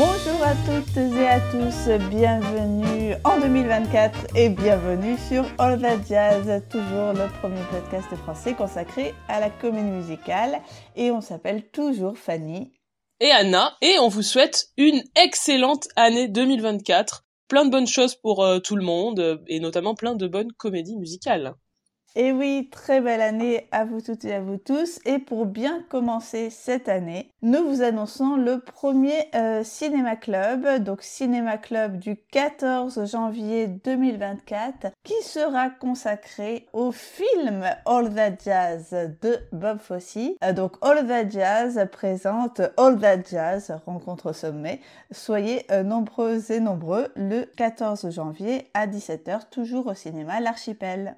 Bonjour à toutes et à tous, bienvenue en 2024 et bienvenue sur All That Jazz, toujours le premier podcast français consacré à la comédie musicale. Et on s'appelle toujours Fanny. Et Anna et on vous souhaite une excellente année 2024, plein de bonnes choses pour euh, tout le monde et notamment plein de bonnes comédies musicales. Et oui, très belle année à vous toutes et à vous tous. Et pour bien commencer cette année, nous vous annonçons le premier euh, Cinéma Club, donc Cinéma Club du 14 janvier 2024, qui sera consacré au film All That Jazz de Bob Fosse. Euh, donc All That Jazz présente All That Jazz, rencontre au sommet. Soyez euh, nombreux et nombreux le 14 janvier à 17h, toujours au cinéma L'Archipel.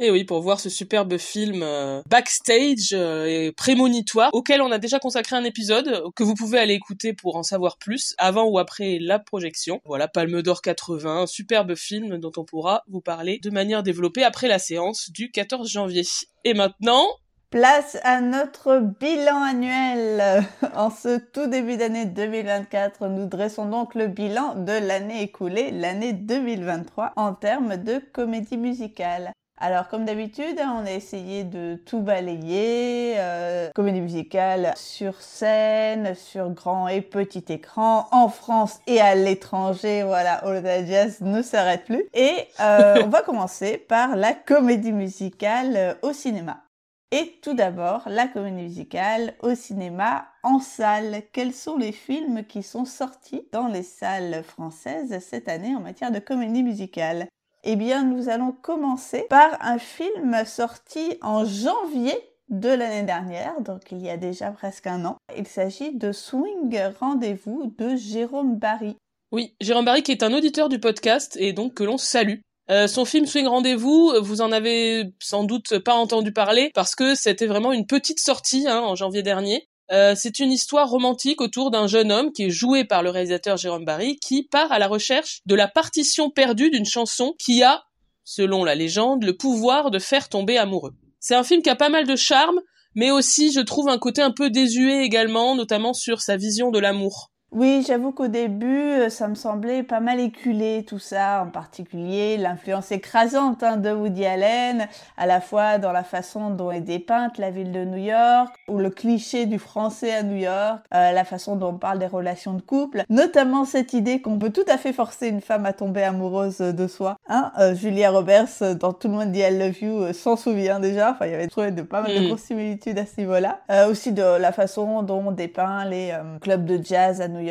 Et oui, pour voir ce superbe film euh, backstage euh, et prémonitoire auquel on a déjà consacré un épisode que vous pouvez aller écouter pour en savoir plus avant ou après la projection. Voilà, Palme d'Or 80, un superbe film dont on pourra vous parler de manière développée après la séance du 14 janvier. Et maintenant, Place à notre bilan annuel. En ce tout début d'année 2024, nous dressons donc le bilan de l'année écoulée, l'année 2023, en termes de comédie musicale. Alors comme d'habitude, on a essayé de tout balayer, euh, comédie musicale sur scène, sur grand et petit écran, en France et à l'étranger, voilà, All the Jazz ne s'arrête plus. Et euh, on va commencer par la comédie musicale euh, au cinéma. Et tout d'abord, la comédie musicale au cinéma en salle. Quels sont les films qui sont sortis dans les salles françaises cette année en matière de comédie musicale? Eh bien, nous allons commencer par un film sorti en janvier de l'année dernière, donc il y a déjà presque un an. Il s'agit de Swing Rendez-vous de Jérôme Barry. Oui, Jérôme Barry qui est un auditeur du podcast et donc que l'on salue. Euh, son film Swing Rendez-vous, vous en avez sans doute pas entendu parler parce que c'était vraiment une petite sortie hein, en janvier dernier. Euh, c'est une histoire romantique autour d'un jeune homme qui est joué par le réalisateur Jérôme Barry qui part à la recherche de la partition perdue d'une chanson qui a, selon la légende, le pouvoir de faire tomber amoureux. C'est un film qui a pas mal de charme, mais aussi, je trouve, un côté un peu désuet également, notamment sur sa vision de l'amour. Oui, j'avoue qu'au début, euh, ça me semblait pas mal éculé tout ça, en particulier l'influence écrasante hein, de Woody Allen, à la fois dans la façon dont est dépeinte la ville de New York, ou le cliché du français à New York, euh, la façon dont on parle des relations de couple, notamment cette idée qu'on peut tout à fait forcer une femme à tomber amoureuse de soi. Hein, euh, Julia Roberts, dans Tout le monde dit I love you, s'en souvient déjà, enfin il y avait trouvé de pas mal de mm. grosses similitudes à ce niveau-là. aussi de la façon dont on dépeint les clubs de jazz à New York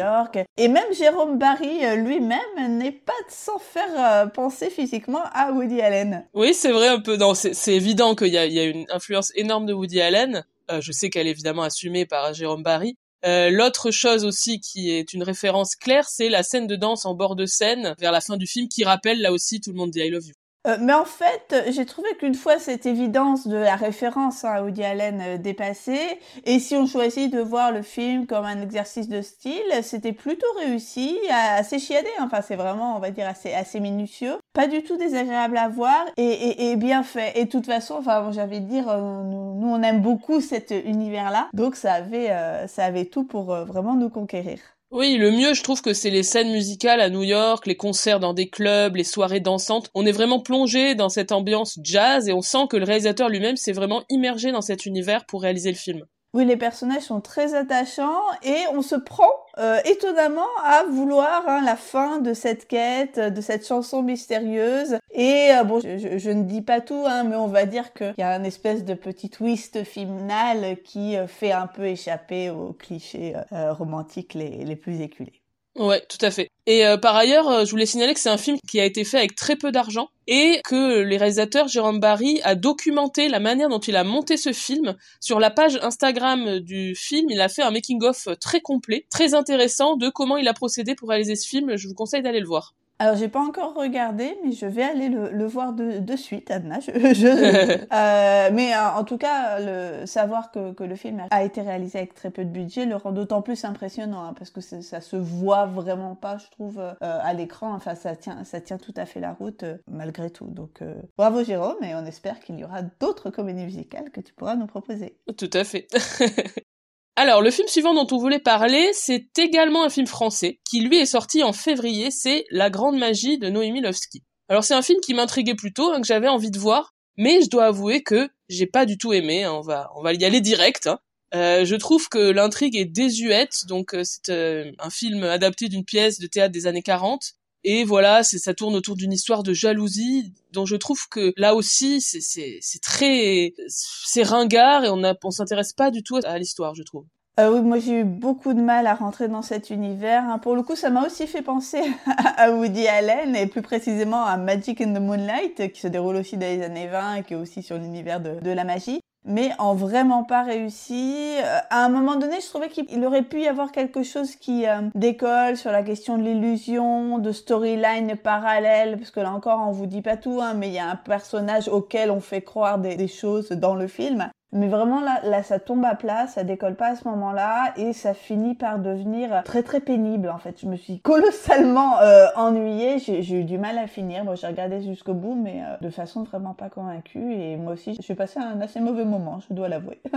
Et même Jérôme Barry euh, lui-même n'est pas sans faire euh, penser physiquement à Woody Allen. Oui, c'est vrai un peu. Non, c'est évident qu'il y, y a, une influence énorme de Woody Allen. Euh, je sais qu'elle est évidemment assumée par Jérôme Barry. L'autre chose aussi qui est une référence claire, c'est la scène de danse en bord de scène vers la fin du film qui rappelle là aussi tout le monde dit I love you. Euh, mais en fait, j'ai trouvé qu'une fois cette évidence de la référence à Woody Allen euh, dépassée, et si on choisit de voir le film comme un exercice de style, c'était plutôt réussi, assez chiadé, enfin c'est vraiment, on va dire, assez, assez minutieux, pas du tout désagréable à voir, et, bien fait. Et de toute façon, enfin, j'avais dire, euh, nous, nous, on aime beaucoup cet univers-là, donc ça avait, ça avait tout pour vraiment nous conquérir. Oui, le mieux, je trouve que c'est les scènes musicales à New York, les concerts dans des clubs, les soirées dansantes. On est vraiment plongé dans cette ambiance jazz et on sent que le réalisateur lui-même s'est vraiment immergé dans cet univers pour réaliser le film. Oui, les personnages sont très attachants et on se prend euh, étonnamment à vouloir hein, la fin de cette quête, de cette chanson mystérieuse. Et euh, bon, je, ne dis pas tout, hein, mais on va dire qu'il y a un espèce de petit twist final qui euh, fait un peu échapper aux clichés romantiques les, les plus éculés. Ouais, tout à fait. Et euh, par ailleurs, euh, je voulais signaler que c'est un film qui a été fait avec très peu d'argent et que les réalisateurs Jérôme Barry a documenté la manière dont il a monté ce film sur la page Instagram du film. Il a fait un making of très complet, très intéressant de comment il a procédé pour réaliser ce film. Je vous conseille d'aller le voir. Alors, j'ai pas encore regardé, mais je vais aller le, voir de, de, suite, Anna. Je, euh, mais euh, en tout cas, le, savoir que, que, le film a été réalisé avec très peu de budget le rend d'autant plus impressionnant, hein, parce que ça se voit vraiment pas, je trouve, euh, à l'écran. Enfin, ça tient, ça tient tout à fait la route, euh, malgré tout. Donc, bravo Jérôme, et on espère qu'il y aura d'autres comédies musicales que tu pourras nous proposer. Tout à fait. Alors, le film suivant dont on voulait parler, c'est également un film français, qui lui est sorti en février, c'est La Grande Magie de Noémie Lovski. Alors c'est un film qui m'intriguait plutôt, hein, que j'avais envie de voir, mais je dois avouer que j'ai pas du tout aimé, hein, on va y aller direct. Hein. Euh, je trouve que l'intrigue est désuète, donc euh, c'est euh, un film adapté d'une pièce de théâtre des années 40. Et voilà, ça tourne autour d'une histoire de jalousie dont je trouve que là aussi c'est très c'est ringard et on a on s'intéresse pas du tout à l'histoire, je trouve. Euh, oui, moi j'ai eu beaucoup de mal à rentrer dans cet univers. Hein. Pour le coup, ça m'a aussi fait penser à Woody Allen et plus précisément à Magic in the Moonlight qui se déroule aussi dans les années 20 et qui est aussi sur l'univers de, de la magie mais en vraiment pas réussi. Euh, à un moment donné, je trouvais qu'il aurait pu y avoir quelque chose qui euh, décolle sur la question de l'illusion, de storyline parallèle, parce que là encore, on vous dit pas tout, hein, mais il y a un personnage auquel on fait croire des, des choses dans le film. Mais vraiment là, là, ça tombe à plat, ça décolle pas à ce moment-là et ça finit par devenir très très pénible. En fait, je me suis colossalement euh, ennuyée. J'ai eu du mal à finir. Bon, j'ai regardé jusqu'au bout, mais euh, de façon vraiment pas convaincue. Et moi aussi, je suis passée un assez mauvais moment, je dois l'avouer.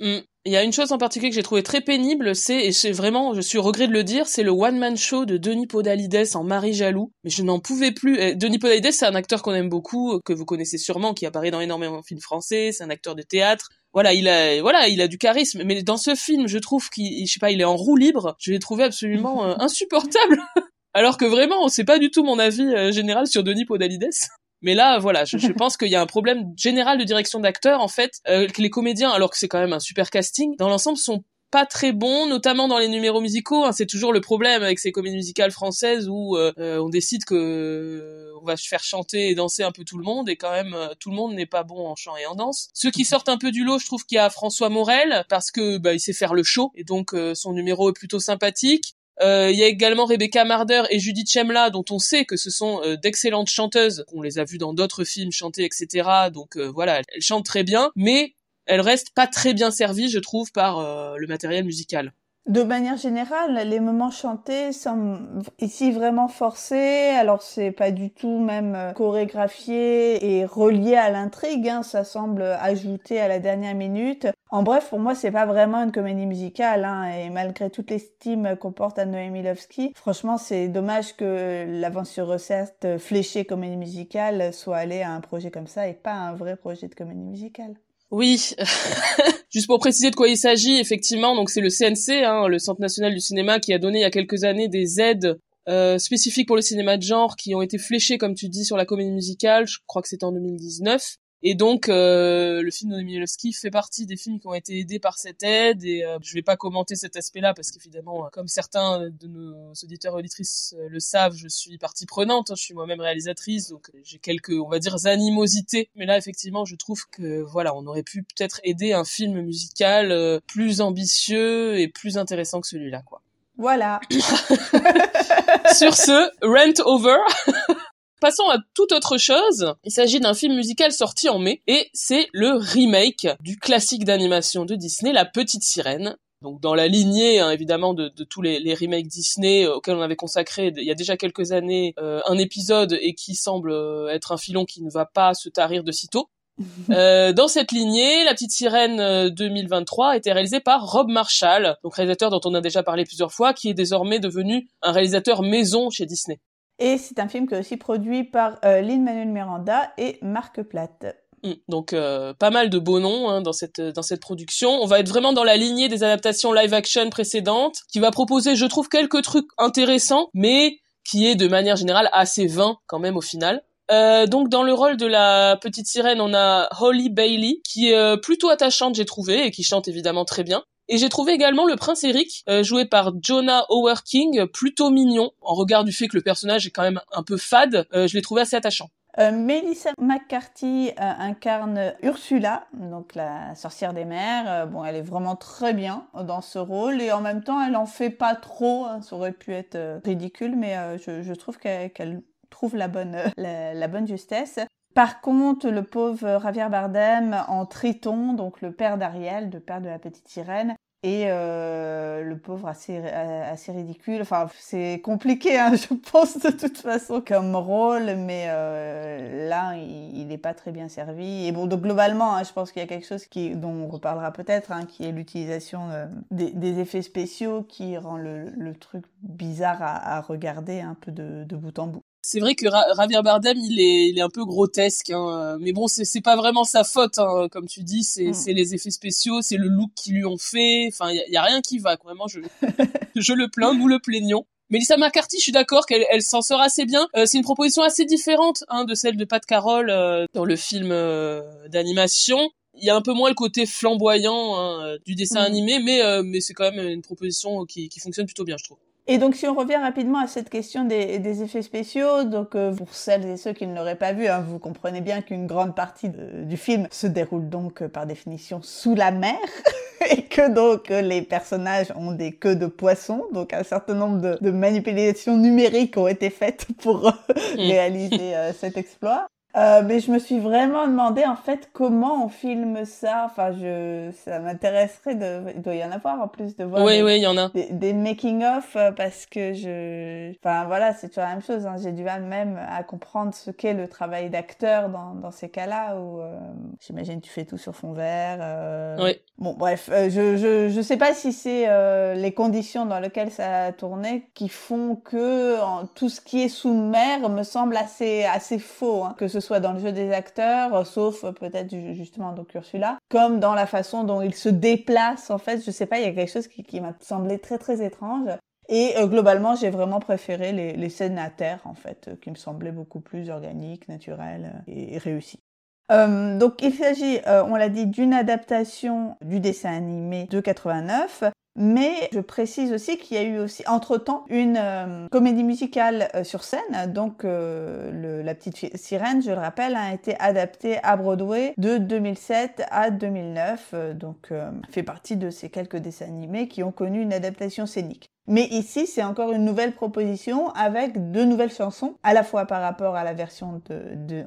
Mm. Il y a une chose en particulier que j'ai trouvé très pénible, c'est, et c'est vraiment, je suis au regret de le dire, c'est le one-man show de Denis Podalides en Marie Jaloux. Mais je n'en pouvais plus. Denis Podalides, c'est un acteur qu'on aime beaucoup, que vous connaissez sûrement, qui apparaît dans énormément de films français, c'est un acteur de théâtre. Voilà, il a, voilà, il a du charisme. Mais dans ce film, je trouve qu'il, je sais pas, il est en roue libre. Je l'ai trouvé absolument euh, insupportable. Alors que vraiment, c'est pas du tout mon avis euh, général sur Denis Podalides. Mais là, voilà, je, je pense qu'il y a un problème général de direction d'acteur, en fait, euh, que les comédiens, alors que c'est quand même un super casting, dans l'ensemble sont pas très bons, notamment dans les numéros musicaux. Hein, c'est toujours le problème avec ces comédies musicales françaises où euh, euh, on décide que on va faire chanter et danser un peu tout le monde et quand même tout le monde n'est pas bon en chant et en danse. Ceux qui sortent un peu du lot, je trouve qu'il y a François Morel parce que bah, il sait faire le show et donc son numéro est plutôt sympathique. Euh, il y a également Rebecca Marder et Judith Chemla, dont on sait que ce sont euh, d'excellentes chanteuses. On les a vues dans d'autres films chanter, etc. Donc euh, voilà, elles chantent très bien, mais elles restent pas très bien servies, je trouve, par le matériel musical. De manière générale, les moments chantés sont ici vraiment forcés. Alors c'est pas du tout même euh, chorégraphié et relié à l'intrigue. Hein. Ça semble ajouté à la dernière minute. En bref, pour moi, c'est pas vraiment une comédie musicale. Hein. Et malgré toute l'estime qu'on porte à Noémie Lovski, franchement, c'est dommage que l'aventure recette fléchée comédie musicale soit allée à un projet comme ça et pas à un vrai projet de comédie musicale. Oui, juste pour préciser de quoi il s'agit, effectivement, donc c'est le CNC, hein, le Centre national du cinéma, qui a donné il y a quelques années des aides euh, spécifiques pour le cinéma de genre, qui ont été fléchées, comme tu dis, sur la comédie musicale. Je crois que c'était en 2019. Et donc, euh, le film de Mielowski fait partie des films qui ont été aidés par cette aide. Et euh, je vais pas commenter cet aspect-là parce qu'évidemment, euh, comme certains de nos auditeurs et auditrices euh, le savent, je suis partie prenante. Hein, je suis moi-même réalisatrice, donc j'ai quelques, on va dire, animosités. Mais là, effectivement, je trouve que voilà, on aurait pu peut-être aider un film musical plus ambitieux et plus intéressant que celui-là, quoi. Voilà. Sur ce, rent over. Passons à toute autre chose. Il s'agit d'un film musical sorti en mai et c'est le remake du classique d'animation de Disney, La Petite Sirène. Donc dans la lignée hein, évidemment de, tous les, remakes Disney euh, auxquels on avait consacré il y a déjà quelques années euh, un épisode et qui semble euh, être un filon qui ne va pas se tarir de sitôt. dans cette lignée, La Petite Sirène 2023 a été réalisée par Rob Marshall, donc réalisateur dont on a déjà parlé plusieurs fois, qui est désormais devenu un réalisateur maison chez Disney. Et c'est un film qui est aussi produit par euh, Lin-Manuel Miranda et Marc Platt. Mm. Donc euh, pas mal de beaux noms hein, dans cette dans cette production. On va être vraiment dans la lignée des adaptations live action précédentes, qui va proposer, je trouve, quelques trucs intéressants, mais qui est de manière générale assez vain quand même au final. Euh, donc dans le rôle de la petite sirène, on a Holly Bailey, qui est euh, plutôt attachante, j'ai trouvé, et qui chante évidemment très bien. Et j'ai trouvé également le prince Eric, euh, joué par Jonah Howard King, plutôt mignon, en regard du fait que le personnage est quand même un peu fade, euh, je l'ai trouvé assez attachant. Euh, Melissa McCarthy incarne Ursula, donc la sorcière des mers. bon, elle est vraiment très bien dans ce rôle et en même temps, elle en fait pas trop. Hein. ça aurait pu être ridicule, mais je, trouve qu'elle trouve la bonne, la bonne justesse. Par contre, le pauvre Javier Bardem en Triton, donc le père d'Ariel, le père de la petite sirène, et euh, le pauvre assez euh, assez ridicule. Enfin, c'est compliqué, hein, je pense de toute façon comme rôle, mais euh, là, il n'est pas très bien servi. Et bon, donc globalement, hein, je pense qu'il y a quelque chose qui dont on reparlera peut-être, hein, qui est l'utilisation des, effets spéciaux qui rend le, truc bizarre à, regarder un peu de bout en bout. C'est vrai que Javier Bardem, il est, il est un peu grotesque, hein. mais bon, c'est pas vraiment sa faute, hein. comme tu dis, c'est mm. les effets spéciaux, c'est le look qu'ils lui ont fait, enfin, il y, a rien qui va, vraiment, je, je le plains, nous le plaignons. Melissa McCarthy, je suis d'accord qu'elle elle, s'en sort assez bien. Euh, c'est une proposition assez différente hein, de celle de Pat Carroll euh, dans le film euh, d'animation. Il y a un peu moins le côté flamboyant hein, du dessin mm. animé, mais, mais c'est quand même une proposition qui, qui fonctionne plutôt bien, je trouve. Et donc, si on revient rapidement à cette question des, des effets spéciaux, donc euh, pour celles et ceux qui ne l'auraient pas vu, hein, vous comprenez bien qu'une grande partie du film se déroule donc euh, par définition sous la mer. et que donc euh, les personnages ont des queues de poisson, donc un certain nombre de, de manipulations numériques ont été faites pour mm. réaliser cet exploit. Euh, mais je me suis vraiment demandé en fait comment on filme ça. Enfin, je, ça m'intéresserait de, il doit y en avoir en plus de voir. Oui, oui, il y en a. Des, making of euh, parce que je, enfin voilà, c'est toujours la même chose. Hein. J'ai du mal même à comprendre ce qu'est le travail d'acteur dans, dans ces cas-là où euh, j'imagine tu fais tout sur fond vert. Euh... Oui. Bon, bref, euh, je, je, je sais pas si c'est les conditions dans lesquelles ça a tourné qui font que en, tout ce qui est sous mer me semble assez assez faux, hein, que ce soit dans le jeu des acteurs, sauf peut-être justement dans Ursula, comme dans la façon dont il se déplace. En fait, je sais pas, il y a quelque chose qui, m'a semblé très très étrange. Et euh, globalement, j'ai vraiment préféré les, scènes à terre, en fait, euh, qui me semblaient beaucoup plus organiques, naturelles euh, et, réussies. Euh, donc il s'agit, on l'a dit, d'une adaptation du dessin animé de 89 mais je précise aussi qu'il y a eu aussi entre-temps une euh, comédie musicale euh, sur scène. Donc euh, La Petite Sirène, je le rappelle, a été adaptée à Broadway de 2007 à 2009. donc fait partie de ces quelques dessins animés qui ont connu une adaptation scénique. Mais ici, c'est encore une nouvelle proposition avec deux nouvelles chansons, à la fois par rapport à la version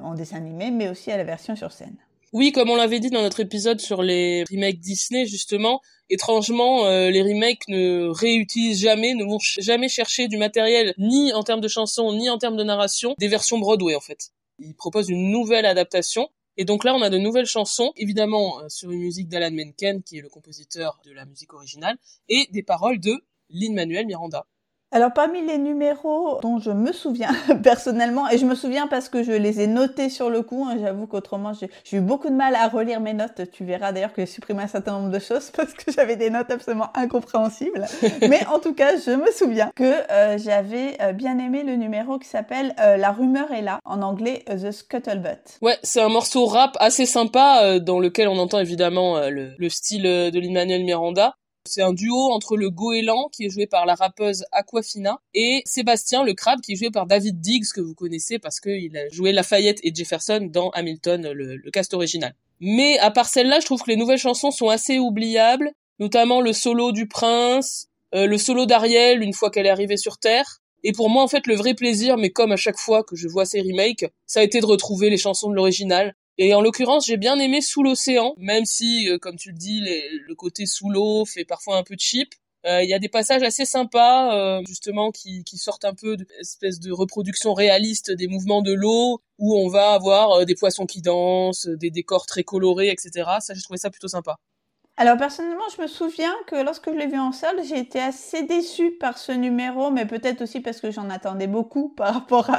en dessin animé, mais aussi à la version sur scène. Oui, comme on l'avait dit dans notre épisode sur les remakes Disney, justement, étrangement, euh, les remakes ne réutilisent jamais, ne vont jamais chercher du matériel, ni en termes de chansons, ni en termes de narration, des versions Broadway, en fait. Ils proposent une nouvelle adaptation. Et donc là, on a de nouvelles chansons, évidemment euh, sur une musique d'Alan Menken, qui est le compositeur de la musique originale, et des paroles de Lin-Manuel Miranda. Alors parmi les numéros dont je me souviens personnellement, et je me souviens parce que je les ai notés sur le coup, hein, j'avoue qu'autrement j'ai eu beaucoup de mal à relire mes notes, tu verras d'ailleurs que j'ai supprimé un certain nombre de choses parce que j'avais des notes absolument incompréhensibles, mais en tout cas je me souviens que euh, j'avais euh, bien aimé le numéro qui s'appelle euh, La rumeur est là, en anglais The Scuttlebutt. Ouais, c'est un morceau rap assez sympa dans lequel on entend évidemment le, le, style de l'Emmanuel Miranda c'est un duo entre le goéland, qui est joué par la rappeuse Aquafina, et Sébastien, le crabe, qui est joué par David Diggs, que vous connaissez parce qu'il a joué Lafayette et Jefferson dans Hamilton, le, cast original. Mais à part celle-là, je trouve que les nouvelles chansons sont assez oubliables, notamment le solo du prince, euh, le solo d'Ariel une fois qu'elle est arrivée sur Terre. Et pour moi, en fait, le vrai plaisir, mais comme à chaque fois que je vois ces remakes, ça a été de retrouver les chansons de l'original. Et en l'occurrence, j'ai bien aimé Sous l'océan, même si, euh, comme tu le dis, le côté sous l'eau fait parfois un peu cheap. Euh, il y a des passages assez sympas, euh, justement, qui, sortent un peu de espèce de reproduction réaliste des mouvements de l'eau, où on va avoir des poissons qui dansent, des décors très colorés, etc. Ça, j'ai trouvé ça plutôt sympa. Alors personnellement, je me souviens que lorsque je l'ai vu en salle, j'ai été assez déçue par ce numéro, mais peut-être aussi parce que j'en attendais beaucoup par rapport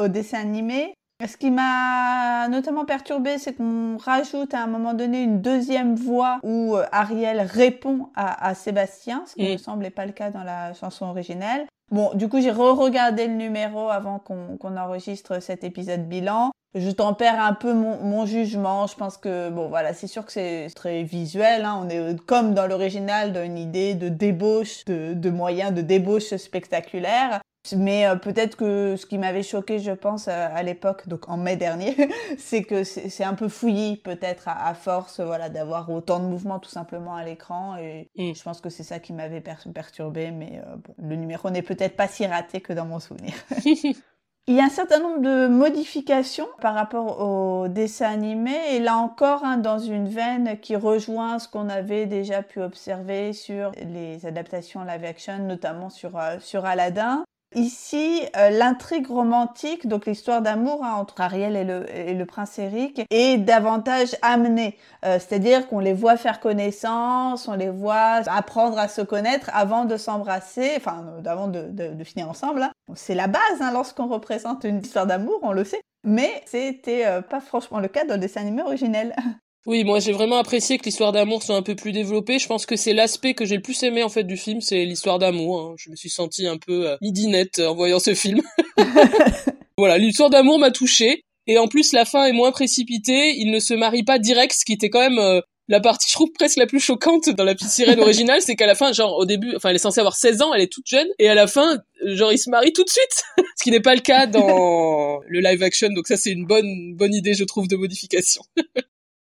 au dessin animé. Ce qui m'a notamment perturbé, c'est qu'on rajoute à un moment donné une deuxième voix où euh, Ariel répond à, Sébastien, ce qui ne me semblait pas le cas dans la chanson originelle. Bon, du coup, j'ai re-regardé le numéro avant qu'on enregistre cet épisode bilan. Je tempère un peu mon, jugement. Je pense que, bon, voilà, c'est sûr que c'est très visuel. Hein. On est comme dans l'original d'une idée de débauche, de, de moyens de débauche spectaculaire. Mais euh, peut-être que ce qui m'avait choqué, je pense, euh, à l'époque, donc en mai dernier, c'est que c'est un peu fouillis, peut-être à, force, voilà, d'avoir autant de mouvements tout simplement à l'écran. Et mm. je pense que c'est ça qui m'avait perturbé. Mais euh, bon, le numéro n'est peut-être pas si raté que dans mon souvenir. Il y a un certain nombre de modifications par rapport au dessin animé, et là encore, hein, dans une veine qui rejoint ce qu'on avait déjà pu observer sur les adaptations live action, notamment sur, euh, sur Aladdin. Ici, euh, l'intrigue romantique, donc l'histoire d'amour hein, entre Ariel et le, prince Eric, est davantage amenée. Euh, c'est-à-dire qu'on les voit faire connaissance, on les voit apprendre à se connaître avant de s'embrasser, enfin, euh, avant de, finir ensemble. Hein. C'est la base hein, lorsqu'on représente une histoire d'amour, on le sait. Mais c'était pas franchement le cas dans le dessin animé originel. Oui, moi j'ai vraiment apprécié que l'histoire d'amour soit un peu plus développée. Je pense que c'est l'aspect que j'ai le plus aimé en fait du film, c'est l'histoire d'amour. Hein. Je me suis sentie un peu euh, midinette en voyant ce film. voilà, l'histoire d'amour m'a touchée. Et en plus, la fin est moins précipitée. Il ne se marie pas direct, ce qui était quand même euh, la partie, je trouve, presque la plus choquante dans la petite sirène originale. c'est qu'à la fin, genre au début, enfin, elle est censée avoir 16 ans, elle est toute jeune, et à la fin, genre, il se marie tout de suite. ce qui n'est pas le cas dans le live action. Donc ça, c'est une bonne, bonne idée, je trouve, de modification.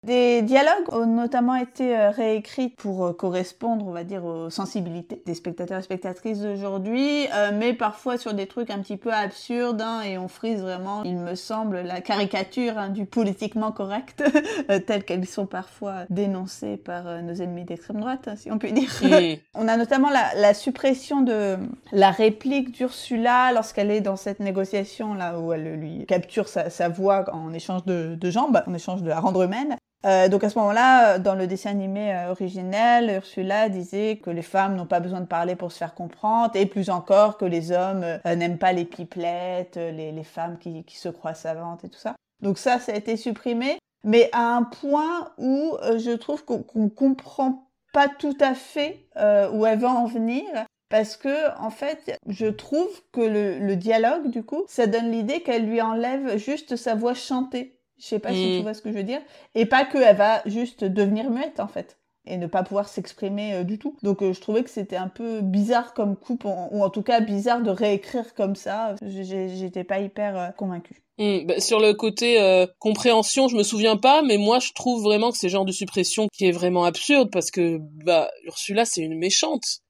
Des dialogues ont notamment été euh, réécrits pour euh, correspondre, on va dire, aux sensibilités des spectateurs et spectatrices d'aujourd'hui, euh, mais parfois sur des trucs un petit peu absurdes, hein, et on frise vraiment, il me semble, la caricature hein, du politiquement correct, telles qu'elles sont parfois dénoncées par nos ennemis d'extrême droite, hein, si on peut dire. on a notamment la, la, suppression de la réplique d'Ursula lorsqu'elle est dans cette négociation là où elle lui capture sa, sa voix en échange de, de jambes, en échange de la rendre humaine. Euh, donc à ce moment-là, dans le dessin animé euh, originel, Ursula disait que les femmes n'ont pas besoin de parler pour se faire comprendre, et plus encore que les hommes euh, n'aiment pas les pipelettes, les, femmes qui, se croient savantes et tout ça. Donc ça, ça a été supprimé, mais à un point où je trouve qu'on comprend pas tout à fait où elle veut en venir. Parce que, en fait, je trouve que le dialogue, du coup, ça donne l'idée qu'elle lui enlève juste sa voix chantée. Je sais pas si tu vois ce que je veux dire. Et pas qu'elle va juste devenir muette, en fait. Et ne pas pouvoir s'exprimer euh, du tout. Donc euh, je trouvais que c'était un peu bizarre comme coupe, ou en tout cas bizarre de réécrire comme ça. J'étais pas hyper euh, convaincue. Mmh, bah, sur le côté compréhension, je me souviens pas, mais moi je trouve vraiment que c'est genre de suppression qui est vraiment absurde parce que bah Ursula c'est une méchante.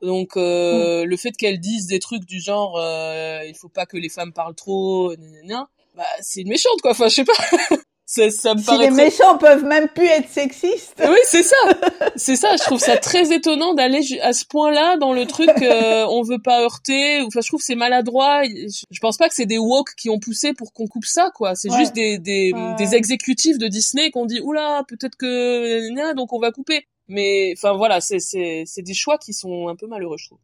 Donc mmh. le fait qu'elle dise des trucs du genre il faut pas que les femmes parlent trop, bah, c'est une méchante, quoi. Enfin, je sais pas. ça, ça me si les méchants peuvent même plus être sexistes. Oui, c'est ça. C'est ça. Je trouve ça très étonnant d'aller à ce point-là dans le truc. Euh, on veut pas heurter. Enfin, je trouve c'est maladroit. Je pense pas que c'est des woke qui ont poussé pour qu'on coupe ça, quoi. C'est juste des des, des exécutifs de Disney qu'on dit oula, peut-être que donc on va couper. Mais enfin voilà, c'est c'est c'est des choix qui sont un peu malheureux, je trouve.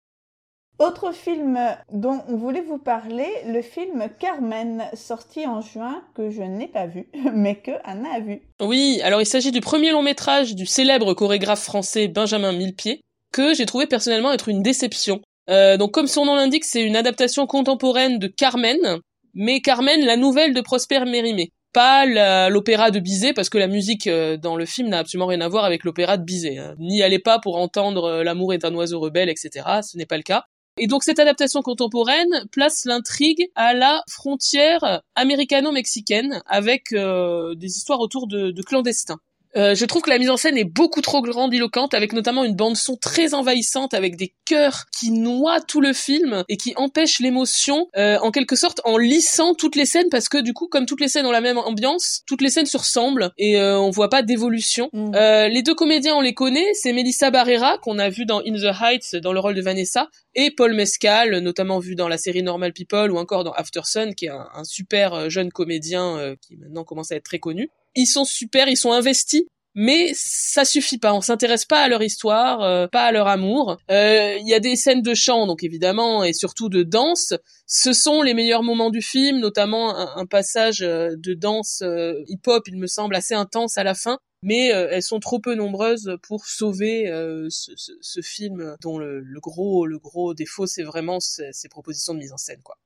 Autre film dont on voulait vous parler, le film Carmen, sorti en juin, que je n'ai pas vu, mais que Anna a vu. Oui, alors il s'agit du premier long métrage du célèbre chorégraphe français Benjamin Millepied, que j'ai trouvé personnellement être une déception. Euh, donc comme son nom l'indique, c'est une adaptation contemporaine de Carmen, mais Carmen, la nouvelle de Prosper Mérimée. Pas l'opéra de Bizet, parce que la musique euh, dans le film n'a absolument rien à voir avec l'opéra de Bizet. Hein. N'y allez pas pour entendre euh, L'amour est un oiseau rebelle, etc. Ce n'est pas le cas. Et donc cette adaptation contemporaine place l'intrigue à la frontière américano-mexicaine avec euh, des histoires autour de, de clandestins. Euh, je trouve que la mise en scène est beaucoup trop grandiloquente, avec notamment une bande son très envahissante, avec des chœurs qui noient tout le film et qui empêchent l'émotion, euh, en quelque sorte en lissant toutes les scènes, parce que du coup, comme toutes les scènes ont la même ambiance, toutes les scènes se ressemblent et euh, on voit pas d'évolution. Mm. Euh, les deux comédiens, on les connaît, c'est Melissa Barrera qu'on a vu dans In the Heights dans le rôle de Vanessa, et Paul Mescal, notamment vu dans la série Normal People ou encore dans After Sun, qui est un, un super jeune comédien qui maintenant commence à être très connu ils sont super, ils sont investis mais ça suffit pas. On s'intéresse pas à leur histoire, euh, pas à leur amour. Euh, il y a des scènes de chant, donc évidemment, et surtout de danse. Ce sont les meilleurs moments du film, notamment un, passage euh, de danse hip-hop, il me semble assez intense à la fin. Mais elles sont trop peu nombreuses pour sauver ce, ce, ce, film dont le, le, gros le gros défaut c'est vraiment ces, ces propositions de mise en scène quoi.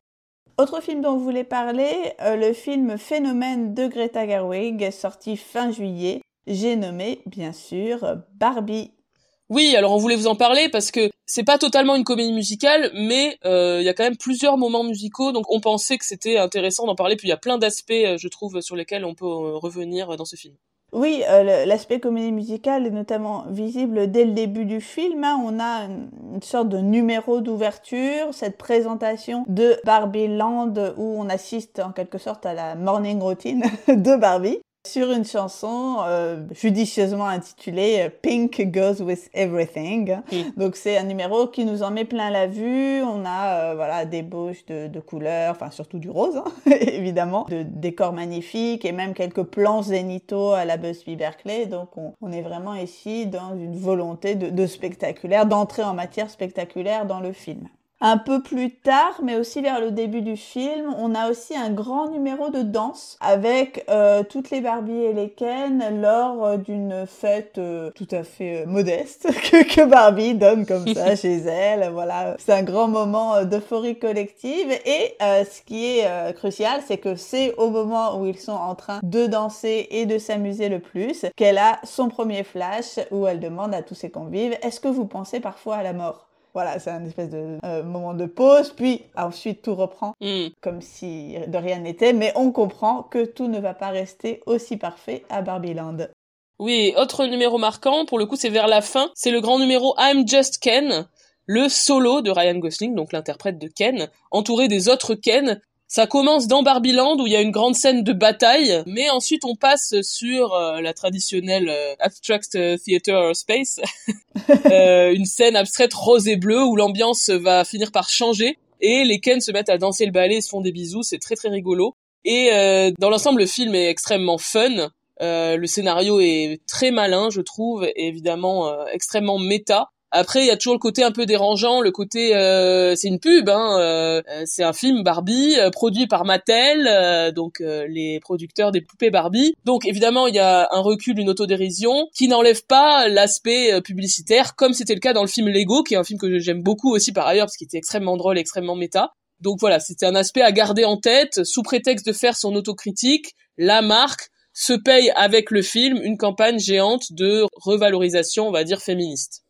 Autre film dont vous voulez parler, euh, le film Phénomène de Greta Gerwig, sorti fin juillet. J'ai nommé, bien sûr, Barbie. Oui, alors on voulait vous en parler parce que c'est pas totalement une comédie musicale, mais euh, il y a quand même plusieurs moments musicaux, donc on pensait que c'était intéressant d'en parler. Puis il y a plein d'aspects, euh, je trouve, sur lesquels on peut revenir dans ce film. Oui, euh, l'aspect comédie musicale est notamment visible dès le début du film. Hein. On a une, sorte de numéro d'ouverture, cette présentation de Barbie Land où on assiste en quelque sorte à la morning routine de Barbie sur une chanson euh, judicieusement intitulée euh, Pink Goes with Everything. Donc c'est un numéro qui nous en met plein la vue. On a euh, voilà des bouches de, de, couleurs, enfin surtout du rose hein, évidemment, de décors magnifiques et même quelques plans zénithaux à la Busby Berkeley. Donc on, on, est vraiment ici dans une volonté de, de spectaculaire, d'entrer en matière spectaculaire dans le film. Un peu plus tard, mais aussi vers le début du film, on a aussi un grand numéro de danse avec euh, toutes les Barbie et les Ken lors euh, d'une fête euh, tout à fait modeste que, que, Barbie donne comme ça chez elle. Voilà, c'est un grand moment d'euphorie collective. Et ce qui est crucial, c'est que c'est au moment où ils sont en train de danser et de s'amuser le plus qu'elle a son premier flash où elle demande à tous ses convives Est-ce que vous pensez parfois à la mort? Voilà, c'est un espèce de euh, moment de pause, puis ensuite tout reprend mm. comme si de rien n'était, mais on comprend que tout ne va pas rester aussi parfait à Barbieland. Oui, autre numéro marquant, pour le coup c'est vers la fin, c'est le grand numéro I'm Just Ken, le solo de Ryan Gosling, donc l'interprète de Ken, entouré des autres Ken, ça commence dans Barbieland où il y a une grande scène de bataille, mais ensuite on passe sur euh, la traditionnelle euh, abstract euh, theater space, une scène abstraite rose et bleue où l'ambiance va finir par changer et les Ken se mettent à danser le ballet, se font des bisous, c'est très très rigolo. Et dans l'ensemble, le film est extrêmement fun. le scénario est très malin, je trouve, évidemment extrêmement méta. Après, il y a toujours le côté un peu dérangeant, le côté euh, c'est une pub, hein, euh, c'est un film Barbie euh, produit par Mattel, donc les producteurs des poupées Barbie. Donc évidemment, il y a un recul, une autodérision qui n'enlève pas l'aspect publicitaire, comme c'était le cas dans le film Lego, qui est un film que j'aime beaucoup aussi par ailleurs parce qu'il était extrêmement drôle, extrêmement méta. Donc voilà, c'était un aspect à garder en tête sous prétexte de faire son autocritique. La marque se paye avec le film une campagne géante de revalorisation, on va dire féministe.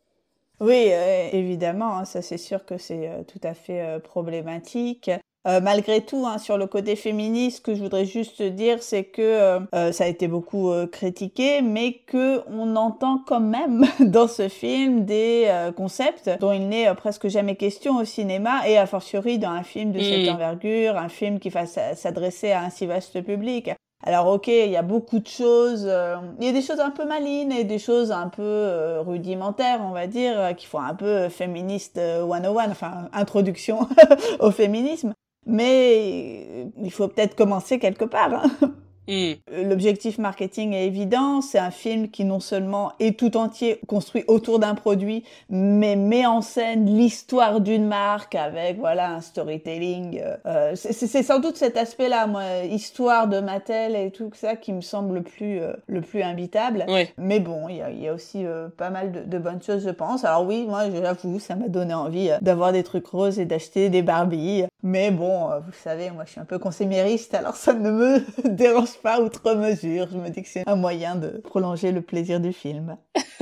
Oui, euh, évidemment, hein, ça c'est sûr que c'est euh, tout à fait euh, problématique. malgré tout, hein, sur le côté féministe, ce que je voudrais juste dire, c'est que ça a été beaucoup critiqué, mais que on entend quand même dans ce film des concepts dont il n'est presque jamais question au cinéma, et a fortiori dans un film de cette mmh. envergure, un film qui va s'adresser à un si vaste public. Alors ok, il y a beaucoup de choses, euh, il y a des choses un peu malines et des choses un peu euh, rudimentaires, on va dire, euh, qui font un peu féministe 101, enfin introduction au féminisme. Mais il faut peut-être commencer quelque part. Hein. L'objectif marketing est évident, c'est un film qui non seulement est tout entier construit autour d'un produit, mais met en scène l'histoire d'une marque avec voilà un storytelling. Euh, c'est sans doute cet aspect-là, moi, histoire de Mattel et tout ça, qui me semble le plus euh, le plus invitable. Mais bon, il y a, y a, aussi euh, pas mal de, de, bonnes choses, je pense. Alors oui, moi, j'avoue, ça m'a donné envie d'avoir des trucs roses et d'acheter des Barbie. Mais bon, vous savez, moi, je suis un peu consémériste, alors ça ne me dérange pas outre mesure. Je me dis que c'est un moyen de prolonger le plaisir du film.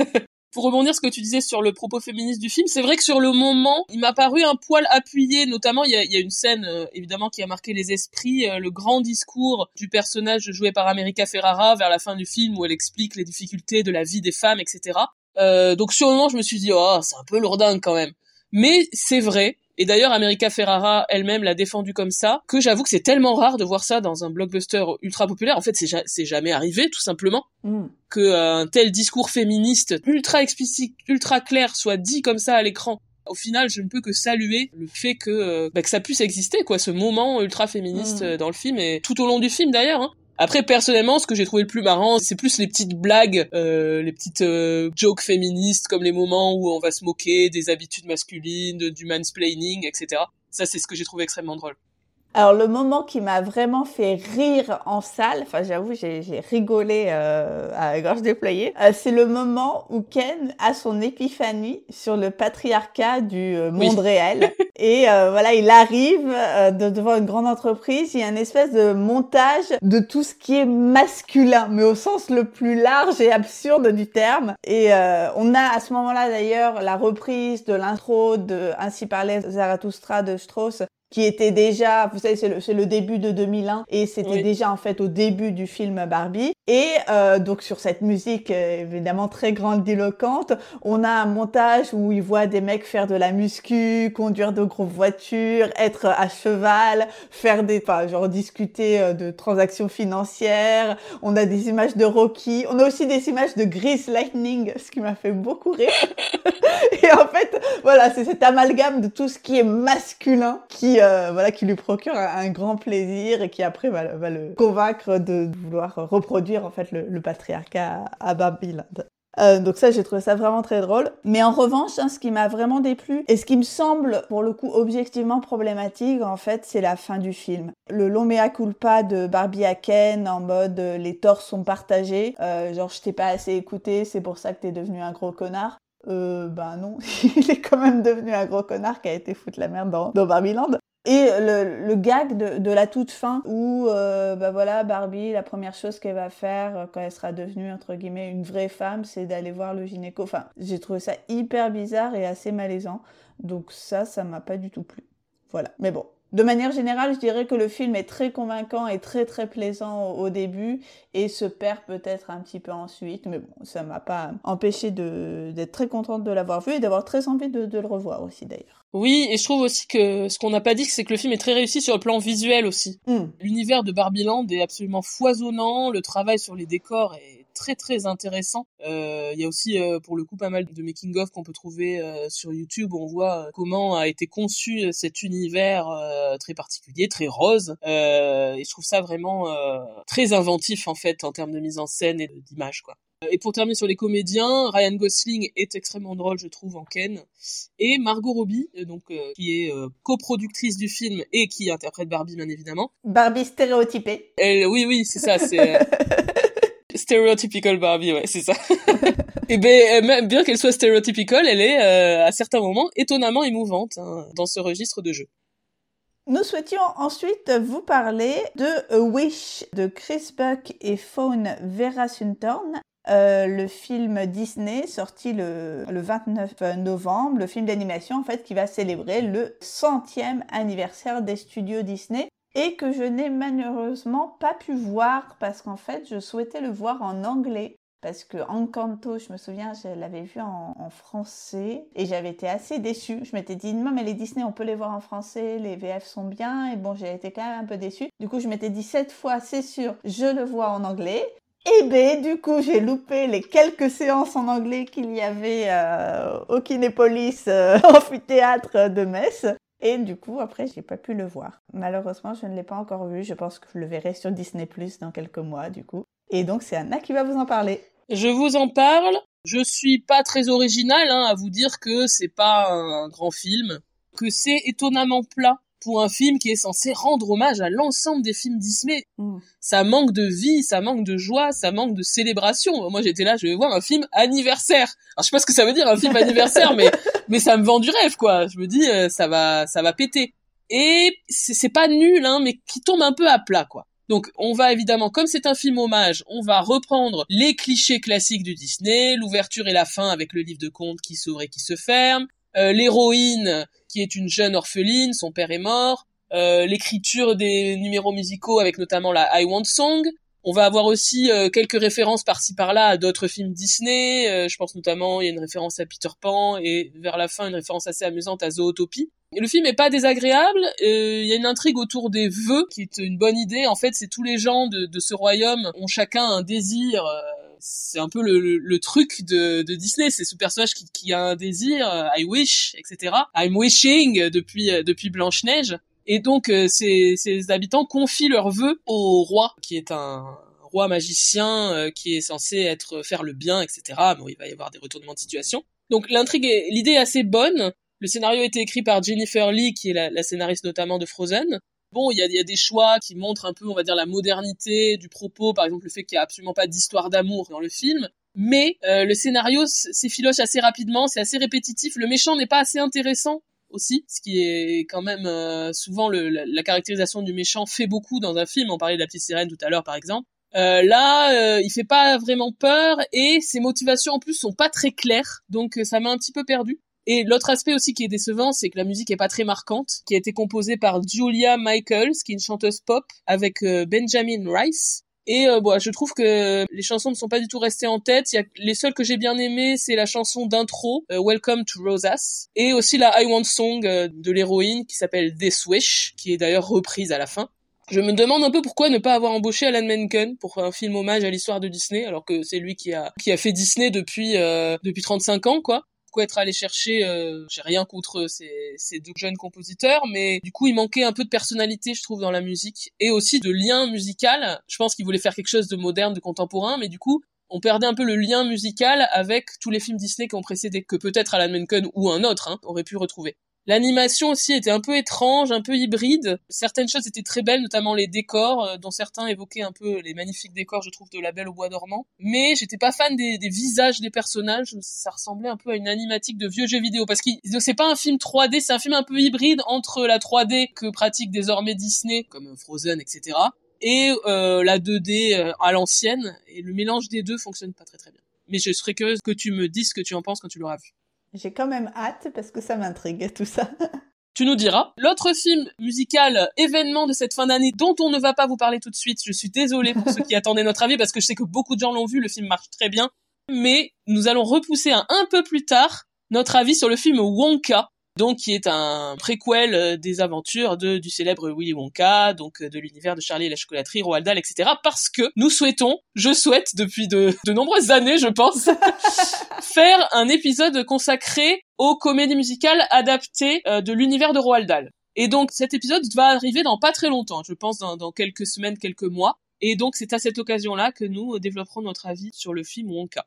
Pour rebondir ce que tu disais sur le propos féministe du film, c'est vrai que sur le moment, il m'a paru un poil appuyé, notamment il y a, une scène euh, évidemment qui a marqué les esprits, euh, le grand discours du personnage joué par America Ferrara vers la fin du film où elle explique les difficultés de la vie des femmes, etc. Euh, donc sur le moment, je me suis dit oh c'est un peu lourdingue quand même. Mais c'est vrai, et d'ailleurs, America Ferrara elle-même l'a défendu comme ça, que j'avoue que c'est tellement rare de voir ça dans un blockbuster ultra populaire. En fait, c'est jamais arrivé, tout simplement, mm. que euh, un tel discours féministe ultra explicite, ultra clair soit dit comme ça à l'écran. Au final, je ne peux que saluer le fait que, euh, bah, que ça puisse exister, quoi, ce moment ultra féministe mm. euh, dans le film et tout au long du film d'ailleurs. Hein. Après, personnellement, ce que j'ai trouvé le plus marrant, c'est plus les petites blagues, euh, les petites euh, jokes féministes, comme les moments où on va se moquer des habitudes masculines, du mansplaining, etc. Ça, c'est ce que j'ai trouvé extrêmement drôle. Alors le moment qui m'a vraiment fait rire en salle, enfin j'avoue j'ai rigolé euh, à gorge déployée, euh, c'est le moment où Ken a son épiphanie sur le patriarcat du euh, monde réel. Et voilà, il arrive devant une grande entreprise, il y a une espèce de montage de tout ce qui est masculin, mais au sens le plus large et absurde du terme. Et on a à ce moment-là d'ailleurs la reprise de l'intro de Ainsi parlait Zarathustra de Strauss qui était déjà, vous savez, c'est le, le, début de 2001 et c'était déjà en fait au début du film Barbie. Et euh, donc sur cette musique euh, évidemment très grandiloquente, on a un montage où il voit des mecs faire de la muscu, conduire de grosses voitures, être à cheval, faire des, enfin genre discuter euh, de transactions financières. On a des images de Rocky, on a aussi des images de Grease Lightning, ce qui m'a fait beaucoup rire. et en fait, voilà, c'est cet amalgame de tout ce qui est masculin qui euh, voilà, qui lui procure un, grand plaisir et qui après va, le convaincre de, vouloir reproduire en fait le, patriarcat à, Babylone. Euh, donc ça, j'ai trouvé ça vraiment très drôle. Mais en revanche, hein, ce qui m'a vraiment déplu et ce qui me semble, pour le coup, objectivement problématique, en fait, c'est la fin du film. Le long mea culpa de Barbie à Ken en mode euh, les torts sont partagés, genre je t'ai pas assez écouté, c'est pour ça que t'es devenu un gros connard. Euh, ben non, il est quand même devenu un gros connard qui a été foutre la merde dans, dans Barbieland. Et le, gag de, de, la toute fin où, euh, bah voilà, Barbie, la première chose qu'elle va faire euh, quand elle sera devenue, entre guillemets, une vraie femme, c'est d'aller voir le gynéco. Enfin, j'ai trouvé ça hyper bizarre et assez malaisant. Donc ça, ça m'a pas du tout plu. Voilà. Mais bon, de manière générale, je dirais que le film est très convaincant et très très plaisant au, début et se perd peut-être un petit peu ensuite, mais bon, ça m'a pas empêché d'être très contente de l'avoir vu et d'avoir très envie de, le revoir aussi d'ailleurs. Oui, et je trouve aussi que ce qu'on n'a pas dit, c'est que le film est très réussi sur le plan visuel aussi. Hmm. L'univers de Barbieland est absolument foisonnant, le travail sur les décors est très très intéressant. Euh, il y a aussi euh, pour le coup pas mal de making of qu'on peut trouver euh, sur YouTube où on voit comment a été conçu cet univers très particulier, très rose. et je trouve ça vraiment très inventif en fait en termes de mise en scène et d'image quoi. Et pour terminer sur les comédiens, Ryan Gosling est extrêmement drôle, je trouve, en Ken. Et Margot Robbie, donc qui est coproductrice du film et qui interprète Barbie, bien évidemment. Barbie stéréotypée. Elle, oui, oui, c'est ça. C'est Stereotypical Barbie, ouais, c'est ça. et ben, même bien qu'elle soit stereotypical, elle est euh, à certains moments étonnamment émouvante hein, dans ce registre de jeu. Nous souhaitions ensuite vous parler de A Wish de Chris Buck et Fawn Vera Suntorn, euh, le film Disney sorti le, le 29 novembre, le film d'animation en fait qui va célébrer le centième anniversaire des studios Disney et que je n'ai malheureusement pas pu voir parce qu'en fait je souhaitais le voir en anglais parce que Encanto, je me souviens, je l'avais vu en, français et j'avais été assez déçue. Je m'étais dit non mais les Disney on peut les voir en français, les VF sont bien et bon j'ai été quand même un peu déçue. Du coup je m'étais dit cette fois c'est sûr je le vois en anglais. Et ben du coup j'ai loupé les quelques séances en anglais qu'il y avait euh, au Kinépolis euh, amphithéâtre de Metz. Et du coup, après, j'ai pas pu le voir. Malheureusement, je ne l'ai pas encore vu. Je pense que je le verrai sur Disney Plus dans quelques mois, du coup. Et donc, c'est Anna qui va vous en parler. Je vous en parle. Je suis pas très original hein, à vous dire que c'est pas un grand film, que c'est étonnamment plat pour un film qui est censé rendre hommage à l'ensemble des films Disney. Mm. Ça manque de vie, ça manque de joie, ça manque de célébration. Moi, j'étais là, je vais voir un film anniversaire. Alors, je sais pas ce que ça veut dire un film anniversaire, mais mais ça me vend du rêve, quoi. Je me dis, euh, ça va, ça va péter. Et c'est pas nul, hein, mais qui tombe un peu à plat, quoi. Donc on va évidemment, comme c'est un film hommage, on va reprendre les clichés classiques du Disney, l'ouverture et la fin avec le livre de contes qui s'ouvre et qui se ferme, euh, l'héroïne qui est une jeune orpheline, son père est mort, euh, l'écriture des numéros musicaux avec notamment la I Want Song. On va avoir aussi euh, quelques références par-ci par-là à d'autres films Disney. Euh, je pense notamment il y a une référence à Peter Pan et vers la fin une référence assez amusante à Zootopie. le film est pas désagréable. Il y a une intrigue autour des vœux qui est une bonne idée. En fait, c'est tous les gens de, de, ce royaume ont chacun un désir c'est un peu le, le, truc de, de Disney, c'est ce personnage qui, qui, a un désir, euh, I wish, etc. I'm wishing depuis euh, depuis Blanche Neige. Et donc euh, ces, habitants confient leurs vœux au roi, qui est un roi magicien qui est censé être faire le bien, etc. Bon, il va y avoir des retournements de situation. Donc l'intrigue, l'idée est assez bonne. Le scénario a été écrit par Jennifer Lee, qui est la, la scénariste notamment de Frozen. Bon, il y a, des choix qui montrent un peu, on va dire, la modernité du propos, par exemple le fait qu'il n'y a absolument pas d'histoire d'amour dans le film. Mais euh, le scénario s'effiloche assez rapidement, c'est assez répétitif. Le méchant n'est pas assez intéressant aussi, ce qui est quand même euh, souvent la, caractérisation du méchant fait beaucoup dans un film. On parlait de la petite sirène tout à l'heure, par exemple. Euh, là, il fait pas vraiment peur et ses motivations en plus sont pas très claires, donc ça m'a un petit peu perdu. Et l'autre aspect aussi qui est décevant, c'est que la musique est pas très marquante, qui a été composée par Julia Michaels, qui est une chanteuse pop, avec euh, Benjamin Rice. Et euh, bon, je trouve que les chansons ne sont pas du tout restées en tête. Il y a les seules que j'ai bien aimées, c'est la chanson d'intro euh, Welcome to Rosas et aussi la I Want Song de l'héroïne qui s'appelle This Wish, qui est d'ailleurs reprise à la fin. Je me demande un peu pourquoi ne pas avoir embauché Alan Menken pour un film hommage à l'histoire de Disney, alors que c'est lui qui a qui a fait Disney depuis euh, depuis 35 ans, quoi. Pourquoi être allé chercher euh, J'ai rien contre ces, deux jeunes compositeurs, mais du coup il manquait un peu de personnalité, je trouve, dans la musique et aussi de lien musical. Je pense qu'il voulait faire quelque chose de moderne, de contemporain, mais du coup on perdait un peu le lien musical avec tous les films Disney qui ont précédé, que peut-être Alan Menken ou un autre hein, aurait pu retrouver. L'animation aussi était un peu étrange, un peu hybride. Certaines choses étaient très belles, notamment les décors, euh, dont certains évoquaient un peu les magnifiques décors, je trouve, de La Belle au Bois dormant. Mais j'étais pas fan des, visages des personnages. Ça ressemblait un peu à une animatique de vieux jeux vidéo, parce que c'est pas un film 3D, c'est un film un peu hybride entre la 3D que pratique désormais Disney, comme Frozen, etc., et euh, la 2D euh, à l'ancienne. Et le mélange des deux fonctionne pas très très bien. Mais je serais curieuse que tu me dises ce que tu en penses quand tu l'auras vu. J'ai quand même hâte parce que ça m'intrigue tout ça. Tu nous diras. L'autre film musical événement de cette fin d'année dont on ne va pas vous parler tout de suite, je suis désolée pour ceux qui attendaient notre avis parce que je sais que beaucoup de gens l'ont vu, le film marche très bien, mais nous allons repousser un, un peu plus tard notre avis sur le film Wonka, donc qui est un préquel euh, des aventures du célèbre Willy Wonka, donc euh, de l'univers de Charlie et la chocolaterie, Roald Dahl, etc. Parce que nous souhaitons, je souhaite depuis de, nombreuses années, je pense, faire un épisode consacré aux comédies musicales adaptées euh, de l'univers de Roald Dahl. Et donc cet épisode va arriver dans pas très longtemps, je pense dans quelques semaines, quelques mois. Et donc c'est à cette occasion-là que nous développerons notre avis sur le film Wonka.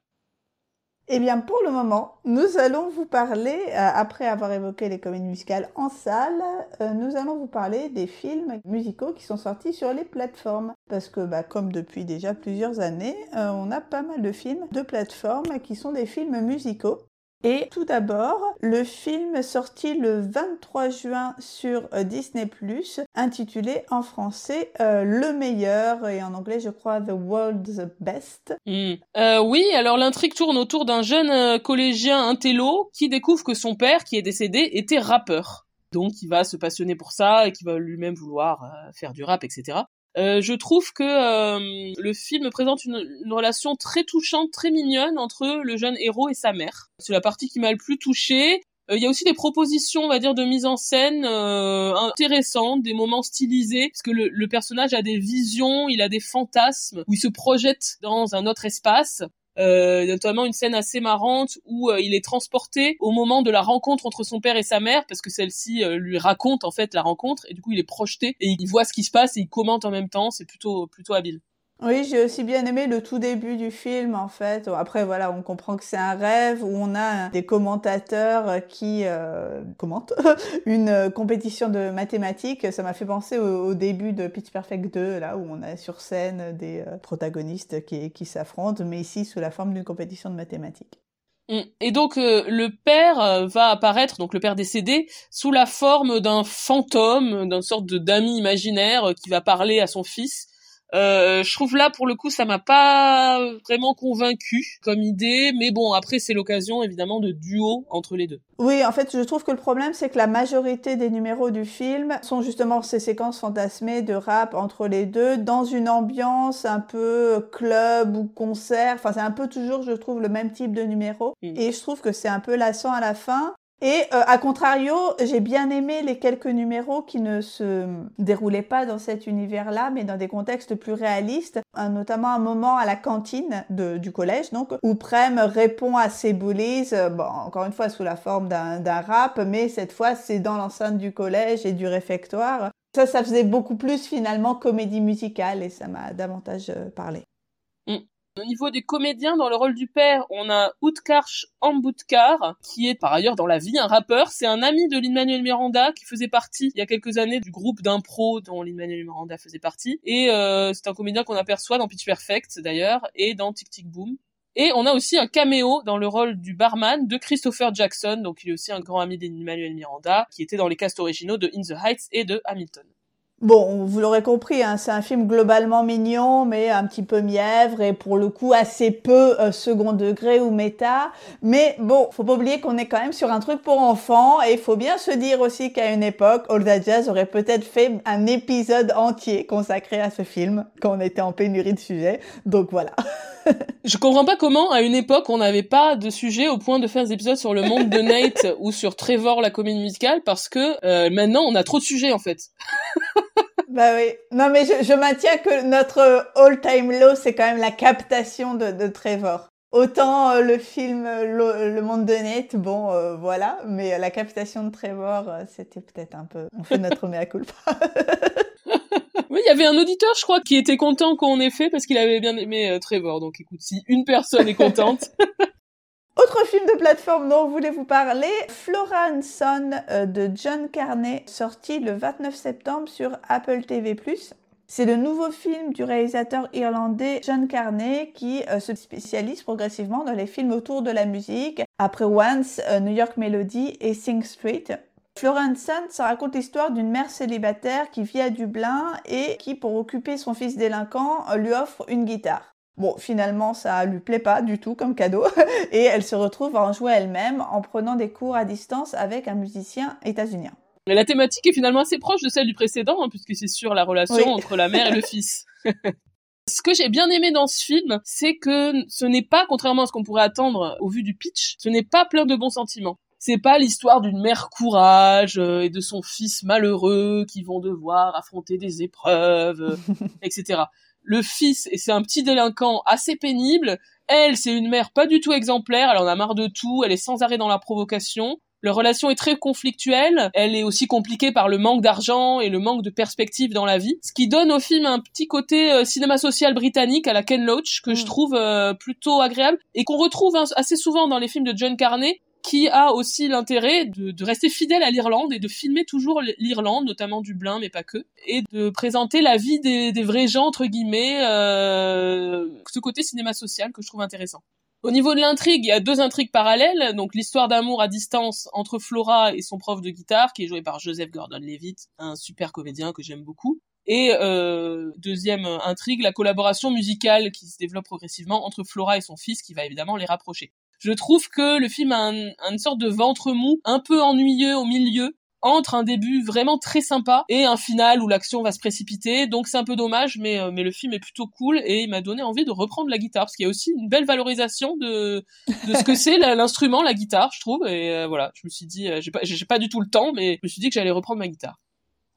Eh bien, pour le moment, nous allons vous parler, euh, après avoir évoqué les comédies musicales en salle, euh, nous allons vous parler des films musicaux qui sont sortis sur les plateformes. Parce que, bah, comme depuis déjà plusieurs années, euh, on a pas mal de films de plateformes qui sont des films musicaux. Et tout d'abord, le film sorti le 23 juin sur euh, Disney ⁇ intitulé en français euh, Le meilleur et en anglais je crois The World's Best. Hmm. Euh, oui, alors l'intrigue tourne autour d'un jeune collégien intello qui découvre que son père, qui est décédé, était rappeur. Donc il va se passionner pour ça et qui va lui-même vouloir faire du rap, etc. Euh, je trouve que euh, le film présente une, relation très touchante, très mignonne entre le jeune héros et sa mère. C'est la partie qui m'a le plus touchée. Euh, il y a aussi des propositions, on va dire, de mise en scène intéressantes, des moments stylisés, parce que le, le, personnage a des visions, il a des fantasmes, où il se projette dans un autre espace. Euh, notamment une scène assez marrante où euh, il est transporté au moment de la rencontre entre son père et sa mère parce que celle-ci euh, lui raconte en fait la rencontre et du coup il est projeté et il voit ce qui se passe et il commente en même temps c'est plutôt plutôt habile oui, j'ai aussi bien aimé le tout début du film, en fait. Après, voilà, on comprend que c'est un rêve où on a des commentateurs qui euh, commentent une compétition de mathématiques. Ça m'a fait penser au, début de Pitch Perfect 2, là où on a sur scène des euh, protagonistes qui, qui s'affrontent, mais ici sous la forme d'une compétition de mathématiques. Mm. Et donc euh, le père va apparaître, donc le père décédé, sous la forme d'un fantôme, d'une sorte d'ami imaginaire qui va parler à son fils euh, je trouve là pour le coup ça m'a pas vraiment convaincu comme idée, mais bon après c'est l'occasion évidemment de duo entre les deux. Oui, en fait je trouve que le problème c'est que la majorité des numéros du film sont justement ces séquences fantasmées de rap entre les deux dans une ambiance un peu club ou concert. Enfin c'est un peu toujours je trouve le même type de numéro mm. et je trouve que c'est un peu lassant à la fin. Et euh, à contrario, j'ai bien aimé les quelques numéros qui ne se déroulaient pas dans cet univers-là, mais dans des contextes plus réalistes, notamment un moment à la cantine du collège, donc où Prem répond à ses bullies, euh, encore une fois sous la forme d'un rap, mais cette fois c'est dans l'enceinte du collège et du réfectoire. Ça, ça faisait beaucoup plus finalement comédie musicale et ça m'a davantage euh, parlé. Au niveau des comédiens, dans le rôle du père, on a Utkarsh Ambudkar, qui est par ailleurs dans la vie un rappeur. C'est un ami de Lin-Manuel Miranda qui faisait partie il y a quelques années du groupe d'impro dont Lin-Manuel Miranda faisait partie. Et euh, c'est un comédien qu'on aperçoit dans Pitch Perfect d'ailleurs et dans Tic Tic Boom. Et on a aussi un caméo dans le rôle du barman de Christopher Jackson, donc il est aussi un grand ami d'Emmanuel Miranda, qui était dans les casts originaux de In the Heights et de Hamilton. Bon, vous l'aurez compris, hein, c'est un film globalement mignon, mais un petit peu mièvre et pour le coup assez peu euh, second degré ou méta. Mais bon, faut pas oublier qu'on est quand même sur un truc pour enfants et il faut bien se dire aussi qu'à une époque, All That Jazz aurait peut-être fait un épisode entier consacré à ce film quand on était en pénurie de sujets. Donc voilà. Je comprends pas comment, à une époque, on n'avait pas de sujet au point de faire des épisodes sur le monde de Nate ou sur Trevor, la comédie musicale, parce que euh, maintenant, on a trop de sujets, en fait. bah oui. Non, mais je, je maintiens que notre all-time low, c'est quand même la captation de, Trevor. Autant euh, le film euh, le, monde de Nate, bon, voilà, mais la captation de Trevor, c'était peut-être un peu... On fait notre mea culpa. Oui, il y avait un auditeur, je crois, qui était content qu'on ait fait parce qu'il avait bien aimé euh, Trevor. Donc écoute, si une personne est contente. Autre film de plateforme dont je voulais vous parler, Flora Son euh, de John Carney, sorti le 29 septembre sur Apple TV+. C'est le nouveau film du réalisateur irlandais John Carney qui euh, se spécialise progressivement dans les films autour de la musique, après Once, New York Melody et Sing Street. Florence ça raconte l'histoire d'une mère célibataire qui vit à Dublin et qui, pour occuper son fils délinquant, lui offre une guitare. Bon, finalement, ça lui plaît pas du tout comme cadeau, et elle se retrouve à en jouer elle-même en prenant des cours à distance avec un musicien états-unien. La thématique est finalement assez proche de celle du précédent, hein, puisque c'est sur la relation entre la mère et le fils. Ce que j'ai bien aimé dans ce film, c'est que ce n'est pas, contrairement à ce qu'on pourrait attendre au vu du pitch, ce n'est pas plein de bons sentiments c'est pas l'histoire d'une mère courage euh, et de son fils malheureux qui vont devoir affronter des épreuves, euh, etc. Le fils, et c'est un petit délinquant assez pénible. Elle, c'est une mère pas du tout exemplaire. Elle en a marre de tout. Elle est sans arrêt dans la provocation. Leur relation est très conflictuelle. Elle est aussi compliquée par le manque d'argent et le manque de perspective dans la vie. Ce qui donne au film un petit côté euh, cinéma social britannique à la Ken Loach que je mm. trouve plutôt agréable et qu'on retrouve hein, assez souvent dans les films de John Carney qui a aussi l'intérêt de, rester fidèle à l'Irlande et de filmer toujours l'Irlande, notamment Dublin, mais pas que, et de présenter la vie des, vrais gens, entre guillemets, euh, ce côté cinéma social que je trouve intéressant. Au niveau de l'intrigue, il y a deux intrigues parallèles, donc l'histoire d'amour à distance entre Flora et son prof de guitare, qui est joué par Joseph Gordon-Levitt, un super comédien que j'aime beaucoup. Et euh, deuxième intrigue, la collaboration musicale qui se développe progressivement entre Flora et son fils, qui va évidemment les rapprocher. Je trouve que le film a, une sorte de ventre mou, un peu ennuyeux au milieu, entre un début vraiment très sympa et un final où l'action va se précipiter. Donc c'est un peu dommage, mais, euh, mais le film est plutôt cool et il m'a donné envie de reprendre la guitare parce qu'il y a aussi une belle valorisation de, de ce que c'est l'instrument, la guitare, je trouve. Et euh, voilà, je me suis dit, euh, j'ai pas, du tout le temps, mais je me suis dit que j'allais reprendre ma guitare.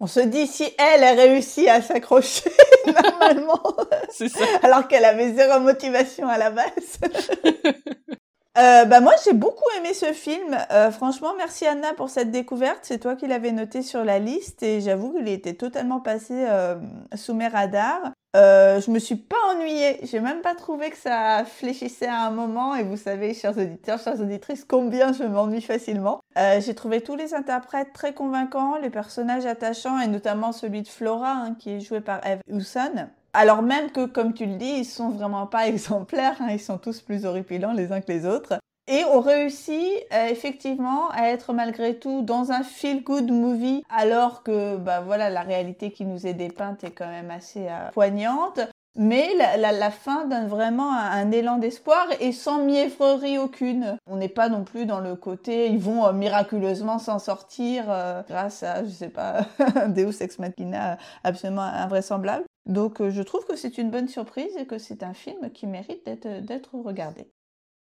On se dit si elle a réussi à s'accrocher normalement, ça. alors qu'elle avait zéro motivation à la base. Euh, bah moi j'ai beaucoup aimé ce film. Euh, franchement, merci Anna pour cette découverte. C'est toi qui l'avais noté sur la liste et j'avoue qu'il était totalement passé euh, sous mes radars. Euh, je me suis pas ennuyée. J'ai même pas trouvé que ça fléchissait à un moment. Et vous savez, chers auditeurs, chères auditrices, combien je m'ennuie facilement. Euh, j'ai trouvé tous les interprètes très convaincants, les personnages attachants et notamment celui de Flora hein, qui est joué par Eve Hewson. Alors même que, comme tu le dis, ils sont vraiment pas exemplaires, hein, ils sont tous plus horripilants les uns que les autres. Et on réussit euh, effectivement à être malgré tout dans un feel-good movie, alors que bah voilà la réalité qui nous est dépeinte est quand même assez euh, poignante. Mais la, fin donne vraiment un, élan d'espoir et sans mièvrerie aucune. On n'est pas non plus dans le côté ils vont euh, miraculeusement s'en sortir grâce à je sais pas Deus ex machina absolument invraisemblable. Donc euh, je trouve que c'est une bonne surprise et que c'est un film qui mérite d'être regardé.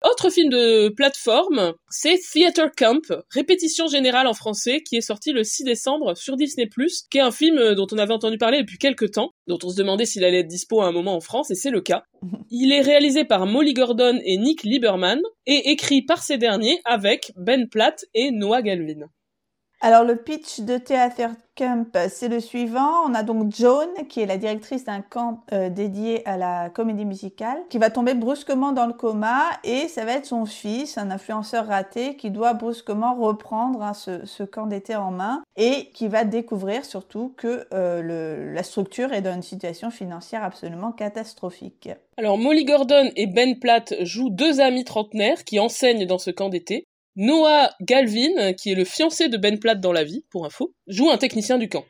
Autre film de plateforme, c'est Theater Camp, répétition générale en français, qui est sorti le 6 décembre sur Disney+, qui est un film euh, dont on avait entendu parler depuis quelques temps, dont on se demandait s'il allait être dispo à un moment en France, et c'est le cas. Il est réalisé par Molly Gordon et Nick Lieberman, et écrit par ces derniers avec Ben Platt et Noah Galvin. Alors le pitch de Theater Camp, c'est le suivant. On a donc Joan, qui est la directrice d'un camp euh, dédié à la comédie musicale, qui va tomber brusquement dans le coma et ça va être son fils, un influenceur raté, qui doit brusquement reprendre hein, ce, camp d'été en main et qui va découvrir surtout que euh, la structure est dans une situation financière absolument catastrophique. Alors Molly Gordon et Ben Platt jouent deux amis trentenaires qui enseignent dans ce camp d'été. Noah Galvin, qui est le fiancé de Ben Platt dans la vie, pour info, joue un technicien du camp.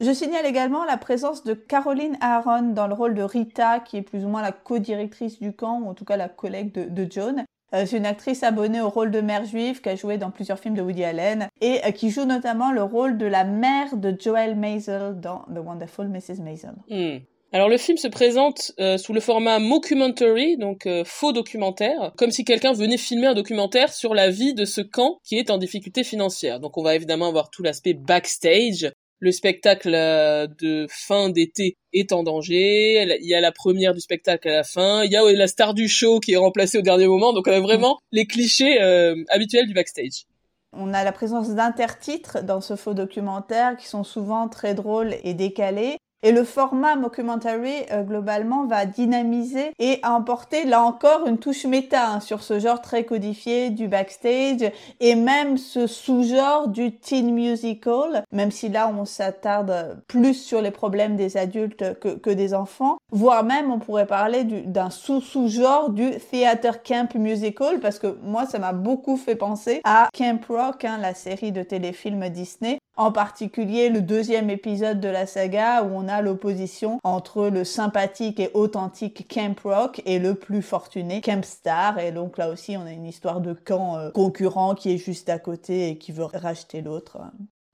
Je signale également la présence de Caroline Aaron dans le rôle de Rita, qui est plus ou moins la co-directrice du camp, ou en tout cas la collègue de, de Joan. Euh, c'est une actrice abonnée au rôle de mère juive qui a joué dans plusieurs films de Woody Allen et euh, qui joue notamment le rôle de la mère de Joel Maisel dans The Wonderful Mrs. Maisel. Hmm. Alors le film se présente euh, sous le format mockumentary, donc faux documentaire, comme si quelqu'un venait filmer un documentaire sur la vie de ce camp qui est en difficulté financière. Donc on va évidemment avoir tout l'aspect backstage, le spectacle euh, de fin d'été est en danger. Il y a la première du spectacle à la fin. Il y a la star du show qui est remplacée au dernier moment. Donc on a vraiment les clichés euh, habituels du backstage. On a la présence d'intertitres dans ce faux documentaire qui sont souvent très drôles et décalés. Et le format mockumentary, euh, globalement, va dynamiser et emporter, là encore, une touche méta hein, sur ce genre très codifié du backstage et même ce sous-genre du teen musical, même si là, on s'attarde plus sur les problèmes des adultes que, que des enfants, voire même, on pourrait parler d'un sous-sous-genre du theater camp musical, parce que moi, ça m'a beaucoup fait penser à Camp Rock, hein, la série de téléfilms Disney, en particulier le deuxième épisode de la saga où on a l'opposition entre le sympathique et authentique Camp Rock et le plus fortuné Camp Star. Et donc là aussi, on a une histoire de camp euh, concurrent qui est juste à côté et qui veut racheter l'autre.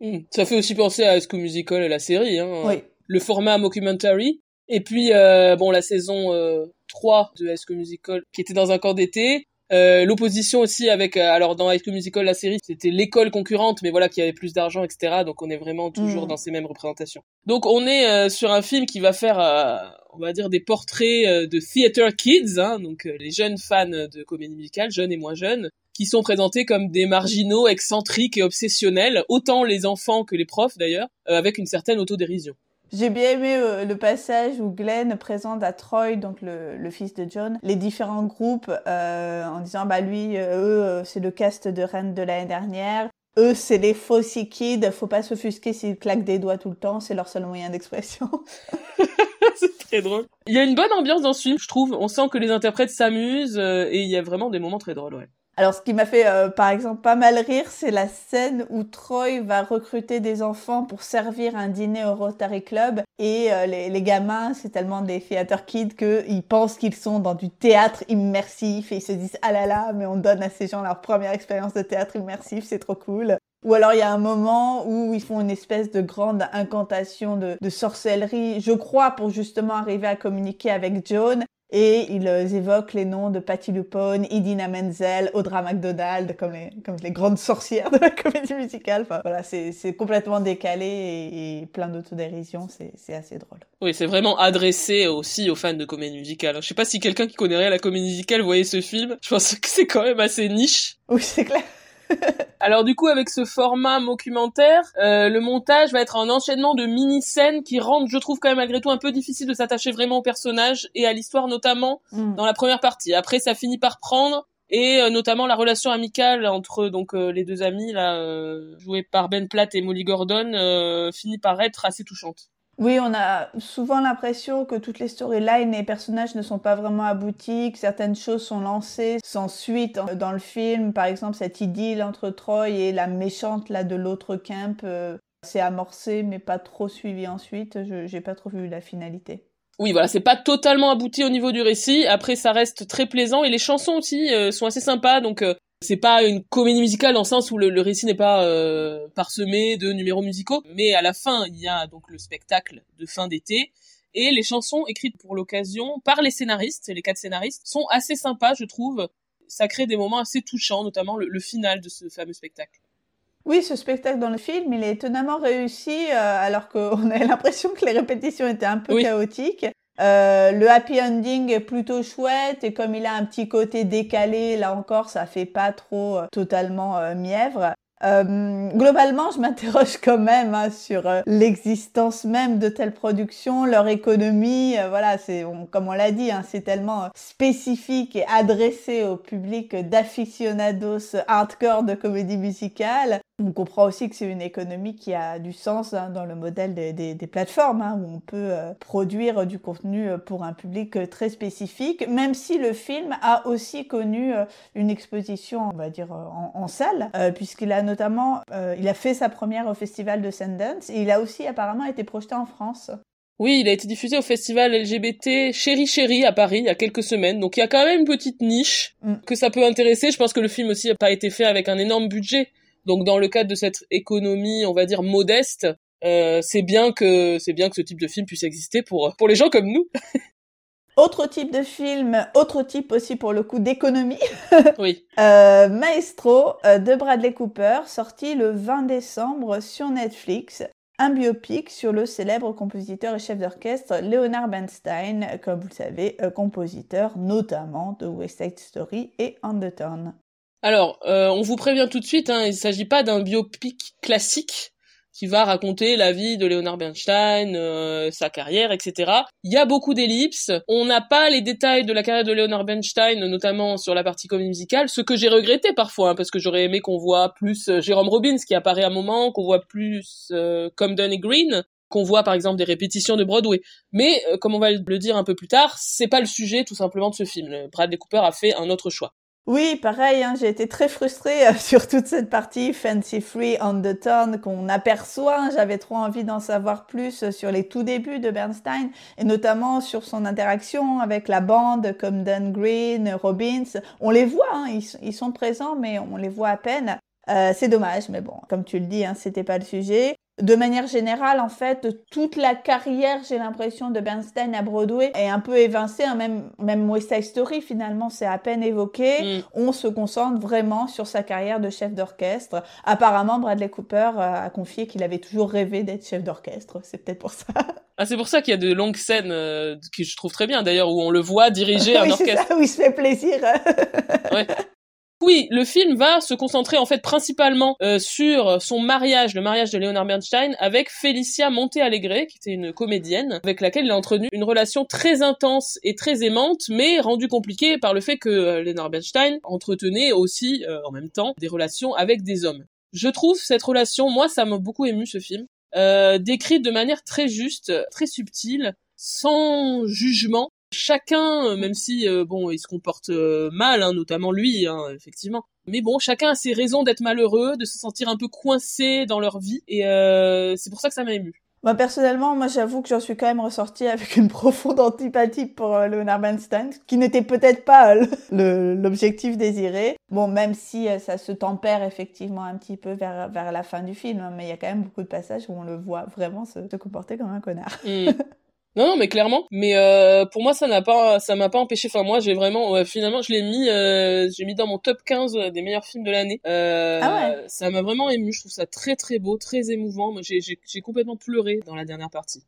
Hmm. Ça fait aussi penser à Esco Musical et la série. Hein. Oui. Le format mockumentary. Et puis, euh, bon, la saison 3 euh, de High Musical qui était dans un camp d'été. Euh, l'opposition aussi avec, euh, alors dans High School Musical, la série, c'était l'école concurrente, mais voilà, qui avait plus d'argent, etc. Donc on est vraiment toujours mm. dans ces mêmes représentations. Donc on est euh, sur un film qui va faire, on va dire, des portraits de theater kids, hein, donc les jeunes fans de comédie musicale, jeunes et moins jeunes, qui sont présentés comme des marginaux excentriques et obsessionnels, autant les enfants que les profs d'ailleurs, avec une certaine autodérision. J'ai bien aimé euh, le passage où Glenn présente à Troy, donc le, le fils de John, les différents groupes euh, en disant bah lui, euh, eux, euh, c'est le cast de Rennes de l'année dernière. Eux, c'est les Fossy Kids. Faut pas s'offusquer s'ils claquent des doigts tout le temps. C'est leur seul moyen d'expression. c'est très drôle. Il y a une bonne ambiance dans ce film, je trouve. On sent que les interprètes s'amusent et il y a vraiment des moments très drôles, ouais. Alors, ce qui m'a fait, euh, par exemple, pas mal rire, c'est la scène où Troy va recruter des enfants pour servir un dîner au Rotary Club. Et euh, les, les, gamins, c'est tellement des theater kids qu'ils pensent qu'ils sont dans du théâtre immersif et ils se disent « Ah là là, mais on donne à ces gens leur première expérience de théâtre immersif, c'est trop cool !» Ou alors il y a un moment où ils font une espèce de grande incantation de, de sorcellerie, je crois, pour justement arriver à communiquer avec Joan et ils évoquent les noms de Patti LuPone, Idina Menzel, Audra McDonald, comme les, comme les grandes sorcières de la comédie musicale. Enfin, voilà, c'est complètement décalé et, plein d'autodérision, c'est assez drôle. Oui, c'est vraiment adressé aussi aux fans de comédie musicale. Je sais pas si quelqu'un qui connaît rien à la comédie musicale voyait ce film. Je pense que c'est quand même assez niche. Oui, c'est clair. Alors du coup, avec ce format documentaire, euh, le montage va être un enchaînement de mini-scènes qui rendent, je trouve quand même malgré tout un peu difficile de s'attacher vraiment au personnage et à l'histoire notamment mm. dans la première partie. Après, ça finit par prendre et euh, notamment la relation amicale entre donc euh, les deux amis là joués par Ben Platt et Molly Gordon finit par être assez touchante. Oui, on a souvent l'impression que toutes les storylines et les personnages ne sont pas vraiment aboutis, que certaines choses sont lancées sans suite dans le film. Par exemple, cette idylle entre Troy et la méchante là de l'autre camp, euh, c'est amorcé mais pas trop suivi ensuite. Je j'ai pas trop vu la finalité. Oui, voilà, c'est pas totalement abouti au niveau du récit. Après, ça reste très plaisant et les chansons aussi euh, sont assez sympas. Donc, euh, c'est pas une comédie musicale dans le sens où le, récit n'est pas euh, parsemé de numéros musicaux, mais à la fin il y a donc le spectacle de fin d'été et les chansons écrites pour l'occasion par les scénaristes, les quatre scénaristes, sont assez sympas, je trouve. Ça crée des moments assez touchants, notamment le, final de ce fameux spectacle. Oui, ce spectacle dans le film, il est étonnamment réussi, euh, alors qu'on a l'impression que les répétitions étaient un peu chaotiques. Euh, le happy ending est plutôt chouette et comme il a un petit côté décalé, là encore, ça fait pas trop euh, totalement euh, mièvre. Euh, globalement, je m'interroge quand même hein, sur euh, l'existence même de telles productions, leur économie. Euh, voilà, c'est comme on l'a dit, hein, c'est tellement spécifique et adressé au public d'aficionados hardcore de comédie musicale. On comprend aussi que c'est une économie qui a du sens hein, dans le modèle des, des, des plateformes, hein, où on peut produire du contenu pour un public très spécifique, même si le film a aussi connu une exposition, on va dire, en, en salle, puisqu'il a notamment, il a fait sa première au festival de Sundance et il a aussi apparemment été projeté en France. Oui, il a été diffusé au festival LGBT Chéri Chéri à Paris il y a quelques semaines. Donc il y a quand même une petite niche mm. que ça peut intéresser. Je pense que le film aussi n'a pas été fait avec un énorme budget. Donc dans le cadre de cette économie, on va dire modeste, euh, c'est bien que c'est bien que ce type de film puisse exister pour pour les gens comme nous. Autre type de film, autre type aussi pour le coup d'économie. oui. Euh, Maestro euh, de Bradley Cooper, sorti le 20 décembre sur Netflix un biopic sur le célèbre compositeur et chef d'orchestre Leonard Bernstein, comme vous le savez, euh, compositeur notamment de West Side Story et Undertone. Alors, euh, on vous prévient tout de suite, hein, il ne s'agit pas d'un biopic classique qui va raconter la vie de Leonard Bernstein, euh, sa carrière, etc. Il y a beaucoup d'ellipses. On n'a pas les détails de la carrière de Leonard Bernstein, notamment sur la partie comédie musicale, ce que j'ai regretté parfois, hein, parce que j'aurais aimé qu'on voit plus euh, Jérôme Robbins qui apparaît à un moment, qu'on voit plus euh, Comden et Green, qu'on voit par exemple des répétitions de Broadway. Mais comme on va le dire un peu plus tard, c'est pas le sujet tout simplement de ce film. Bradley Cooper a fait un autre choix. Oui, pareil, hein, j'ai été très frustrée euh, sur toute cette partie Fancy Free on the Turn qu'on aperçoit. J'avais trop envie d'en savoir plus euh, sur les tout débuts de Bernstein et notamment sur son interaction avec la bande comme Dan Green, Robbins. On les voit, hein, ils, sont présents, mais on les voit à peine. Euh, c'est dommage, mais bon, comme tu le dis, hein, c'était pas le sujet de manière générale, en fait, toute la carrière, j'ai l'impression, de Bernstein à Broadway est un peu évincée. Hein. Même, même West Side Story, finalement, c'est à peine évoqué. Mm. On se concentre vraiment sur sa carrière de chef d'orchestre. Apparemment, Bradley Cooper euh, a confié qu'il avait toujours rêvé d'être chef d'orchestre. C'est peut-être pour ça. Ah, c'est pour ça qu'il y a de longues scènes euh, que je trouve très bien, d'ailleurs, où on le voit diriger un orchestre. Ça, où il se fait plaisir. ouais. Oui, le film va se concentrer en fait principalement euh, sur son mariage, le mariage de Leonard Bernstein avec Felicia Monte Alegre, qui était une comédienne avec laquelle il a entretenu une relation très intense et très aimante, mais rendue compliquée par le fait que euh, Leonard Bernstein entretenait aussi euh, en même temps des relations avec des hommes. Je trouve cette relation, moi ça m'a beaucoup ému ce film, décrite de manière très juste, très subtile, sans jugement chacun, euh, même si euh, bon, il se comporte euh, mal, hein, notamment lui, hein, effectivement. Mais bon, chacun a ses raisons d'être malheureux, de se sentir un peu coincé dans leur vie, et c'est pour ça que ça m'a ému. Moi personnellement, moi j'avoue que j'en suis quand même ressortie avec une profonde antipathie pour Leonard Bernstein, qui n'était peut-être pas l'objectif désiré. Bon, même si ça se tempère effectivement un petit peu vers, vers la fin du film, hein, mais il y a quand même beaucoup de passages où on le voit vraiment se, comporter comme un connard. Mm. Non, non, mais clairement. Mais euh, pour moi, ça n'a pas, ça m'a pas empêché. Enfin, moi, j'ai vraiment, finalement, je l'ai mis, euh, j'ai mis dans mon top 15 euh, des meilleurs films de l'année. Euh, ah ouais. Ça m'a vraiment ému. Je trouve ça très, très beau, très émouvant. Moi, j'ai, j'ai, complètement pleuré dans la dernière partie.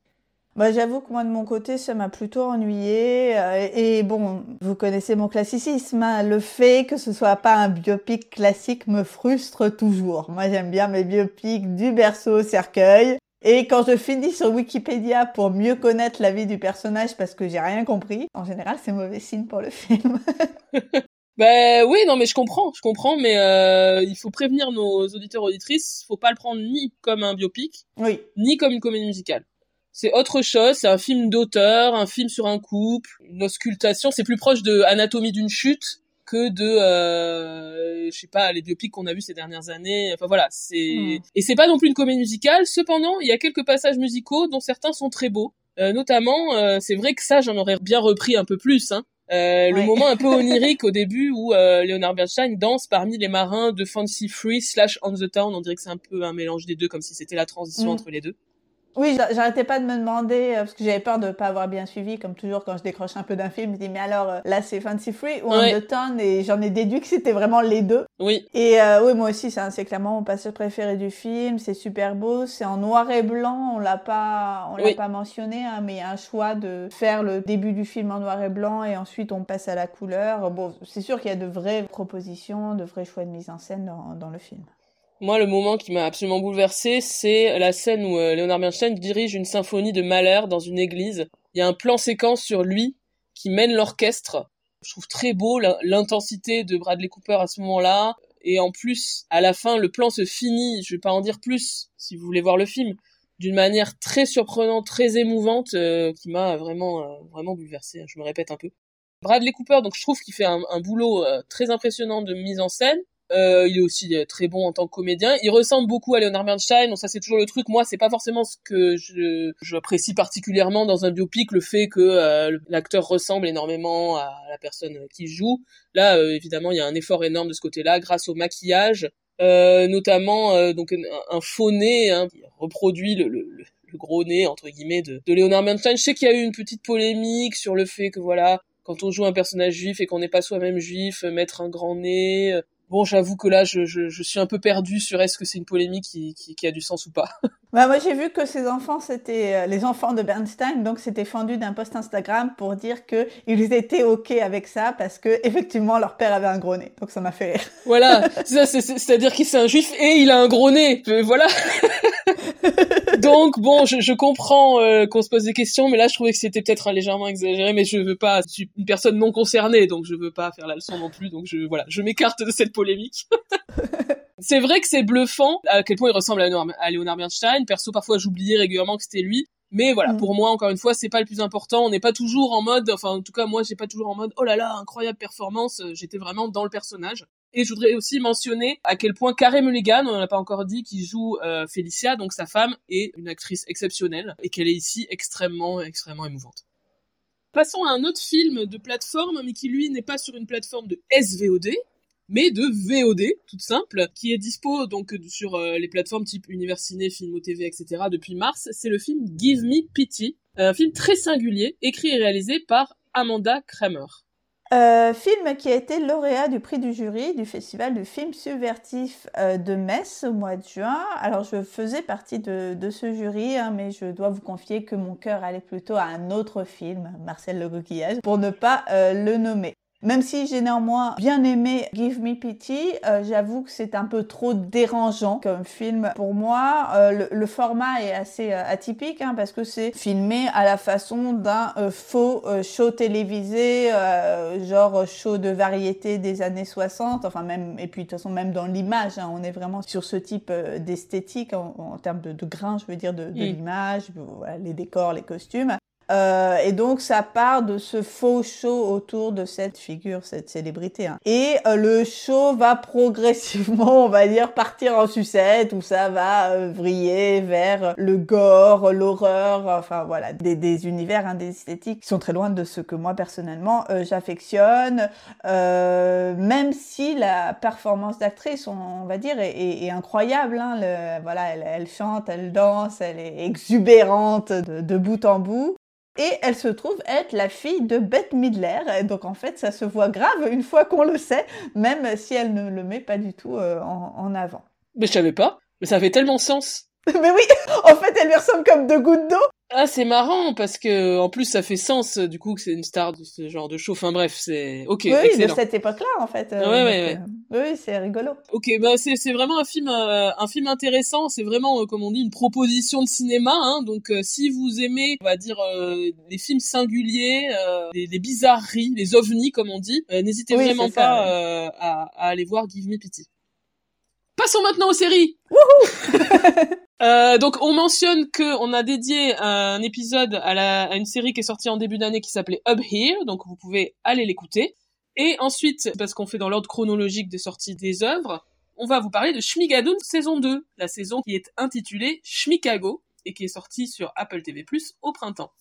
Bah, j'avoue que moi de mon côté, ça m'a plutôt ennuyé. Euh, et bon, vous connaissez mon classicisme. Hein. Le fait que ce soit pas un biopic classique me frustre toujours. Moi, j'aime bien mes biopics du berceau au cercueil. Et quand je finis sur Wikipédia pour mieux connaître la vie du personnage parce que j'ai rien compris, en général, c'est mauvais signe pour le film. ben oui, non, mais je comprends, je comprends, mais euh, il faut prévenir nos auditeurs auditrices, faut pas le prendre ni comme un biopic, oui. ni comme une comédie musicale. C'est autre chose, c'est un film d'auteur, un film sur un couple, une auscultation, c'est plus proche de Anatomie d'une chute que de euh, je sais pas les biopics qu'on a vus ces dernières années enfin voilà c'est hmm. et c'est pas non plus une comédie musicale cependant il y a quelques passages musicaux dont certains sont très beaux euh, notamment euh, c'est vrai que ça j'en aurais bien repris un peu plus hein. Euh, le moment un peu onirique au début où euh, Leonard Bernstein danse parmi les marins de Fancy Free slash On the Town. On dirait que c'est un peu un mélange des deux, comme si c'était la transition hmm. entre les deux. Oui, j'arrêtais pas de me demander, euh, parce que j'avais peur de pas avoir bien suivi, comme toujours quand je décroche un peu d'un film, je dis mais alors euh, là c'est Fancy Free ou ouais. Undertone et j'en ai déduit que c'était vraiment les deux. Oui. Et euh, oui, moi aussi, c'est clairement mon passage préféré du film, c'est super beau, c'est en noir et blanc, on l'a pas, on l'a pas mentionné, hein, mais il y a un choix de faire le début du film en noir et blanc et ensuite on passe à la couleur. Bon, c'est sûr qu'il y a de vraies propositions, de vrais choix de mise en scène dans, dans le film. Moi, le moment qui m'a absolument bouleversé, c'est la scène où euh, Leonard Bernstein dirige une symphonie de Mahler dans une église. Il y a un plan séquence sur lui qui mène l'orchestre. Je trouve très beau l'intensité de Bradley Cooper à ce moment-là. Et en plus, à la fin, le plan se finit, je vais pas en dire plus si vous voulez voir le film, d'une manière très surprenante, très émouvante, euh, qui m'a vraiment, euh, vraiment bouleversé. Je me répète un peu. Bradley Cooper, donc je trouve qu'il fait un, boulot très impressionnant de mise en scène Euh, il est aussi euh, très bon en tant que comédien. Il ressemble beaucoup à Leonard Bernstein. Donc ça c'est toujours le truc. Moi c'est pas forcément ce que je j'apprécie particulièrement dans un biopic, le fait que euh, l'acteur ressemble énormément à la personne qui joue. Là évidemment il y a un effort énorme de ce côté-là grâce au maquillage, notamment donc un, faux nez hein, qui reproduit le, le, le, gros nez entre guillemets de, de Leonard Bernstein. Je sais qu'il y a eu une petite polémique sur le fait que voilà quand on joue un personnage juif et qu'on n'est pas soi-même juif, mettre un grand nez, Bon, j'avoue que là, je, je, je, suis un peu perdue sur est-ce que c'est une polémique qui, qui, qui, a du sens ou pas. bah, moi, j'ai vu que ces enfants, c'était euh, les enfants de Bernstein, donc c'était fendu d'un post Instagram pour dire que ils étaient ok avec ça parce que effectivement leur père avait un gros nez. Donc ça m'a fait rire. Voilà, c'est-à-dire qu'il c'est un juif et il a un gros nez. Euh, voilà. donc bon, je, je comprends euh, qu'on se pose des questions, mais là, je trouvais que c'était peut-être légèrement exagéré, mais je veux pas. Je suis une personne non concernée, donc je veux pas faire la leçon non plus. Donc je voilà, je m'écarte de cette polémique. c'est vrai que c'est bluffant à quel point il ressemble à Leonard, Bernstein. Perso, parfois j'oubliais régulièrement que c'était lui. Mais voilà, mm. pour moi, encore une fois, c'est pas le plus important. On n'est pas toujours en mode, enfin, en tout cas, moi, j'ai pas toujours en mode, oh là là, incroyable performance. J'étais vraiment dans le personnage. Et je voudrais aussi mentionner à quel point Carey Mulligan, on l'a pas encore dit, qui joue euh, Felicia, donc sa femme, est une actrice exceptionnelle et qu'elle est ici extrêmement, extrêmement émouvante. Passons à un autre film de plateforme, mais qui lui n'est pas sur une plateforme de SVOD, mais de VOD, toute simple, qui est dispo donc sur euh, les plateformes type Univers Ciné, Filmo TV, etc. depuis mars. C'est le film Give Me Pity, un film très singulier, écrit et réalisé par Amanda Kramer. Euh, film qui a été lauréat du prix du jury du Festival du film subvertif euh, de Metz au mois de juin. Alors je faisais partie de, ce jury, hein, mais je dois vous confier que mon cœur allait plutôt à un autre film, Marcel Le Coquillage, pour ne pas le nommer. Même si j'ai néanmoins bien aimé Give Me Pity, euh, j'avoue que c'est un peu trop dérangeant comme film pour moi. Euh, le, format est assez euh, atypique hein, parce que c'est filmé à la façon d'un faux show télévisé, genre show de variété des années 60. Enfin même et puis de toute façon même dans l'image, hein, on est vraiment sur ce type d'esthétique en, termes de, de, grain, je veux dire, de, de l'image, les décors, les costumes. Euh, et donc ça part de ce faux show autour de cette figure, cette célébrité. Hein. Et euh, le show va progressivement, on va dire, partir en sucette, où ça va euh, vriller vers le gore, l'horreur, enfin voilà, des, des univers, hein, des esthétiques qui sont très loin de ce que moi personnellement euh, j'affectionne. même si la performance d'actrice, on, va dire, est, est, incroyable. Hein, le, voilà, elle, elle, chante, elle danse, elle est exubérante de bout en bout. Et elle se trouve être la fille de Bette Midler. Donc en fait, ça se voit grave une fois qu'on le sait, même si elle ne le met pas du tout euh, en, avant. Mais je savais pas. Mais ça fait tellement sens. Mais oui, en fait, elle lui ressemble comme deux gouttes d'eau. Ah, c'est marrant parce que en plus ça fait sens du coup que c'est une star de ce genre de show. Enfin bref, c'est ok. Oui, de cette époque-là en fait. Euh, ouais, ouais, ouais. oui, c'est rigolo. Ok, bah c'est c'est vraiment un film euh, un film intéressant. C'est vraiment euh, comme on dit une proposition de cinéma. Hein. Donc si vous aimez, on va dire les films singuliers, les, bizarreries, les ovnis comme on dit, n'hésitez vraiment pas à, à aller voir Give Me Pity. Passons maintenant aux séries. euh, donc on mentionne que on a dédié un épisode à, la, à une série qui est sortie en début d'année qui s'appelait Up Here, donc vous pouvez aller l'écouter. Et ensuite, parce qu'on fait dans l'ordre chronologique des sorties des œuvres, on va vous parler de Shmigadoon saison 2, la saison qui est intitulée Shmikago et qui est sortie sur Apple TV+ au printemps.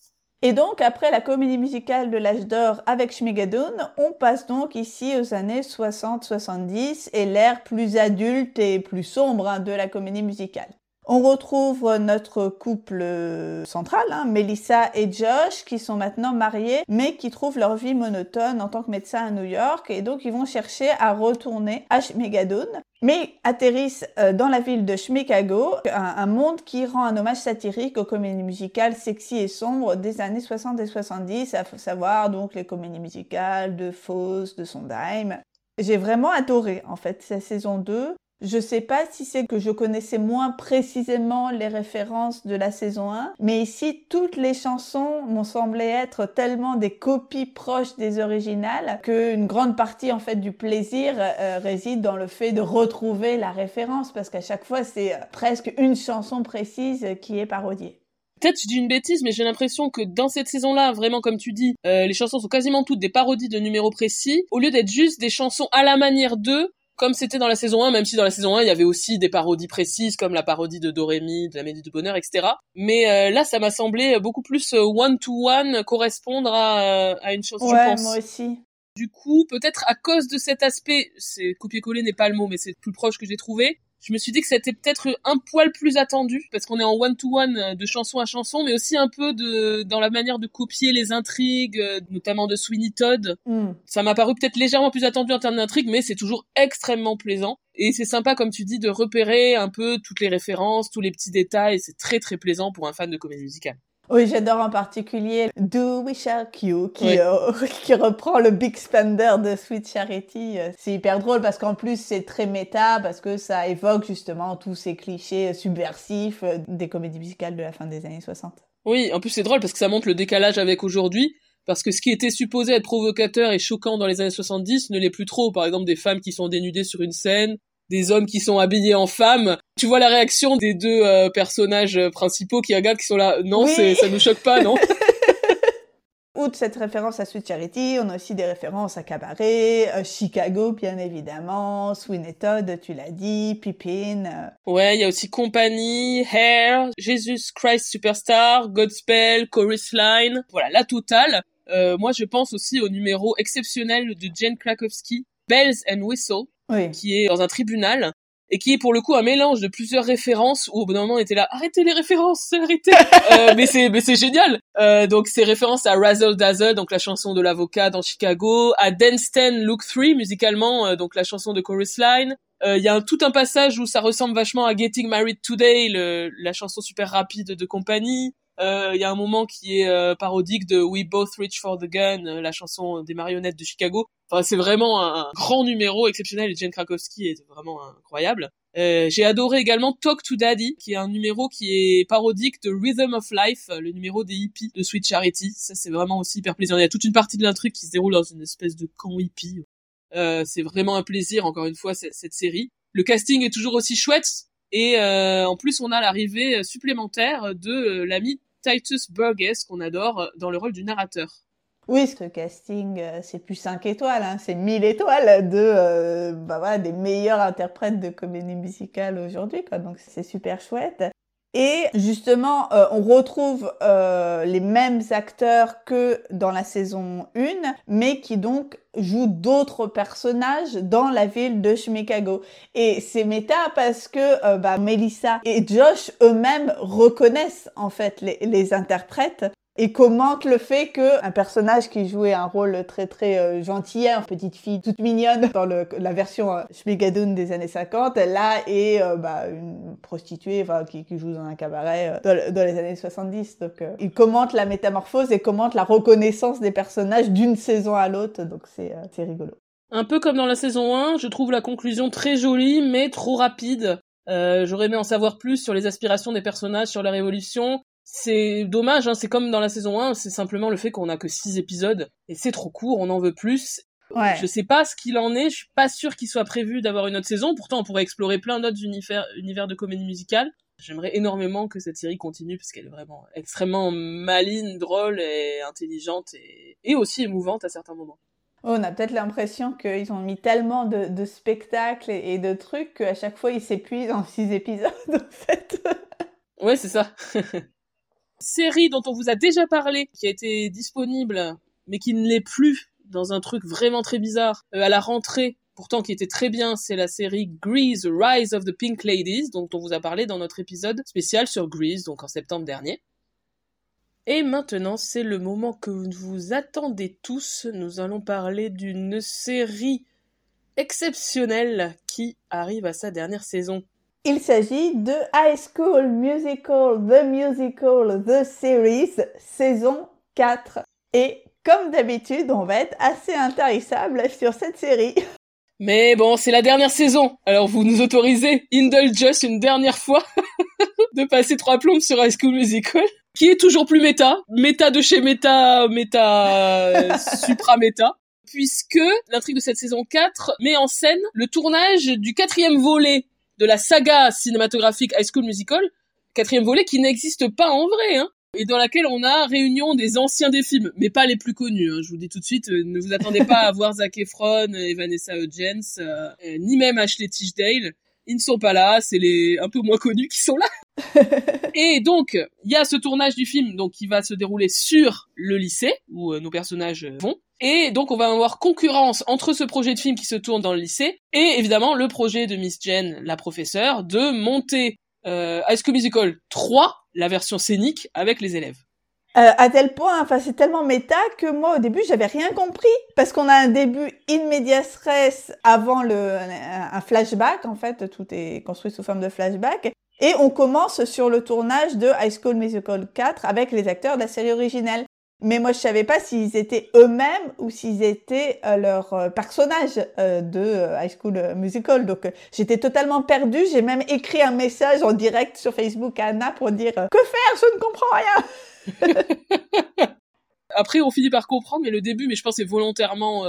Et donc, après la comédie musicale de l'âge d'or avec Schmigadoon, on passe donc ici aux années 60-70 et l'ère plus adulte et plus sombre hein, de la comédie musicale. On retrouve notre couple central, hein, Melissa et Josh, qui sont maintenant mariés, mais qui trouvent leur vie monotone en tant que médecin à New York, et donc ils vont chercher à retourner à Schmigadoon, mais atterrissent euh, dans la ville de Chicago, un, monde qui rend un hommage satirique aux comédies musicales sexy et sombres des années 60 et 70, à savoir donc les comédies musicales de Faust, de Sondheim. J'ai vraiment adoré en fait cette saison 2. Je sais pas si c'est que je connaissais moins précisément les références de la saison 1, mais ici, toutes les chansons m'ont semblé être tellement des copies proches des originales qu'une grande partie, en fait, du plaisir euh, réside dans le fait de retrouver la référence, parce qu'à chaque fois, c'est euh, presque une chanson précise qui est parodiée. Peut-être je dis une bêtise, mais j'ai l'impression que dans cette saison-là, vraiment comme tu dis, euh, les chansons sont quasiment toutes des parodies de numéros précis, au lieu d'être juste des chansons à la manière d'eux, comme c'était dans la saison 1, même si dans la saison 1, il y avait aussi des parodies précises, comme la parodie de Dorémy, de la Médie du Bonheur, etc. Mais euh, là, ça m'a semblé beaucoup plus one-to-one correspondre à, à une chanson, ouais, je pense. moi aussi. Du coup, peut-être à cause de cet aspect, c'est copier-coller n'est pas le mot, mais c'est le plus proche que j'ai trouvé, je me suis dit que c'était peut-être un poil plus attendu parce qu'on est en one to one de chanson à chanson, mais aussi un peu de dans la manière de copier les intrigues, euh, notamment de Sweeney Todd. Mm. Ça m'a paru peut-être légèrement plus attendu en termes d'intrigue, mais c'est toujours extrêmement plaisant. Et c'est sympa, comme tu dis, de repérer un peu toutes les références, tous les petits détails. C'est très très plaisant pour un fan de comédie musicale. Oui, j'adore en particulier Do We Shall You qui, Oui. euh, qui reprend le Big Spender de Sweet Charity. Euh, C'est hyper drôle parce qu'en plus c'est très méta parce que ça évoque justement tous ces clichés subversifs euh, des comédies musicales de la fin des années 60. Oui, en plus c'est drôle parce que ça montre le décalage avec aujourd'hui. Parce que ce qui était supposé être provocateur et choquant dans les années 70 ne l'est plus trop. Par exemple, des femmes qui sont dénudées sur une scène, des hommes qui sont habillés en femmes. Tu vois la réaction des deux euh, personnages euh, principaux qui regardent, qui sont là. Non, Oui. ça nous choque pas, non? Outre cette référence à Sweet Charity, on a aussi des références à Cabaret, euh, Chicago bien évidemment, Sweeney Todd, tu l'as dit, Pippin. euh, Ouais, il y a aussi Company, Hair, Jesus Christ Superstar, Godspell, Chorus Line. Voilà, la totale. Euh, moi, je pense aussi au numéro exceptionnel de Jen Krakowski, Bells and Whistle, Oui. qui est dans un tribunal et qui est pour le coup un mélange de plusieurs références où au bout d'un moment on était là arrêtez les références arrêtez Euh, mais c'est mais c'est génial. Euh, donc c'est référence à Razzle Dazzle donc la chanson de l'avocat dans Chicago à Dance 10 Look 3 musicalement euh, donc la chanson de Chorus Line Euh, il y a un, tout un passage où ça ressemble vachement à Getting Married Today le, la chanson super rapide de compagnie. Euh, il y a un moment qui est euh, parodique de We Both Reach for the Gun, euh, la chanson des marionnettes de Chicago. Enfin, c'est vraiment un, grand numéro exceptionnel et Jane Krakowski est vraiment incroyable. Euh, J'ai adoré également Talk to Daddy, qui est un numéro qui est parodique de Rhythm of Life, le numéro des hippies de Sweet Charity. Ça, c'est vraiment aussi hyper plaisant. Il y a toute une partie de l'intrigue qui se déroule dans une espèce de camp hippie. Euh, c'est vraiment un plaisir, encore une fois, cette série. Le casting est toujours aussi chouette. Et euh, en plus, on a l'arrivée supplémentaire de euh, l'ami Titus Burgess, qu'on adore, euh, dans le rôle du narrateur. Oui, ce casting, euh, c'est plus 5 étoiles, hein, c'est 1000 étoiles de, euh, bah voilà, des meilleurs interprètes de comédie musicale aujourd'hui. Donc c'est super chouette. Et justement, euh, on retrouve euh, les mêmes acteurs que dans la saison 1, mais qui donc jouent d'autres personnages dans la ville de Chicago. Et c'est méta parce que euh, bah, Melissa et Josh eux-mêmes reconnaissent en fait les, les interprètes et commentent le fait que un personnage qui jouait un rôle très très euh, gentil, une petite fille toute mignonne dans la version euh, Schmigadoon des années 50, là est bah, une prostituée enfin, qui, joue dans un cabaret euh, dans, le- dans les années 70. Donc euh, ils commentent la métamorphose et commentent la reconnaissance des personnages d'une saison à l'autre. Donc c'est c'est rigolo. Un peu comme dans la saison 1, je trouve la conclusion très jolie, mais trop rapide. Euh, J'aurais aimé en savoir plus sur les aspirations des personnages, sur leur évolution. C'est dommage, hein, c'est comme dans la saison 1, c'est simplement le fait qu'on a que 6 épisodes, et c'est trop court, on en veut plus. Ouais. Je sais pas ce qu'il en est, je suis pas sûr qu'il soit prévu d'avoir une autre saison, pourtant on pourrait explorer plein d'autres univers, univers de comédie musicale. J'aimerais énormément que cette série continue, parce qu'elle est vraiment extrêmement maligne, drôle et intelligente, et, et aussi émouvante à certains moments. On a peut-être l'impression qu'ils ont mis tellement de, de spectacles et, et de trucs qu'à chaque fois ils s'épuisent en six épisodes en fait. Ouais, c'est ça. Série dont on vous a déjà parlé, qui a été disponible, mais qui ne l'est plus dans un truc vraiment très bizarre euh, à la rentrée. Pourtant, qui était très bien, c'est la série Grease Rise of the Pink Ladies, dont on vous a parlé dans notre épisode spécial sur Grease, donc en septembre dernier. Et maintenant, c'est le moment que vous attendez tous. Nous allons parler d'une série exceptionnelle qui arrive à sa dernière saison. Il s'agit de High School Musical, The Musical, The Series, saison 4. Et comme d'habitude, on va être assez intarissable sur cette série. Mais bon, c'est la dernière saison. Alors vous nous autorisez, indulge us une dernière fois, de passer trois plombes sur High School Musical, qui est toujours plus méta, méta de chez méta, méta, euh, supra méta, puisque l'intrigue de cette saison 4 met en scène le tournage du quatrième volet de la saga cinématographique High School Musical, quatrième volet qui n'existe pas en vrai, hein. et dans laquelle on a réunion des anciens des films, mais pas les plus connus. Hein. Je vous dis tout de suite, euh, ne vous attendez pas à voir Zac Efron et Vanessa Hudgens, euh, ni même Ashley Tisdale. Ils ne sont pas là, c'est les un peu moins connus qui sont là. et donc, il y a ce tournage du film donc qui va se dérouler sur le lycée où euh, nos personnages vont. Et donc on va avoir concurrence entre ce projet de film qui se tourne dans le lycée et évidemment le projet de Miss Jen, la professeure, de monter euh, High School Musical 3, la version scénique, avec les élèves. Euh, à tel point, enfin c'est tellement méta que moi au début j'avais rien compris parce qu'on a un début in medias avant le un flashback en fait tout est construit sous forme de flashback et on commence sur le tournage de High School Musical 4 avec les acteurs de la série originelle. Mais moi, je savais pas s'ils étaient eux-mêmes ou s'ils étaient euh, leur euh, personnage euh, de High School Musical. Donc, j'étais totalement perdue. J'ai même écrit un message en direct sur Facebook à Anna pour dire que faire, je ne comprends rien. Après, on finit par comprendre, mais le début, mais je pense, c'est volontairement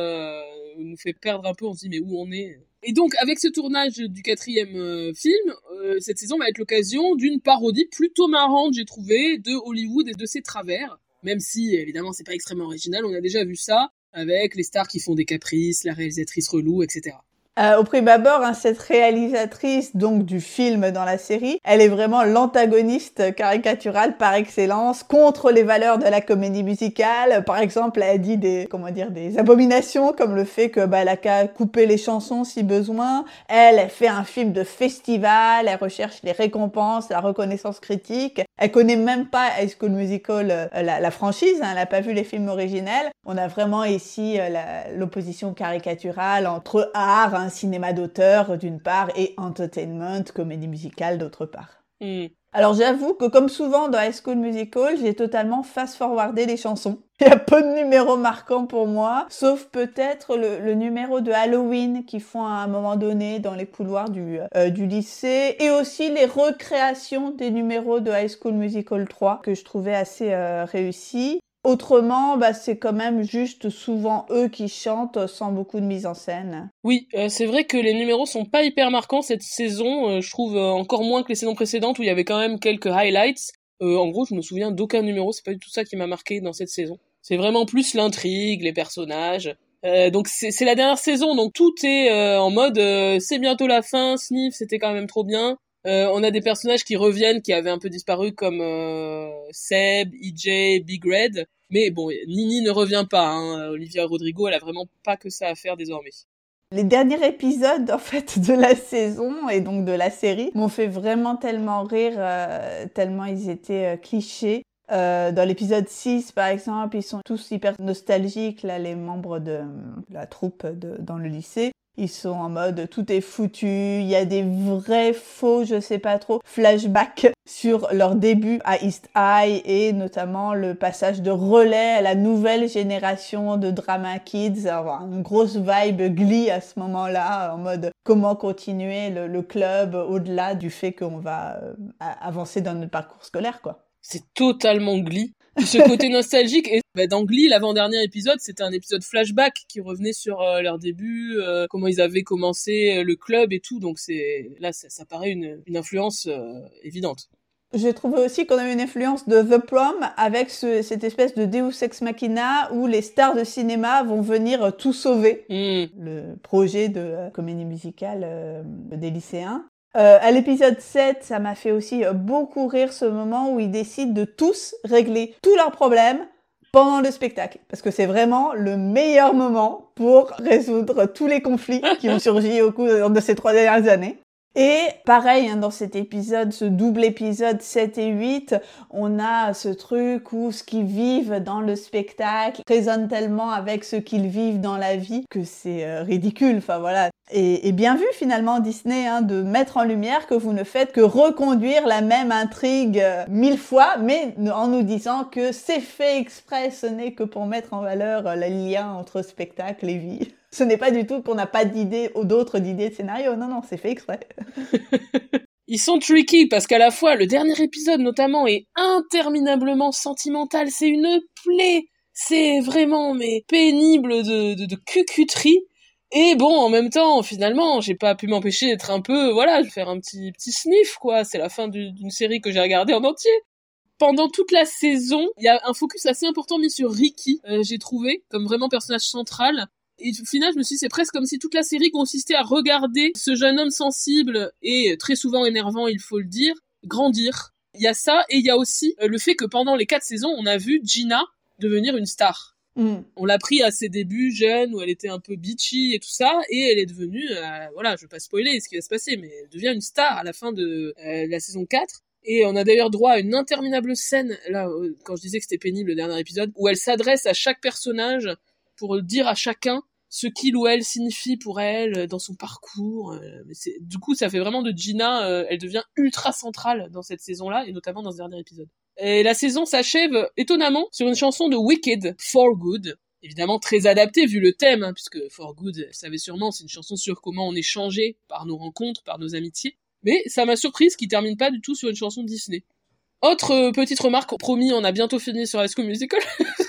nous fait perdre un peu. On se dit mais où on est? Et donc, avec ce tournage du quatrième film, cette saison va être l'occasion d'une parodie plutôt marrante, j'ai trouvé, de Hollywood et de ses travers même si évidemment c'est pas extrêmement original, on a déjà vu ça avec les stars qui font des caprices, la réalisatrice relou, etc. Euh, au prime abord, hein, cette réalisatrice donc du film dans la série, elle est vraiment l'antagoniste caricaturale par excellence contre les valeurs de la comédie musicale. Par exemple, elle dit des comment dire des abominations comme le fait que bah, elle a qu'à couper les chansons si besoin. Elle, elle fait un film de festival, elle recherche les récompenses, la reconnaissance critique. Elle connaît même pas High School Musical, euh, la, franchise, hein, elle n'a pas vu les films originels. On a vraiment ici euh, l'opposition caricaturale entre art, un cinéma d'auteur d'une part et entertainment, comédie musicale d'autre part. Hmm. Alors j'avoue que comme souvent dans High School Musical, j'ai totalement fast-forwardé les chansons. Il y a peu de numéros marquants pour moi, sauf peut-être le, numéro de Halloween qu'ils font à un moment donné dans les couloirs du, euh, du lycée, et aussi les recréations des numéros de High School Musical 3 que je trouvais assez euh, réussis. Autrement, bah, c'est quand même juste souvent eux qui chantent sans beaucoup de mise en scène. Oui, euh, c'est vrai que les numéros sont pas hyper marquants cette saison. Euh, je trouve euh, encore moins que les saisons précédentes où il y avait quand même quelques highlights. en gros, je me souviens d'aucun numéro. C'est pas du tout ça qui m'a marqué dans cette saison. C'est vraiment plus l'intrigue, les personnages. donc c'est la dernière saison, donc tout est en mode c'est bientôt la fin. Sniff, c'était quand même trop bien. Euh, on a des personnages qui reviennent, qui avaient un peu disparu, comme euh, Seb, EJ, Big Red. Mais bon, Nini ne revient pas. Hein. Olivia Rodrigo, elle a vraiment pas que ça à faire désormais. Les derniers épisodes en fait de la saison et donc de la série m'ont fait vraiment tellement rire, euh, tellement ils étaient clichés. dans l'épisode 6, par exemple, ils sont tous hyper nostalgiques, là, les membres de la troupe dans le lycée. Ils sont en mode tout est foutu, il y a des vrais faux, je sais pas trop, flashbacks sur leur début à East High et notamment le passage de relais à la nouvelle génération de Drama Kids, avoir une grosse vibe glee à ce moment-là, en mode comment continuer le, club au-delà du fait qu'on va euh, avancer dans notre parcours scolaire, quoi. C'est totalement glee ce côté nostalgique. Et bah, dans Glee, l'avant-dernier épisode, c'était un épisode flashback qui revenait sur euh, leur début, euh, comment ils avaient commencé euh, le club et tout. Donc c'est là, ça, paraît une, une influence évidente. J'ai trouvé aussi qu'on a une influence de The Prom avec ce, cette espèce de Deus Ex Machina où les stars de cinéma vont venir tout sauver. Hmm. Le projet de comédie musicale des lycéens. Euh, à l'épisode 7, ça m'a fait aussi euh, beaucoup rire ce moment où ils décident de tous régler tous leurs problèmes pendant le spectacle. Parce que c'est vraiment le meilleur moment pour résoudre tous les conflits qui ont surgi au cours de ces trois dernières années. Et pareil, hein, dans cet épisode, ce double épisode 7 et 8, on a ce truc où ce qu'ils vivent dans le spectacle résonne tellement avec ce qu'ils vivent dans la vie que c'est euh, ridicule. Enfin voilà. Et, bien vu finalement Disney hein, de mettre en lumière que vous ne faites que reconduire la même intrigue euh, mille fois, mais en nous disant que c'est fait exprès, ce n'est que pour mettre en valeur euh, le lien entre spectacle et vie. Ce n'est pas du tout qu'on n'a pas d'idées ou d'autres d'idées de scénario. Non, non, c'est fait exprès. Ils sont tricky parce qu'à la fois, le dernier épisode notamment est interminablement sentimental. C'est une plaie. C'est vraiment, mais pénible de cucuterie. Et bon, en même temps, finalement, j'ai pas pu m'empêcher d'être un peu, voilà, de faire un petit, petit sniff, quoi. C'est la fin d'une série que j'ai regardée en entier. pendant toute la saison, il y a un focus assez important mis sur Ricky, euh, j'ai trouvé, comme vraiment personnage central. Et au final, je me suis dit, c'est presque comme si toute la série consistait à regarder ce jeune homme sensible et très souvent énervant, il faut le dire, grandir. Il y a ça, et il y a aussi euh, le fait que pendant les quatre saisons, on a vu Gina devenir une star. Mm. On l'a pris à ses débuts jeunes où elle était un peu bitchy et tout ça, et elle est devenue, euh, voilà, je vais pas spoiler ce qui va se passer, mais elle devient une star à la fin de euh, la saison 4. Et on a d'ailleurs droit à une interminable scène, là, quand je disais que c'était pénible le dernier épisode, où elle s'adresse à chaque personnage pour dire à chacun ce qu'il ou elle signifie pour elle euh, dans son parcours. euh, mais du coup, ça fait vraiment de Gina, euh, elle devient ultra centrale dans cette saison-là, et notamment dans ce dernier épisode. Et la saison s'achève étonnamment sur une chanson de Wicked, For Good. Évidemment très adaptée vu le thème, hein, puisque For Good, vous savez sûrement, c'est une chanson sur comment on est changé par nos rencontres, par nos amitiés. Mais ça m'a surprise qu'il termine pas du tout sur une chanson Disney. Autre euh, petite remarque, promis, on a bientôt fini sur High School Musical.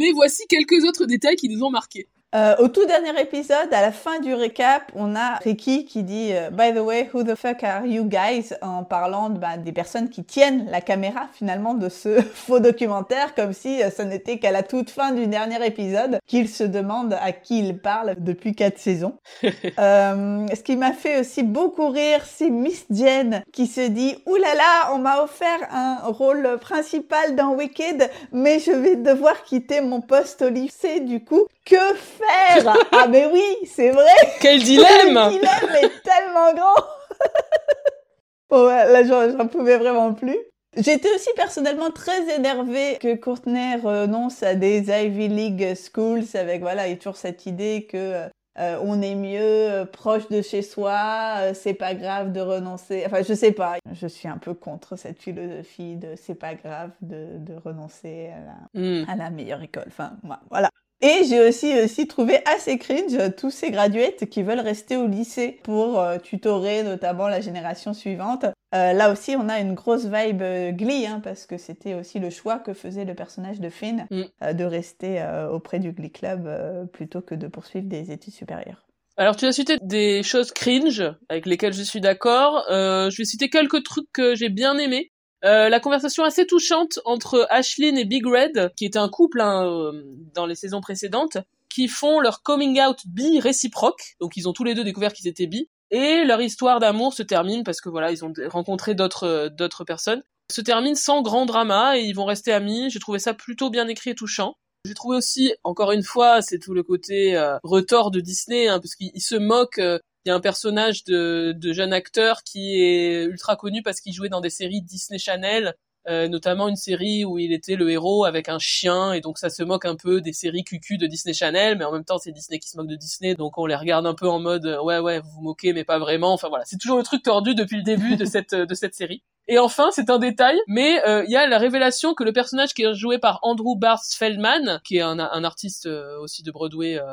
Mais voici quelques autres détails qui nous ont marqués. Euh, au tout dernier épisode, à la fin du récap, on a Ricky qui dit euh, By the way, who the fuck are you guys? En parlant bah, des personnes qui tiennent la caméra finalement de ce faux documentaire, comme si euh, ce n'était qu'à la toute fin du dernier épisode qu'il se demande à qui il parle depuis quatre saisons. Euh, ce qui m'a fait aussi beaucoup rire, c'est Miss Jen qui se dit Ouh là là, on m'a offert un rôle principal dans Wicked, mais je vais devoir quitter mon poste au lycée. Du coup, que faire Ah mais oui, c'est vrai. Quel dilemme Le dilemme est tellement grand. bon, là, j'en pouvais vraiment plus. J'étais aussi personnellement très énervée que Courtney renonce à des Ivy League schools avec, voilà, il y a toujours cette idée que euh, on est mieux euh, proche de chez soi, euh, c'est pas grave de renoncer. Enfin, je sais pas. Je suis un peu contre cette philosophie de c'est pas grave de, de renoncer à la, Hmm. à la meilleure école. Enfin, moi, voilà. Et j'ai aussi aussi trouvé assez cringe tous ces graduates qui veulent rester au lycée pour euh, tutorer notamment la génération suivante. Euh, là aussi, on a une grosse vibe euh, Glee, hein, parce que c'était aussi le choix que faisait le personnage de Finn Mm. euh, de rester euh, auprès du Glee Club euh, plutôt que de poursuivre des études supérieures. Alors tu as cité des choses cringe avec lesquelles je suis d'accord. Euh, je vais citer quelques trucs que j'ai bien aimés. Euh, la conversation assez touchante entre Ashlyn et Big Red, qui était un couple hein, euh, dans les saisons précédentes, qui font leur coming out bi réciproque. Donc ils ont tous les deux découvert qu'ils étaient bi. Et leur histoire d'amour se termine parce que voilà, ils ont rencontré d'autres euh, d'autres personnes. Se termine sans grand drama et ils vont rester amis. J'ai trouvé ça plutôt bien écrit et touchant. J'ai trouvé aussi, encore une fois, c'est tout le côté euh, de Disney, hein, parce qu'il il se moque. euh, Il y a un personnage de, de jeune acteur qui est ultra connu parce qu'il jouait dans des séries Disney Channel, euh, notamment une série où il était le héros avec un chien, et donc ça se moque un peu des séries QQ de Disney Channel, mais en même temps c'est Disney qui se moque de Disney, donc on les regarde un peu en mode euh, ouais ouais vous vous moquez mais pas vraiment. Enfin voilà, c'est toujours le truc tordu depuis le début de cette de cette série. Et enfin, c'est un détail, mais euh, il y a la révélation que le personnage qui est joué par Andrew Barth Feldman, qui est un, un artiste euh, aussi de Broadway, euh,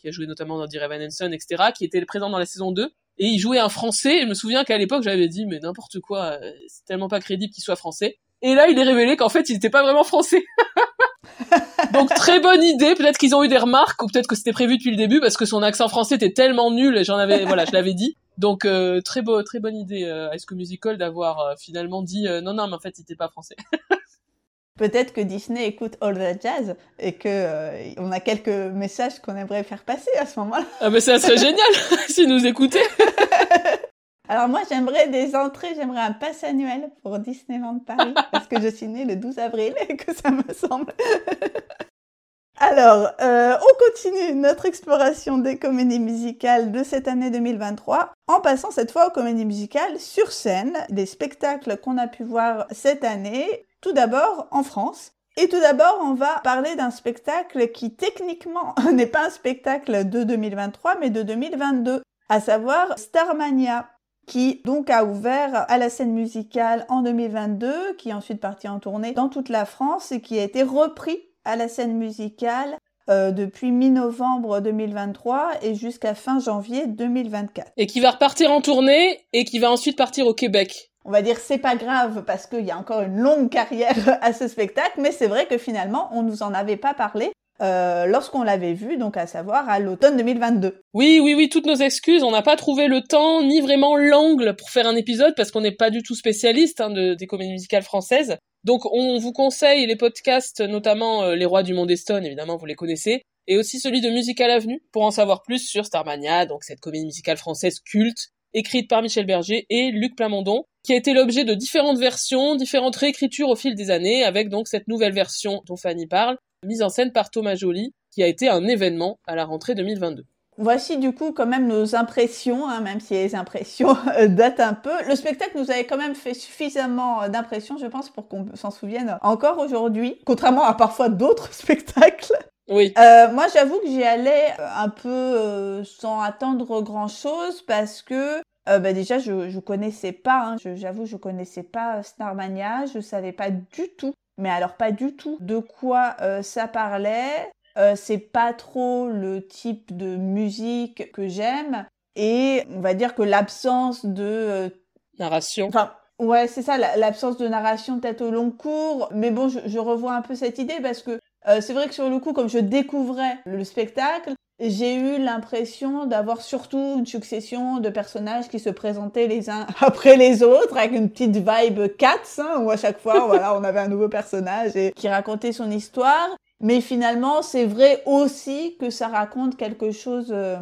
qui a joué notamment dans Dear Evan Hansen, etc., qui était présent dans la saison 2, et il jouait un français, et je me souviens qu'à l'époque, j'avais dit, mais n'importe quoi, euh, c'est tellement pas crédible qu'il soit français. Et là, il est révélé qu'en fait, il n'était pas vraiment français. Donc très bonne idée. Peut-être qu'ils ont eu des remarques ou peut-être que c'était prévu depuis le début parce que son accent français était tellement nul. Et j'en avais, voilà, je l'avais dit. Donc euh, très beau, très bonne idée euh, High School Musical d'avoir euh, finalement dit euh, non non mais en fait il était pas français. Peut-être que Disney écoute All That Jazz et que euh, on a quelques messages qu'on aimerait faire passer à ce moment-là. ah mais ça serait génial s'ils nous écoutaient. Alors moi, j'aimerais des entrées, j'aimerais un pass annuel pour Disneyland Paris, parce que je suis née le 12 avril et que ça me semble. Alors, euh, on continue notre exploration des comédies musicales de cette année 2023, en passant cette fois aux comédies musicales sur scène, des spectacles qu'on a pu voir cette année, tout d'abord en France. Et tout d'abord, on va parler d'un spectacle qui techniquement n'est pas un spectacle de 2023, mais de 2022, à savoir Starmania qui donc a ouvert à la scène musicale en 2022, qui est ensuite parti en tournée dans toute la France et qui a été repris à la scène musicale euh, depuis mi-novembre 2023 et jusqu'à fin janvier 2024. Et qui va repartir en tournée et qui va ensuite partir au Québec. On va dire c'est pas grave parce qu'il y a encore une longue carrière à ce spectacle, mais c'est vrai que finalement on nous en avait pas parlé euh, lorsqu'on l'avait vu, donc à savoir à l'automne 2022. Oui, oui, oui, toutes nos excuses. On n'a pas trouvé le temps ni vraiment l'angle pour faire un épisode parce qu'on n'est pas du tout spécialiste hein, de, des comédies musicales françaises. Donc on vous conseille les podcasts, notamment euh, Les Rois du Monde Stone, évidemment vous les connaissez, et aussi celui de Musical Avenue pour en savoir plus sur Starmania, donc cette comédie musicale française culte écrite par Michel Berger et Luc Plamondon, qui a été l'objet de différentes versions, différentes réécritures au fil des années, avec donc cette nouvelle version dont Fanny parle, mise en scène par Thomas Joly, qui a été un événement à la rentrée 2022. Voici du coup quand même nos impressions, hein, même si les impressions euh, datent un peu. Le spectacle nous avait quand même fait suffisamment euh, d'impressions, je pense, pour qu'on s'en souvienne encore aujourd'hui, contrairement à parfois d'autres spectacles. Oui. Euh, moi, j'avoue que j'y allais un peu sans attendre grand-chose parce que bah déjà, je je connaissais pas. Hein, j'avoue, je connaissais pas Starmania. Je savais pas du tout, mais alors pas du tout, de quoi ça parlait. Euh, c'est pas trop le type de musique que j'aime. Et on va dire que l'absence de... Euh, narration. Enfin, ouais, c'est ça, l'absence de narration peut-être au long cours. Mais bon, je, revois un peu cette idée parce que euh, c'est vrai que sur le coup, comme je découvrais le spectacle, j'ai eu l'impression d'avoir surtout une succession de personnages qui se présentaient les uns après les autres avec une petite vibe Cats hein, où à chaque fois voilà on avait un nouveau personnage qui racontait son histoire mais finalement, c'est vrai aussi que ça raconte quelque chose euh,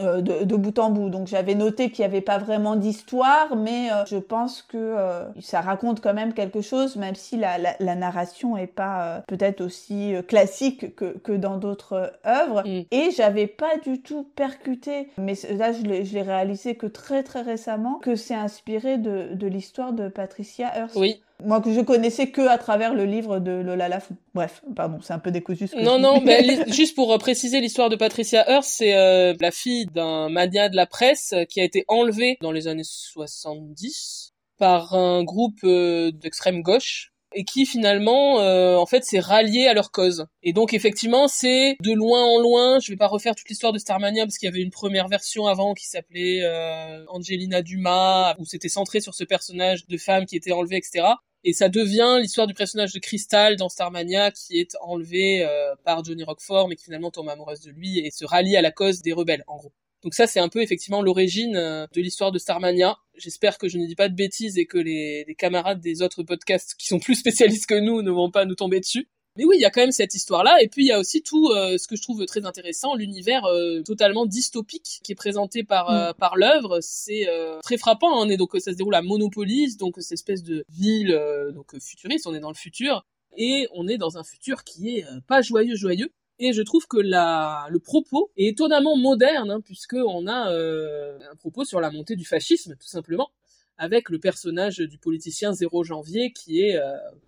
euh, de, bout en bout. Donc j'avais noté qu'il n'y avait pas vraiment d'histoire, mais euh, je pense que ça raconte quand même quelque chose, même si la, la, narration est pas peut-être aussi classique que, que dans d'autres œuvres. Mm. Et j'avais pas du tout percuté, mais là je l'ai réalisé que très très récemment, que c'est inspiré de, de l'histoire de Patricia Hearst. Oui. Moi, que je connaissais que à travers le livre de Lola Lafont. Bref, pardon, c'est un peu décousu. Ce que non, non, mais juste pour euh, préciser l'histoire de Patricia Hearst, c'est euh, la fille d'un mania de la presse euh, qui a été enlevée dans les années 70 par un groupe d'extrême gauche et qui finalement en fait s'est rallié à leur cause. Et donc effectivement c'est de loin en loin, je vais pas refaire toute l'histoire de Starmania parce qu'il y avait une première version avant qui s'appelait Angelina Dumas où c'était centré sur ce personnage de femme qui était enlevée etc. Et ça devient l'histoire du personnage de Crystal dans Starmania qui est enlevé euh, par Johnny Rockford mais qui finalement tombe amoureuse de lui et se rallie à la cause des rebelles en gros. Donc ça c'est un peu effectivement l'origine euh, de l'histoire de Starmania. J'espère que je ne dis pas de bêtises et que les, les camarades des autres podcasts qui sont plus spécialistes que nous ne vont pas nous tomber dessus. Mais oui, il y a quand même cette histoire-là, et puis il y a aussi tout euh, ce que je trouve très intéressant, l'univers euh, totalement dystopique qui est présenté par euh, mm. par l'œuvre. C'est très frappant. Hein, on est donc ça se déroule à Monopolis, donc cette espèce de ville donc futuriste. On est dans le futur, et on est dans un futur qui est pas joyeux joyeux. Et je trouve que la, le propos est étonnamment moderne, hein, puisque on a un propos sur la montée du fascisme, tout simplement, avec le personnage du politicien Zéro Janvier qui est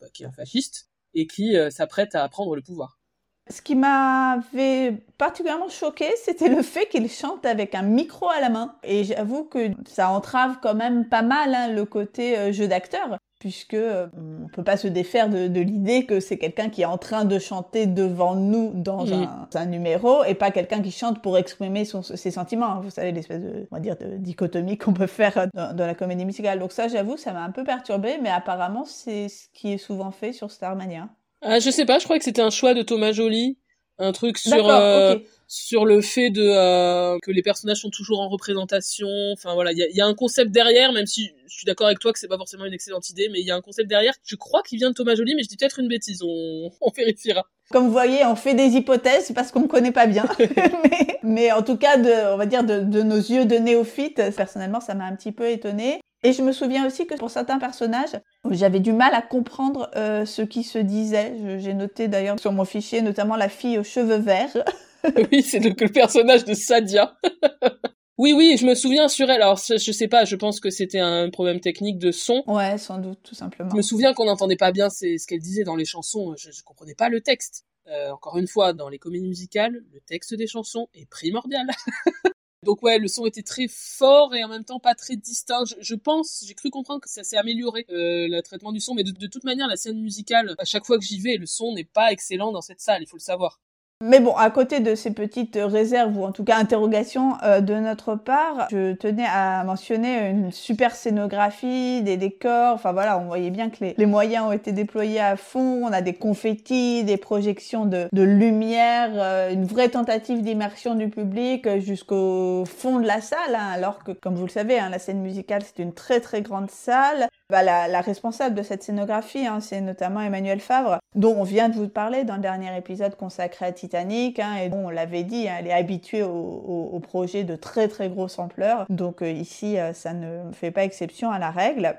bah, qui est un fasciste et qui euh, s'apprête à prendre le pouvoir. Ce qui m'avait particulièrement choqué, c'était le fait qu'il chante avec un micro à la main. Et j'avoue que ça entrave quand même pas mal hein, le côté euh, jeu d'acteur, puisque euh, on peut pas se défaire de, l'idée que c'est quelqu'un qui est en train de chanter devant nous dans un, numéro, et pas quelqu'un qui chante pour exprimer ses sentiments. Vous savez l'espèce de, on va dire, de dichotomie qu'on peut faire dans, la comédie musicale. Donc ça, j'avoue, ça m'a un peu perturbé, mais apparemment, c'est ce qui est souvent fait sur Starmania. Ah, je sais pas, je crois que c'était un choix de Thomas Joly, un truc sur euh, sur le fait de euh, que les personnages sont toujours en représentation. Enfin voilà, il y a, y a, un concept derrière, même si je suis d'accord avec toi que c'est pas forcément une excellente idée, mais il y a un concept derrière. Je crois qu'il vient de Thomas Joly, mais je dis peut-être une bêtise. On, on vérifiera. Comme vous voyez, on fait des hypothèses parce qu'on ne connaît pas bien. mais, mais, en tout cas, de, on va dire de, de nos yeux de néophytes, personnellement, ça m'a un petit peu étonné. Et je me souviens aussi que pour certains personnages, j'avais du mal à comprendre euh, ce qui se disait. J'ai noté d'ailleurs sur mon fichier notamment la fille aux cheveux verts. oui, c'est le, le, personnage de Sadia. oui, oui, je me souviens sur elle. Alors, je, sais pas, je pense que c'était un problème technique de son. Ouais, sans doute, tout simplement. Je me souviens qu'on n'entendait pas bien ce qu'elle disait dans les chansons. Je, je comprenais pas le texte. Euh, encore une fois, dans les comédies musicales, le texte des chansons est primordial. Donc ouais, le son était très fort et en même temps pas très distinct. Je, pense, j'ai cru comprendre que ça s'est amélioré euh, le traitement du son, mais de, toute manière, la scène musicale, à chaque fois que j'y vais, le son n'est pas excellent dans cette salle, il faut le savoir. Mais bon, à côté de ces petites réserves ou en tout cas interrogations euh, de notre part, je tenais à mentionner une super scénographie, des décors. Enfin voilà, on voyait bien que les, moyens ont été déployés à fond. On a des confettis, des projections de, lumière, euh, une vraie tentative d'immersion du public jusqu'au fond de la salle. Hein, alors que, comme vous le savez, hein, la scène musicale c'est une très très grande salle. Bah, la, responsable de cette scénographie, hein, c'est notamment Emmanuel Favre, dont on vient de vous parler dans le dernier épisode consacré à Hein, et on l'avait dit, hein, elle est habituée au, projet de très très grosse ampleur. Donc euh, ici, euh, ça ne fait pas exception à la règle.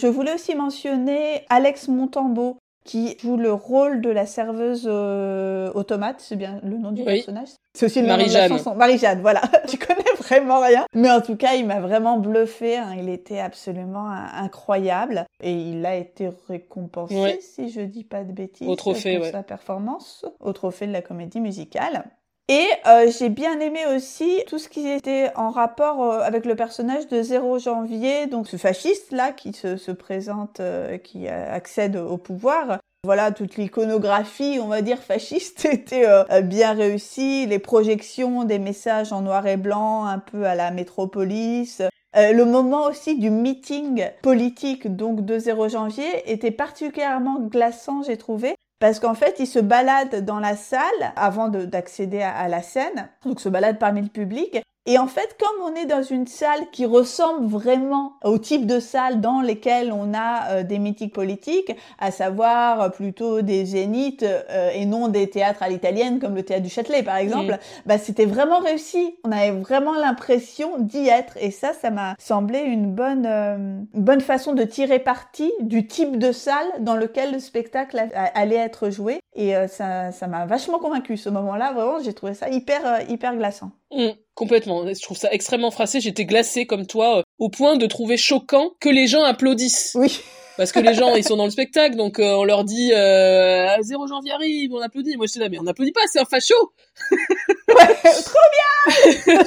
Je voulais aussi mentionner Alex Montambeau, qui joue le rôle de la serveuse euh, automate, c'est bien le nom du personnage. C'est aussi le nom de la chanson. Marie-Jeanne, voilà. Je connais vraiment rien. Mais en tout cas, il m'a vraiment bluffé. Hein. Il était absolument incroyable. Et il a été récompensé, si je dis pas de bêtises, au trophée, pour sa performance, au trophée de la comédie musicale. Et euh, j'ai bien aimé aussi tout ce qui était en rapport euh, avec le personnage de 0 janvier, donc ce fasciste là qui se, se présente, euh, qui accède au pouvoir. Voilà, toute l'iconographie, on va dire, fasciste était bien réussie, les projections des messages en noir et blanc, un peu à la métropolis. le moment aussi du meeting politique, donc de 0 janvier, était particulièrement glaçant, j'ai trouvé, parce qu'en fait, il se balade dans la salle avant d'accéder à, la scène, donc se balade parmi le public, et en fait, comme on est dans une salle qui ressemble vraiment au type de salle dans lesquelles on a euh, des mythiques politiques, à savoir euh, plutôt des zéniths euh, et non des théâtres à l'italienne comme le théâtre du Châtelet par exemple, bah c'était vraiment réussi. On avait vraiment l'impression d'y être. Et ça, ça m'a semblé une bonne bonne façon de tirer parti du type de salle dans lequel le spectacle allait être joué et ça ça m'a vachement convaincu ce moment-là. Vraiment, j'ai trouvé ça hyper hyper glaçant. Mmh, complètement. Je trouve ça extrêmement froissé. J'étais glacée comme toi, euh, au point de trouver choquant que les gens applaudissent. Oui. Parce que les gens, ils sont dans le spectacle, donc euh, on leur dit euh, 0 janvier arrive, on applaudit. Moi, je suis là, mais on n'applaudit pas, c'est un facho. ouais, trop bien.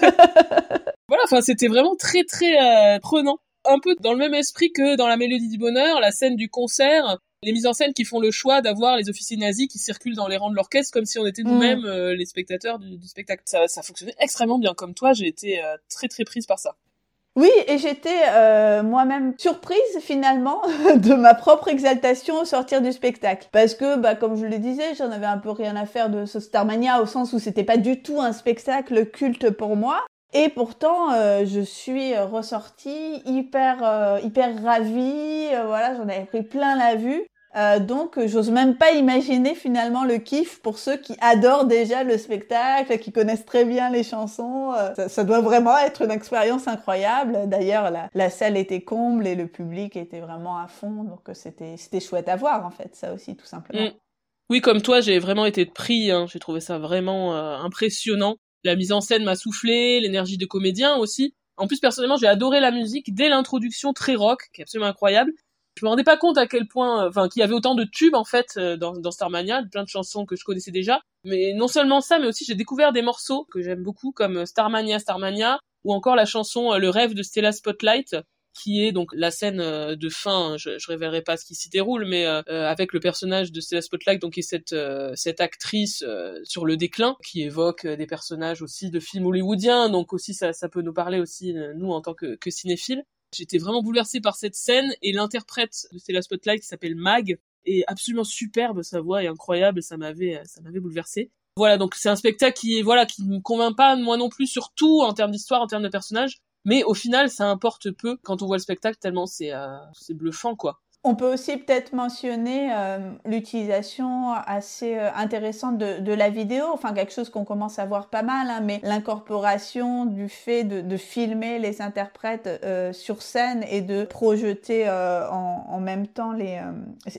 voilà, enfin, c'était vraiment très très euh, prenant. Un peu dans le même esprit que dans la Mélodie du Bonheur, la scène du concert les mises en scène qui font le choix d'avoir les officiers nazis qui circulent dans les rangs de l'orchestre comme si on était nous-mêmes mm. euh, les spectateurs du, spectacle. Ça, ça, fonctionnait extrêmement bien. Comme toi, j'ai été euh, très très prise par ça. Oui, et j'étais euh, moi-même surprise finalement de ma propre exaltation au sortir du spectacle. Parce que, bah, comme je le disais, j'en avais un peu rien à faire de ce Starmania au sens où c'était pas du tout un spectacle culte pour moi. Et pourtant, je suis ressortie hyper, hyper ravie. voilà, j'en avais pris plein la vue. Euh, donc, j'ose même pas imaginer finalement le kiff pour ceux qui adorent déjà le spectacle, qui connaissent très bien les chansons. Euh, ça, doit vraiment être une expérience incroyable. D'ailleurs, la, salle était comble et le public était vraiment à fond, donc c'était c'était chouette à voir en fait, ça aussi tout simplement. Mm. Oui, comme toi, j'ai vraiment été pris. Hein. J'ai trouvé ça vraiment euh, impressionnant. La mise en scène m'a soufflé, l'énergie des comédiens aussi. En plus, personnellement, j'ai adoré la musique dès l'introduction très rock, qui est absolument incroyable je me rendais pas compte à quel point, euh, enfin, qu'il y avait autant de tubes en fait euh, dans, Starmania, plein de chansons que je connaissais déjà. Mais non seulement ça, mais aussi j'ai découvert des morceaux que j'aime beaucoup comme Starmania, Starmania, ou encore la chanson euh, Le rêve de Stella Spotlight, qui est donc la scène de fin. Je, je révélerai pas ce qui s'y déroule, mais avec le personnage de Stella Spotlight, donc qui est cette cette actrice sur le déclin, qui évoque des personnages aussi de films hollywoodiens. Donc aussi ça ça peut nous parler aussi nous en tant que, que cinéphiles. J'étais vraiment bouleversée par cette scène et l'interprète de Stella Spotlight qui s'appelle Mag est absolument superbe, sa voix est incroyable, ça m'avait ça m'avait bouleversée. Voilà, donc c'est un spectacle qui voilà qui me convainc pas moi non plus surtout en termes d'histoire, en termes de personnages, mais au final ça importe peu quand on voit le spectacle tellement c'est euh, c'est bluffant quoi. On peut aussi peut-être mentionner euh, l'utilisation assez euh, intéressante de, de, la vidéo, enfin quelque chose qu'on commence à voir pas mal, hein, mais l'incorporation du fait de, de, filmer les interprètes euh, sur scène et de projeter en, en, même temps les,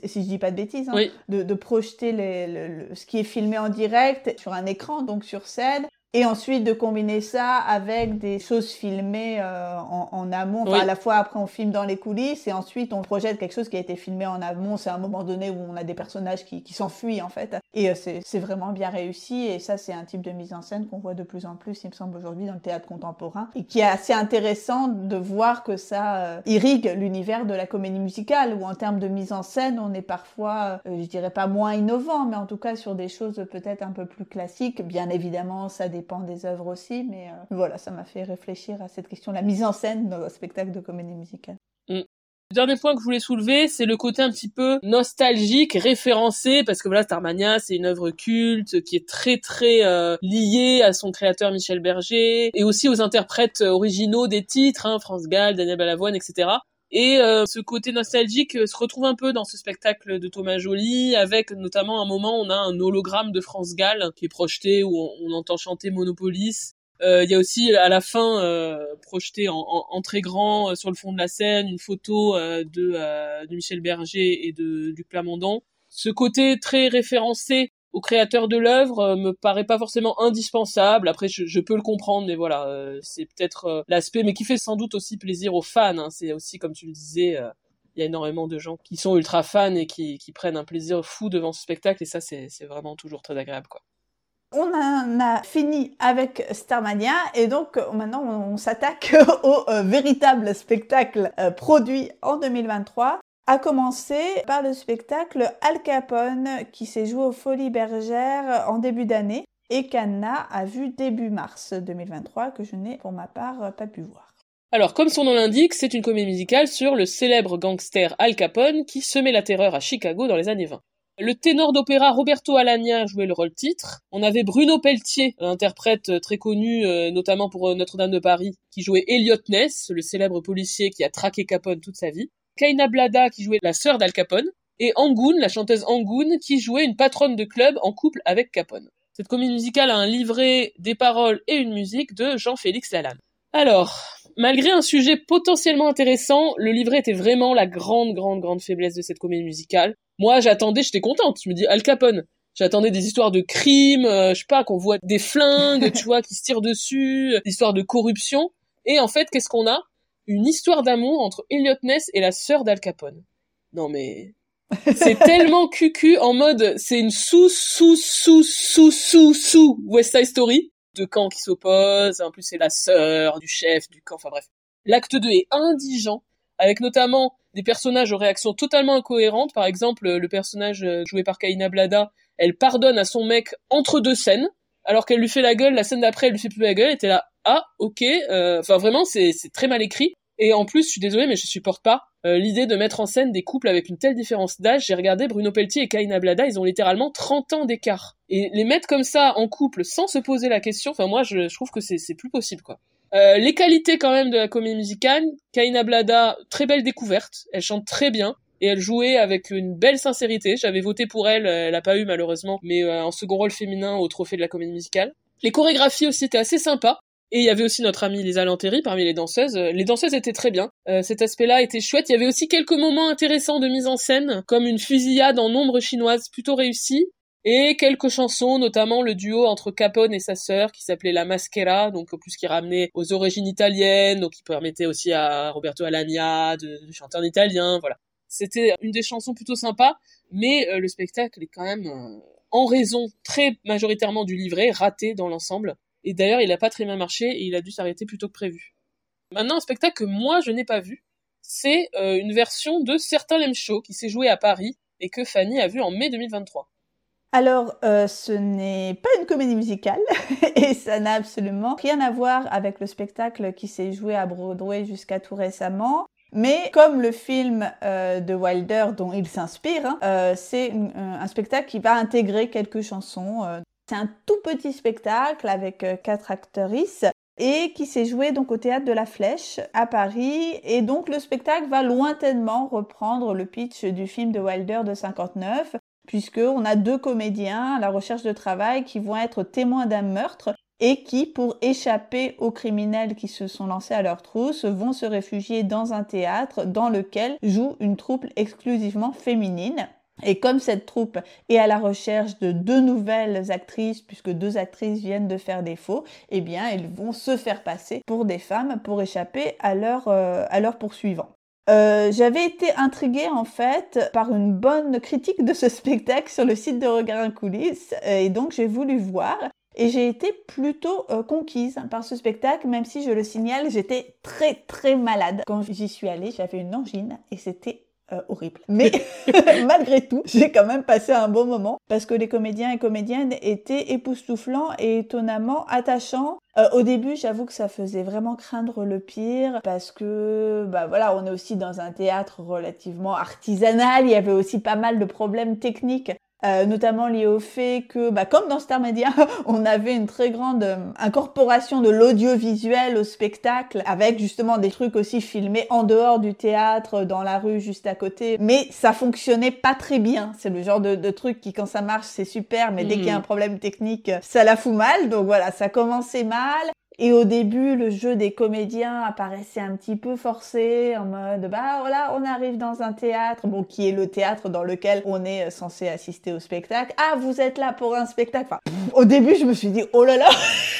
si je dis pas de bêtises, hein, de, de, projeter les, ce qui est filmé en direct sur un écran, donc sur scène, et ensuite de combiner ça avec des choses filmées euh, en, en, amont. Enfin, à la fois après on filme dans les coulisses et ensuite on projette quelque chose qui a été filmé en amont. C'est un moment donné où on a des personnages qui, qui s'enfuient en fait. Et euh, c'est vraiment bien réussi. Et ça, c'est un type de mise en scène qu'on voit de plus en plus, il me semble, aujourd'hui dans le théâtre contemporain. Et qui est assez intéressant de voir que ça euh, irrigue l'univers de la comédie musicale, où en termes de mise en scène, on est parfois, euh, je dirais pas moins innovant, mais en tout cas sur des choses peut-être un peu plus classiques. Bien évidemment, ça dépend des œuvres aussi, mais voilà, ça m'a fait réfléchir à cette question, la mise en scène dans un spectacle de comédie musicale. Mm. Le dernier point que je voulais soulever, c'est le côté un petit peu nostalgique, référencé, parce que voilà, Starmania, c'est une œuvre culte qui est très très euh, liée à son créateur Michel Berger, et aussi aux interprètes originaux des titres, hein, France Gall, Daniel Balavoine, etc. Et euh, ce côté nostalgique euh, se retrouve un peu dans ce spectacle de Thomas Joly, avec notamment un moment où on a un hologramme de France Gall qui est projeté, où on entend chanter Monopolis, euh, il y a aussi à la fin euh, projeté en, en, très grand euh, sur le fond de la scène une photo de, Michel Berger et de Luc Plamondon. Ce côté très référencé au créateur de l'œuvre me paraît pas forcément indispensable. Après, je, je peux le comprendre, mais voilà, c'est peut-être l'aspect, mais qui fait sans doute aussi plaisir aux fans. Hein. C'est aussi, comme tu le disais, il y a énormément de gens qui sont ultra fans et qui, qui prennent un plaisir fou devant ce spectacle, et ça, c'est vraiment toujours très agréable, quoi on en a fini avec Starmania et donc maintenant on, s'attaque au euh, véritable spectacle euh, produit en 2023 à commencer par le spectacle Al Capone qui s'est joué aux Folies Bergères en début d'année et qu'Anna a vu début mars 2023 que je n'ai pour ma part pas pu voir. Alors, comme son nom l'indique, c'est une comédie musicale sur le célèbre gangster Al Capone qui semait la terreur à Chicago dans les années 20. Le ténor d'opéra Roberto Alagna jouait le rôle titre. On avait Bruno Pelletier, interprète euh, très connu euh, notamment pour euh, Notre-Dame de Paris, qui jouait Elliot Ness, le célèbre policier qui a traqué Capone toute sa vie. Kaina Blada qui jouait la sœur d'Al Capone. Et Angoun, la chanteuse Angoun, qui jouait une patronne de club en couple avec Capone. Cette comédie musicale a un livret, des paroles et une musique de Jean-Félix Lalanne. Alors, malgré un sujet potentiellement intéressant, le livret était vraiment la grande, grande, grande faiblesse de cette comédie musicale. Moi, j'attendais, j'étais contente. Je me dis Al Capone. J'attendais des histoires de crimes, euh, je sais pas, qu'on voit des flingues, tu vois, qui se tirent dessus, des histoires de corruption. Et en fait, qu'est-ce qu'on a? Une histoire d'amour entre Elliot Ness et la sœur d'Al Capone. Non mais c'est tellement cucu en mode c'est une sous sous sous sous sous sous West Side Story deux camps qui s'opposent. En plus, c'est la sœur du chef du camp. Enfin bref, l'acte 2 est indigent avec notamment des personnages aux réactions totalement incohérentes. Par exemple, le personnage euh, joué par Kaina Blada, elle pardonne à son mec entre deux scènes, alors qu'elle lui fait la gueule, la scène d'après, elle lui fait plus la gueule, et t'es là, ah, ok, euh, enfin vraiment, c'est très mal écrit. Et en plus, je suis désolée, mais je supporte pas euh, l'idée de mettre en scène des couples avec une telle différence d'âge. J'ai regardé Bruno Pelletier et Kaina Blada, ils ont littéralement 30 ans d'écart. Et les mettre comme ça en couple sans se poser la question, enfin moi, je, je trouve que c'est plus possible, quoi. Euh, les qualités quand même de la comédie musicale, Kaina Blada, très belle découverte, elle chante très bien et elle jouait avec une belle sincérité. J'avais voté pour elle, elle a pas eu malheureusement, mais euh, en second rôle féminin au trophée de la comédie musicale. Les chorégraphies aussi étaient assez sympas. Et il y avait aussi notre amie Lisa Lanteri parmi les danseuses. Les danseuses étaient très bien. Euh, cet aspect-là était chouette. Il y avait aussi quelques moments intéressants de mise en scène, comme une fusillade en ombre chinoise plutôt réussie et quelques chansons, notamment le duo entre Capone et sa sœur qui s'appelait La Maschera, donc plus qui ramenait aux origines italiennes, donc qui permettait aussi à Roberto Alagna de, chanter en italien, voilà. C'était une des chansons plutôt sympas, mais euh, le spectacle est quand même, euh, en raison très majoritairement du livret, raté dans l'ensemble. Et d'ailleurs, il n'a pas très bien marché et il a dû s'arrêter plus tôt que prévu. Maintenant, un spectacle que moi je n'ai pas vu, c'est euh, une version de Certains Lem Show qui s'est joué à Paris et que Fanny a vu en mai 2023. Alors, euh, ce n'est pas une comédie musicale et ça n'a absolument rien à voir avec le spectacle qui s'est joué à Broadway jusqu'à tout récemment. Mais comme le film euh, de Wilder dont il s'inspire, hein, c'est un spectacle qui va intégrer quelques chansons. C'est un tout petit spectacle avec quatre actrices et qui s'est joué donc au théâtre de la Flèche à Paris et donc le spectacle va lointainement reprendre le pitch du film de Wilder de 59 puisqu'on a deux comédiens à la recherche de travail qui vont être témoins d'un meurtre et qui, pour échapper aux criminels qui se sont lancés à leur trousse, vont se réfugier dans un théâtre dans lequel joue une troupe exclusivement féminine. Et comme cette troupe est à la recherche de deux nouvelles actrices, puisque deux actrices viennent de faire défaut, eh bien, ils vont se faire passer pour des femmes pour échapper à leurs euh, à leurs poursuivants. Euh, j'avais été intriguée en fait par une bonne critique de ce spectacle sur le site de Regard en coulisses et donc j'ai voulu voir et j'ai été plutôt euh, conquise par ce spectacle, même si je le signale, j'étais très très malade. Quand j'y suis allée, j'avais une angine et c'était euh, horrible. Mais malgré tout, j'ai quand même passé un bon moment parce que les comédiens et comédiennes étaient époustouflants et étonnamment attachants. Euh, au début, j'avoue que ça faisait vraiment craindre le pire parce que, bah voilà, on est aussi dans un théâtre relativement artisanal. Il y avait aussi pas mal de problèmes techniques euh, notamment lié au fait que, bah, comme dans Star Media, on avait une très grande euh, incorporation de l'audiovisuel au spectacle, avec justement des trucs aussi filmés en dehors du théâtre, dans la rue juste à côté. Mais ça fonctionnait pas très bien. C'est le genre de, de, truc qui, quand ça marche, c'est super, mais dès qu'il y a un mm. problème technique, ça la fout mal. Donc voilà, ça commençait mal. Et au début, le jeu des comédiens apparaissait un petit peu forcé, en mode bah voilà, on arrive dans un théâtre, bon qui est le théâtre dans lequel on est censé assister au spectacle. Ah, vous êtes là pour un spectacle. Enfin, au début, je me suis dit oh là là,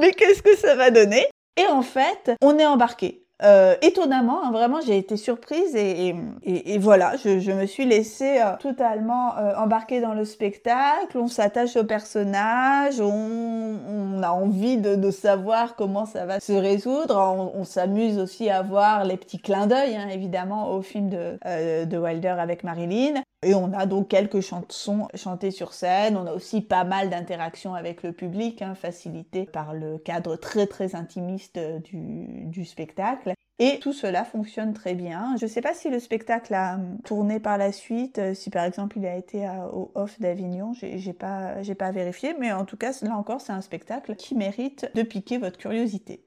mais qu'est-ce que ça va donner? Et en fait, on est embarqué. Euh, étonnamment, hein, vraiment, j'ai été surprise et, et, et voilà, je, je, me suis laissée euh, totalement euh, embarquer dans le spectacle. On s'attache au personnage, on, on, a envie de, de, savoir comment ça va se résoudre. On, on s'amuse aussi à voir les petits clins d'œil, hein, évidemment, au film de, euh, de Wilder avec Marilyn. Et on a donc quelques chansons chantées sur scène. On a aussi pas mal d'interactions avec le public, hein, facilitées par le cadre très très intimiste du, du spectacle. Et tout cela fonctionne très bien. Je ne sais pas si le spectacle a hum, tourné par la suite, euh, si par exemple il a été au Off d'Avignon, j'ai pas, pas vérifié, mais en tout cas, là encore, c'est un spectacle qui mérite de piquer votre curiosité.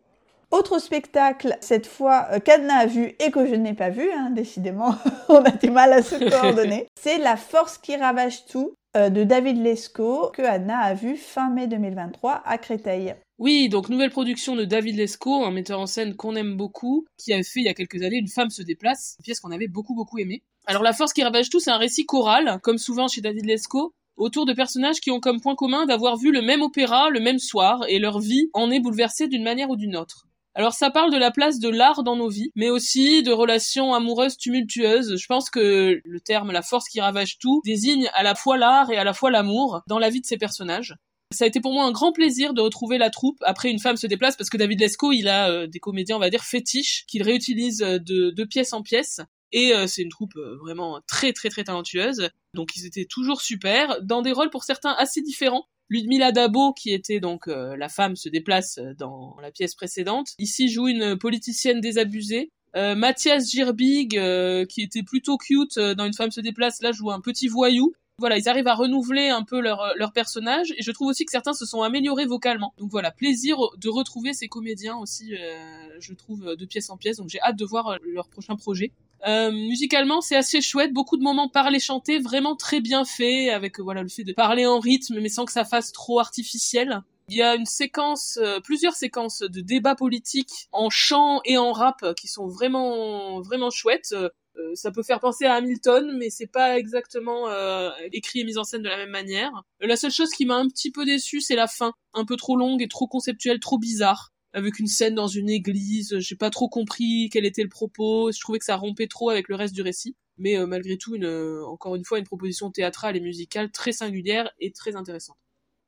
Autre spectacle, cette fois euh, qu'Anna a vu et que je n'ai pas vu, hein, décidément, on a du mal à se coordonner, c'est La force qui ravage tout euh, de David Lescaut que Anna a vu fin mai 2023 à Créteil. Oui, donc nouvelle production de David Lescaut, un metteur en scène qu'on aime beaucoup, qui a fait il y a quelques années Une femme se déplace, une pièce qu'on avait beaucoup beaucoup aimée. Alors La force qui ravage tout, c'est un récit choral, comme souvent chez David Lescaut, autour de personnages qui ont comme point commun d'avoir vu le même opéra le même soir et leur vie en est bouleversée d'une manière ou d'une autre. Alors ça parle de la place de l'art dans nos vies, mais aussi de relations amoureuses tumultueuses. Je pense que le terme la force qui ravage tout désigne à la fois l'art et à la fois l'amour dans la vie de ces personnages. Ça a été pour moi un grand plaisir de retrouver la troupe après Une femme se déplace parce que David Lescaut, il a euh, des comédiens, on va dire, fétiches qu'il réutilise euh, de, pièce en pièce. Et euh, c'est une troupe vraiment très très très talentueuse. Donc ils étaient toujours super, dans des rôles pour certains assez différents. Ludmila Dabo, qui était donc euh, la femme, se déplace dans la pièce précédente. Ici joue une politicienne désabusée. Euh, Mathias Girbig, euh, qui était plutôt cute dans Une femme se déplace, là joue un petit voyou. Voilà, ils arrivent à renouveler un peu leur, leur personnage et je trouve aussi que certains se sont améliorés vocalement. Donc voilà, plaisir de retrouver ces comédiens aussi, je trouve, de pièce en pièce. Donc j'ai hâte de voir leur prochain projet. Euh, musicalement, c'est assez chouette, beaucoup de moments parlés chantés, vraiment très bien fait, avec euh, voilà le fait de parler en rythme, mais sans que ça fasse trop artificiel. Il y a une séquence, euh, plusieurs séquences de débats politiques en chant et en rap qui sont vraiment vraiment chouettes. ça peut faire penser à Hamilton, mais c'est pas exactement écrit et mis en scène de la même manière. La seule chose qui m'a un petit peu déçu, c'est la fin, un peu trop longue et trop conceptuelle, trop bizarre avec une scène dans une église. J'ai pas trop compris quel était le propos. Je trouvais que ça rompait trop avec le reste du récit. Mais euh, malgré tout, une, euh, encore une fois, une proposition théâtrale et musicale très singulière et très intéressante.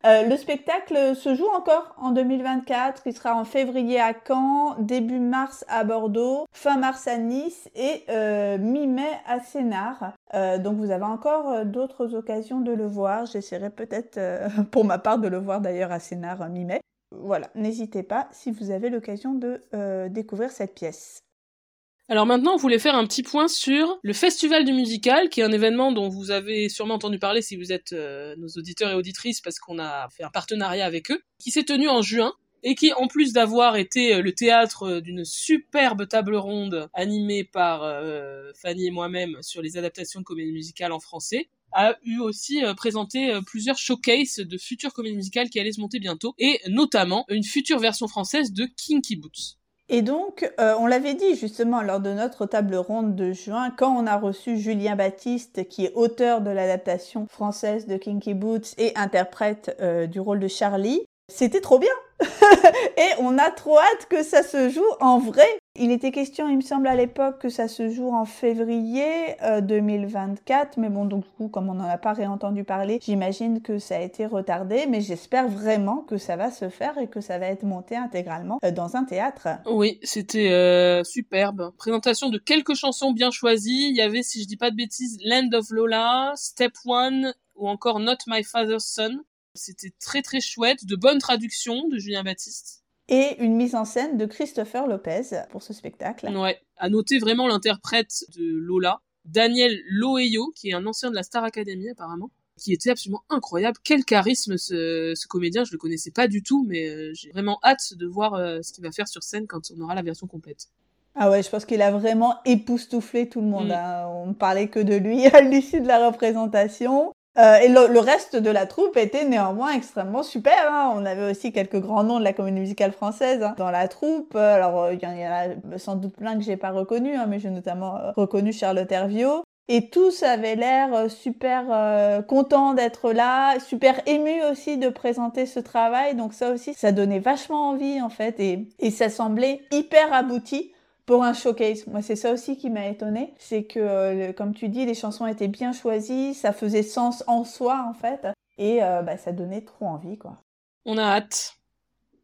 Euh, le spectacle se joue encore en 2024. Il sera en février à Caen, début mars à Bordeaux, fin mars à Nice et mi-mai à Sénart. Donc vous avez encore d'autres occasions de le voir. J'essaierai peut-être pour ma part de le voir d'ailleurs à Sénart mi-mai voilà, n'hésitez pas si vous avez l'occasion de euh, découvrir cette pièce. Alors maintenant, on voulait faire un petit point sur le Festival du musical, qui est un événement dont vous avez sûrement entendu parler si vous êtes euh, nos auditeurs et auditrices, parce qu'on a fait un partenariat avec eux, qui s'est tenu en juin et qui, en plus d'avoir été euh, le théâtre d'une superbe table ronde animée par Fanny et moi-même sur les adaptations de comédie musicale en français, a eu aussi euh, présenté euh, plusieurs showcases de futures comédies musicales qui allaient se monter bientôt, et notamment une future version française de Kinky Boots. Et donc, euh, on l'avait dit justement lors de notre table ronde de juin, quand on a reçu Julien Baptiste, qui est auteur de l'adaptation française de Kinky Boots et interprète du rôle de Charlie, c'était trop bien. et on a trop hâte que ça se joue en vrai Il était question, il me semble à l'époque, que ça se joue en février 2024, mais bon, donc du coup, comme on n'en a pas réentendu parler, j'imagine que ça a été retardé, mais j'espère vraiment que ça va se faire et que ça va être monté intégralement dans un théâtre. Oui, c'était superbe. Présentation de quelques chansons bien choisies. Il y avait, si je dis pas de bêtises, Land of Lola, Step One ou encore Not My Father's Son. C'était très très chouette, de bonnes traductions de Julien Baptiste. Et une mise en scène de Christopher Lopez pour ce spectacle. Ouais, à noter vraiment l'interprète de Lola, Daniel Loeyo, qui est un ancien de la Star Academy apparemment, qui était absolument incroyable. Quel charisme ce, ce comédien, je le connaissais pas du tout, mais euh, j'ai vraiment hâte de voir euh, ce qu'il va faire sur scène quand on aura la version complète. Ah ouais, je pense qu'il a vraiment époustouflé tout le monde. Mm. Hein. On ne parlait que de lui à l'issue de la représentation. Euh, et le, reste de la troupe était néanmoins extrêmement super. Hein. On avait aussi quelques grands noms de la comédie musicale française hein, dans la troupe. Alors il y, en a sans doute plein que j'ai pas reconnus, hein, mais j'ai notamment euh, reconnu Charlotte Herviot. Et tous avaient l'air euh, super euh, contents d'être là, super émus aussi de présenter ce travail. Donc ça aussi, ça donnait vachement envie en fait, et, et ça semblait hyper abouti pour un showcase. Moi, c'est ça aussi qui m'a étonné, c'est que, euh, comme tu dis, les chansons étaient bien choisies, ça faisait sens en soi, en fait, et euh, bah, ça donnait trop envie, quoi. On a hâte.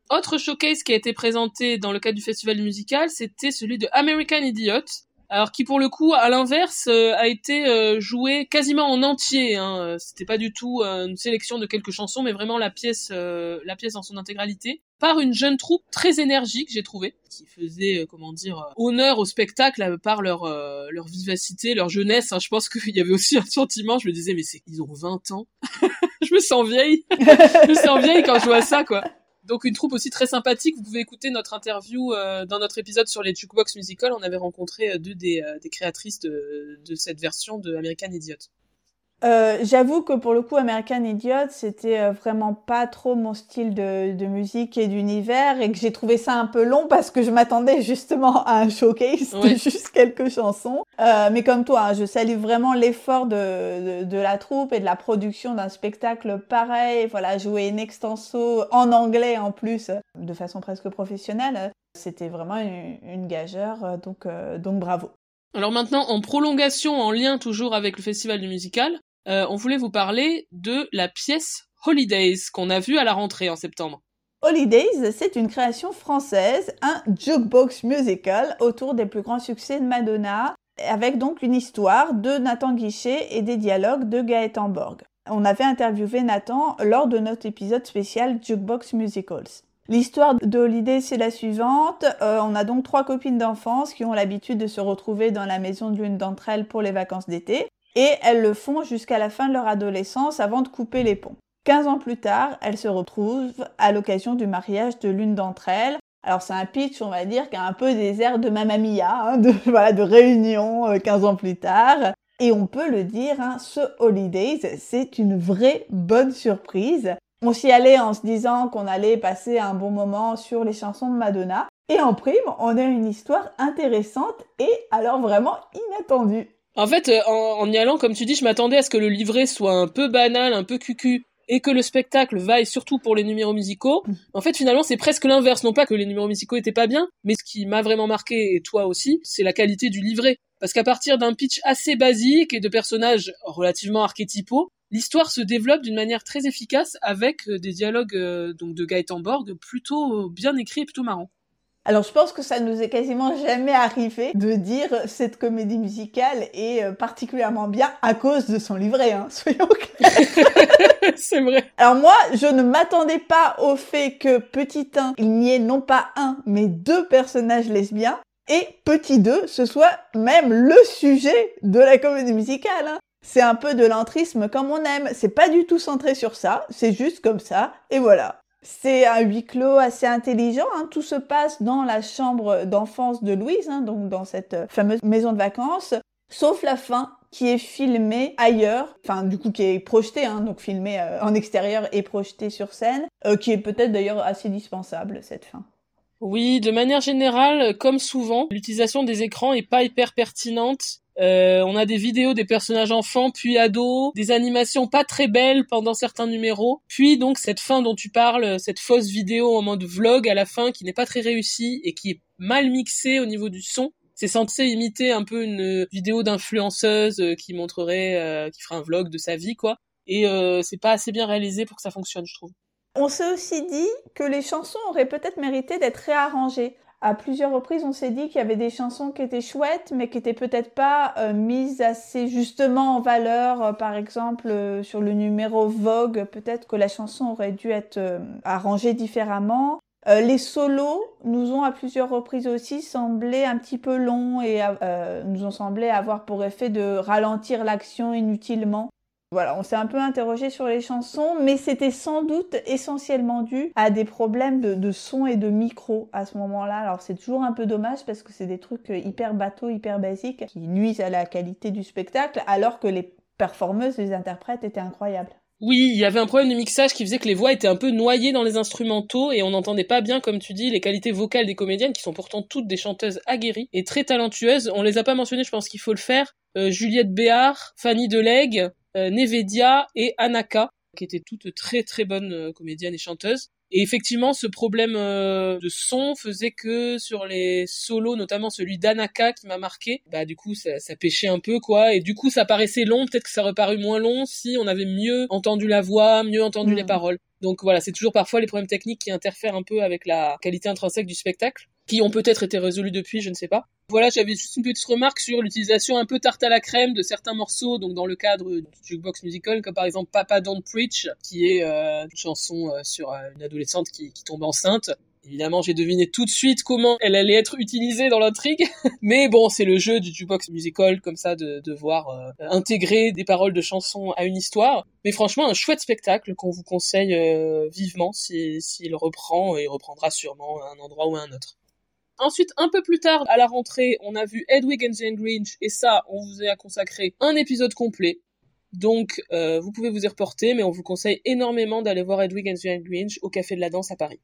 Autre showcase qui a été présenté dans le cadre du festival musical, c'était celui de American Idiot, alors qui pour le coup, à l'inverse, euh, a été euh, joué quasiment en entier. Hein. C'était pas du tout euh, une sélection de quelques chansons, mais vraiment la pièce, la pièce dans son intégralité, par une jeune troupe très énergique, j'ai trouvé, qui faisait, comment dire, honneur au spectacle par leur leur vivacité, leur jeunesse. Hein. Je pense qu'il y avait aussi un sentiment. Je me disais, mais c'est, ils ont 20 ans. je me sens vieille. je me sens vieille quand je vois ça, quoi. Donc une troupe aussi très sympathique. Vous pouvez écouter notre interview euh, dans notre épisode sur les jukebox musical. On avait rencontré euh, deux des, euh, créatrices de, cette version de American Idiot. Euh, j'avoue que pour le coup, American Idiot, c'était euh, vraiment pas trop mon style de, de musique et d'univers et que j'ai trouvé ça un peu long parce que je m'attendais justement à un showcase de juste quelques chansons. Euh, mais comme toi, hein, je salue vraiment l'effort de, de, de, la troupe et de la production d'un spectacle pareil. Voilà, jouer une extenso en anglais en plus, de façon presque professionnelle. C'était vraiment une, une gageure, donc, donc bravo. Alors maintenant, en prolongation, en lien toujours avec le festival du musical, euh, on voulait vous parler de la pièce Holidays qu'on a vue à la rentrée en septembre. Holidays, c'est une création française, un jukebox musical autour des plus grands succès de Madonna, avec donc une histoire de Nathan Guichet et des dialogues de Gaëtan Borg. On avait interviewé Nathan lors de notre épisode spécial Jukebox Musicals. L'histoire de Holidays, c'est la suivante. Euh, on a donc trois copines d'enfance qui ont l'habitude de se retrouver dans la maison de l'une d'entre elles pour les vacances d'été et elles le font jusqu'à la fin de leur adolescence avant de couper les ponts. 15 ans plus tard, elles se retrouvent à l'occasion du mariage de l'une d'entre elles. Alors c'est un pitch, on va dire, qui a un peu des airs de Mamma Mia, hein, de, voilà, de réunion 15 euh, ans plus tard. Et on peut le dire, hein, ce Holidays, c'est une vraie bonne surprise. On s'y allait en se disant qu'on allait passer un bon moment sur les chansons de Madonna. Et en prime, on a une histoire intéressante et alors vraiment inattendue. En fait, euh, en, y allant, comme tu dis, je m'attendais à ce que le livret soit un peu banal, un peu cucu, et que le spectacle vaille surtout pour les numéros musicaux. Mm. En fait, finalement, c'est presque l'inverse. Non pas que les numéros musicaux étaient pas bien, mais ce qui m'a vraiment marqué, et toi aussi, c'est la qualité du livret. Parce qu'à partir d'un pitch assez basique et de personnages relativement archétypaux, l'histoire se développe d'une manière très efficace avec euh, des dialogues euh, donc de Gaëtan Borg plutôt bien écrits et plutôt marrants. Alors je pense que ça nous est quasiment jamais arrivé de dire cette comédie musicale est euh, particulièrement bien à cause de son livret, hein, soyons clairs. C'est vrai. Alors moi, je ne m'attendais pas au fait que petit 1, il n'y ait non pas un, mais deux personnages lesbiens, et petit 2, ce soit même le sujet de la comédie musicale. Hein. C'est un peu de l'entrisme comme on aime. C'est pas du tout centré sur ça, c'est juste comme ça, et voilà. C'est un huis clos assez intelligent. Hein. Tout se passe dans la chambre d'enfance de Louise, hein, donc dans cette euh, fameuse maison de vacances, sauf la fin qui est filmée ailleurs, enfin du coup qui est projetée, hein, donc filmée euh, en extérieur et projetée sur scène, euh, qui est peut-être d'ailleurs assez dispensable cette fin. Oui, de manière générale, comme souvent, l'utilisation des écrans est pas hyper pertinente. Euh, on a des vidéos des personnages enfants puis ados, des animations pas très belles pendant certains numéros, puis donc cette fin dont tu parles, cette fausse vidéo en mode vlog à la fin qui n'est pas très réussie et qui est mal mixée au niveau du son. C'est censé imiter un peu une vidéo d'influenceuse euh, qui montrerait, euh, qui ferait un vlog de sa vie quoi, et c'est pas assez bien réalisé pour que ça fonctionne, je trouve. On s'est aussi dit que les chansons auraient peut-être mérité d'être réarrangées à plusieurs reprises, on s'est dit qu'il y avait des chansons qui étaient chouettes, mais qui étaient peut-être pas euh, mises assez justement en valeur. Euh, par exemple, euh, sur le numéro Vogue, peut-être que la chanson aurait dû être arrangée différemment. les solos nous ont à plusieurs reprises aussi semblé un petit peu longs et nous ont semblé avoir pour effet de ralentir l'action inutilement. Voilà, on s'est un peu interrogé sur les chansons, mais c'était sans doute essentiellement dû à des problèmes de, son et de micro à ce moment-là. Alors c'est toujours un peu dommage parce que c'est des trucs hyper bateaux, hyper basiques qui nuisent à la qualité du spectacle, alors que les performeuses, les interprètes étaient incroyables. Oui, il y avait un problème de mixage qui faisait que les voix étaient un peu noyées dans les instrumentaux et on n'entendait pas bien, comme tu dis, les qualités vocales des comédiennes qui sont pourtant toutes des chanteuses aguerries et très talentueuses. On les a pas mentionnées, je pense qu'il faut le faire. Euh, Juliette Béard, Fanny Delegue, euh, Nevedia et Anaka, qui étaient toutes très très bonnes euh, comédiennes et chanteuses. Et effectivement, ce problème euh, de son faisait que sur les solos, notamment celui d'Anaka qui m'a marqué, bah du coup ça, ça, pêchait un peu quoi, et du coup ça paraissait long. Peut-être que ça reparut moins long si on avait mieux entendu la voix, mieux entendu les mm. paroles. Donc voilà, c'est toujours parfois les problèmes techniques qui interfèrent un peu avec la qualité intrinsèque du spectacle qui ont peut-être été résolus depuis, je ne sais pas. Voilà, j'avais juste une petite remarque sur l'utilisation un peu tarte à la crème de certains morceaux, donc dans le cadre du jukebox musical, comme par exemple Papa Don't Preach, qui est euh, une chanson euh, sur euh, une adolescente qui, qui tombe enceinte. Évidemment, j'ai deviné tout de suite comment elle allait être utilisée dans l'intrigue, mais bon, c'est le jeu du jukebox musical comme ça de devoir euh, intégrer des paroles de chansons à une histoire. Mais franchement, un chouette spectacle qu'on vous conseille vivement s'il si, reprend et reprendra sûrement à un endroit ou à un autre. Ensuite, un peu plus tard, à la rentrée, on a vu Edwig and the Grinch, et ça, on vous a consacré un épisode complet. Donc, euh, vous pouvez vous y reporter, mais on vous conseille énormément d'aller voir Edwig and the Grinch au Café de la Danse à Paris.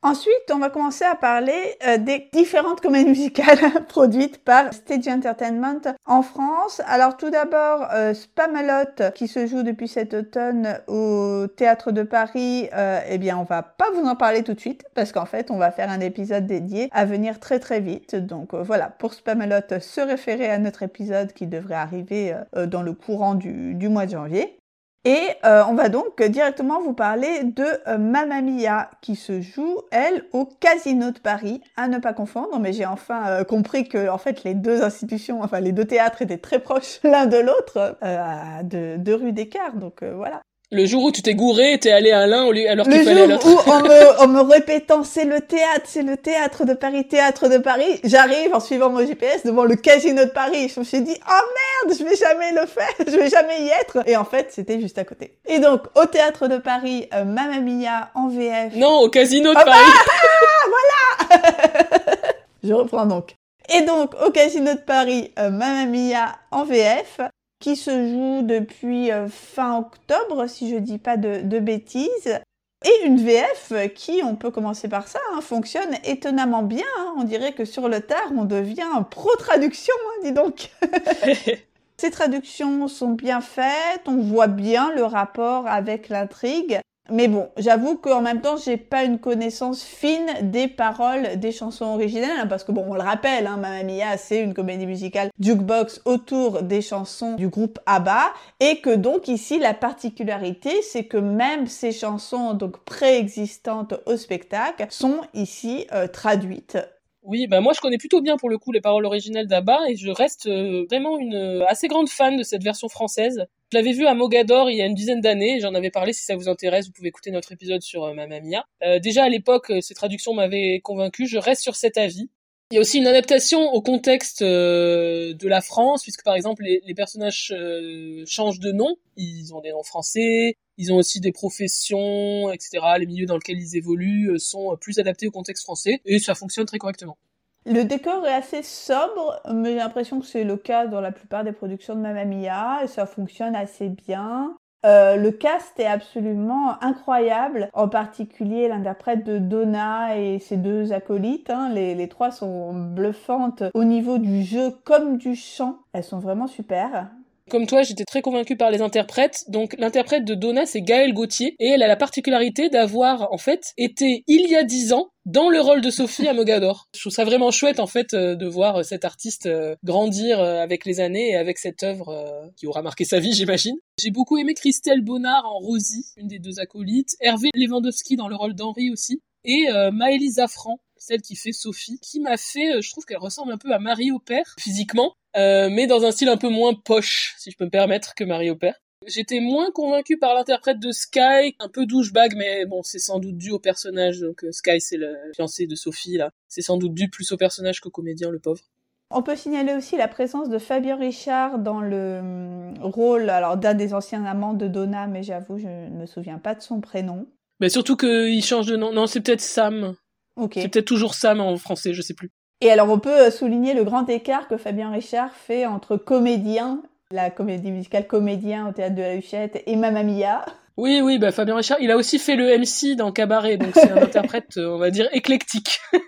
Ensuite, on va commencer à parler euh, des différentes comédies musicales produites par Stage Entertainment en France. Alors tout d'abord, euh, Spamalot qui se joue depuis cet automne au Théâtre de Paris. Euh, eh bien, on va pas vous en parler tout de suite parce qu'en fait, on va faire un épisode dédié à venir très très vite. Donc euh, voilà, pour Spamalot, se référer à notre épisode qui devrait arriver dans le courant du, du mois de janvier. Et euh, on va donc directement vous parler de euh, Mamma Mia qui se joue, elle, au Casino de Paris, à ne pas confondre, mais j'ai enfin euh, compris que en fait les deux institutions, enfin les deux théâtres étaient très proches l'un de l'autre, à deux, rues d'écart, donc voilà. Le jour où tu t'es gouré, t'es allé à l'un alors qu'il fallait à l'autre. Le jour où, en me, en me répétant, c'est le théâtre, c'est le théâtre de Paris, théâtre de Paris, j'arrive en suivant mon GPS devant le casino de Paris. Je me suis dit, oh merde, je vais jamais le faire, je vais jamais y être. Et en fait, c'était juste à côté. Et donc, au théâtre de Paris, euh, Mamma Mia en VF. Non, au casino de ah, Paris. Ah, voilà! je reprends donc. Et donc, au Casino de Paris, euh, Mamma Mia en VF qui se joue depuis euh, fin octobre, si je dis pas de, bêtises. Et une VF qui, on peut commencer par ça, hein, fonctionne étonnamment bien. Hein. On dirait que sur le tard, on devient pro-traduction, hein, dis donc. Ces traductions sont bien faites, on voit bien le rapport avec l'intrigue. Mais bon, j'avoue qu'en même temps, j'ai pas une connaissance fine des paroles des chansons originales, hein, parce que bon, on le rappelle, hein, Mamma Mia, c'est une comédie musicale jukebox autour des chansons du groupe ABBA, et que donc ici, la particularité, c'est que même ces chansons donc préexistantes au spectacle sont ici euh, traduites oui, bah moi je connais plutôt bien pour le coup les paroles originales d'Abba et je reste euh, vraiment une euh, assez grande fan de cette version française. Je l'avais vu à Mogador il y a une dizaine d'années, j'en avais parlé si ça vous intéresse, vous pouvez écouter notre épisode sur euh, Mia. déjà à l'époque, ces traductions m'avaient convaincu, je reste sur cet avis. Il y a aussi une adaptation au contexte de la France, puisque par exemple les, les personnages changent de nom, ils ont des noms français, ils ont aussi des professions, etc. Les milieux dans lesquels ils évoluent euh, sont plus adaptés au contexte français et ça fonctionne très correctement. Le décor est assez sobre, mais j'ai l'impression que c'est le cas dans la plupart des productions de Mamma Mia et ça fonctionne assez bien. Euh, le cast est absolument incroyable, en particulier l'interprète de Donna et ses deux acolytes. Hein. Les, les, trois sont bluffantes au niveau du jeu comme du chant. Elles sont vraiment super. Comme toi, j'étais très convaincue par les interprètes. Donc l'interprète de Donna, c'est Gaëlle Gauthier, et elle a la particularité d'avoir en fait été il y a dix ans dans le rôle de Sophie à Mogador. Je trouve ça vraiment chouette en fait euh, de voir euh, cet artiste euh, grandir avec les années et avec cette œuvre qui aura marqué sa vie, j'imagine. J'ai beaucoup aimé Christelle Bonnard en Rosie, une des deux acolytes, Hervé Lewandowski dans le rôle d'Henri aussi, et Maëlys Zafran, celle qui fait Sophie, qui m'a fait, je trouve qu'elle ressemble un peu à Marie au père physiquement, euh, mais dans un style un peu moins poche, si je peux me permettre, que Marie Père. J'étais moins convaincue par l'interprète de Sky, un peu douchebag, mais bon, c'est sans doute dû au personnage. Donc euh, Sky, c'est le fiancé de Sophie, là. C'est sans doute dû plus au personnage qu'au comédien, le pauvre. On peut signaler aussi la présence de Fabien Richard dans le hum, rôle alors d'un des anciens amants de Donna, mais j'avoue, je ne me souviens pas de son prénom. Mais surtout qu'il change de nom. Non, c'est peut-être Sam. C'est peut-être toujours Sam en français, je sais plus. Et alors on peut euh, souligner le grand écart que Fabien Richard fait entre comédien, la comédie musicale comédien au théâtre de la Huchette et Mamma Mia. Oui, oui, bah Fabien Richard, il a aussi fait le MC dans Cabaret, donc c'est un interprète, euh, on va dire, éclectique.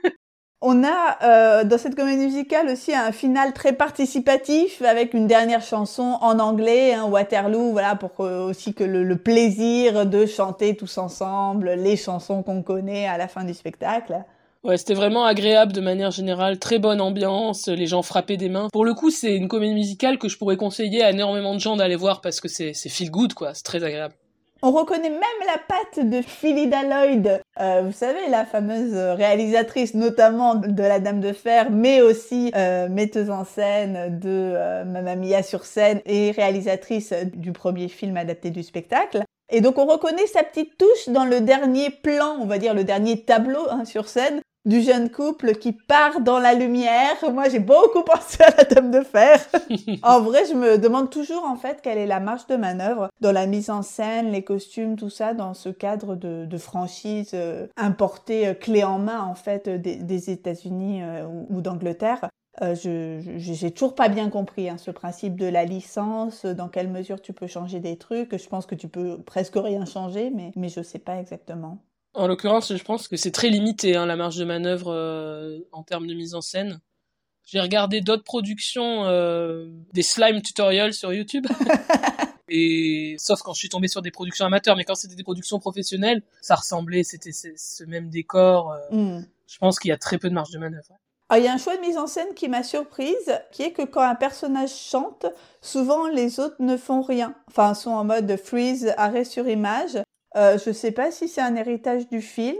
On a euh, dans cette comédie musicale aussi un final très participatif avec une dernière chanson en anglais, hein, Waterloo, voilà pour aussi que le, plaisir de chanter tous ensemble les chansons qu'on connaît à la fin du spectacle. Ouais, c'était vraiment agréable de manière générale, très bonne ambiance, les gens frappaient des mains. Pour le coup, c'est une comédie musicale que je pourrais conseiller à énormément de gens d'aller voir parce que c'est feel good quoi, c'est très agréable. On reconnaît même la patte de Philida Lloyd, euh, vous savez, la fameuse réalisatrice notamment de La Dame de Fer, mais aussi euh, metteuse en scène de euh, Mamma Mia sur scène et réalisatrice du premier film adapté du spectacle. Et donc on reconnaît sa petite touche dans le dernier plan, on va dire le dernier tableau hein, sur scène, du jeune couple qui part dans la lumière. Moi, j'ai beaucoup pensé à la Dame de Fer. en vrai, je me demande toujours en fait quelle est la marge de manœuvre dans la mise en scène, les costumes, tout ça, dans ce cadre de, franchise euh, importée euh, clé en main en fait des, États-Unis euh, ou, d'Angleterre. je j'ai toujours pas bien compris hein, ce principe de la licence, dans quelle mesure tu peux changer des trucs. Je pense que tu peux presque rien changer, mais mais je sais pas exactement. En l'occurrence, je pense que c'est très limité hein, la marge de manœuvre euh, en termes de mise en scène. J'ai regardé d'autres productions, euh, des slime tutorials sur YouTube. et sauf quand je suis tombé sur des productions amateurs, mais quand c'était des productions professionnelles, ça ressemblait, c'était ce même décor. Euh, hmm. Je pense qu'il y a très peu de marge de manœuvre. Ah, il y a un choix de mise en scène qui m'a surprise, qui est que quand un personnage chante, souvent les autres ne font rien. Enfin, sont en mode freeze, arrêt sur image. Euh, je sais pas si c'est un héritage du film.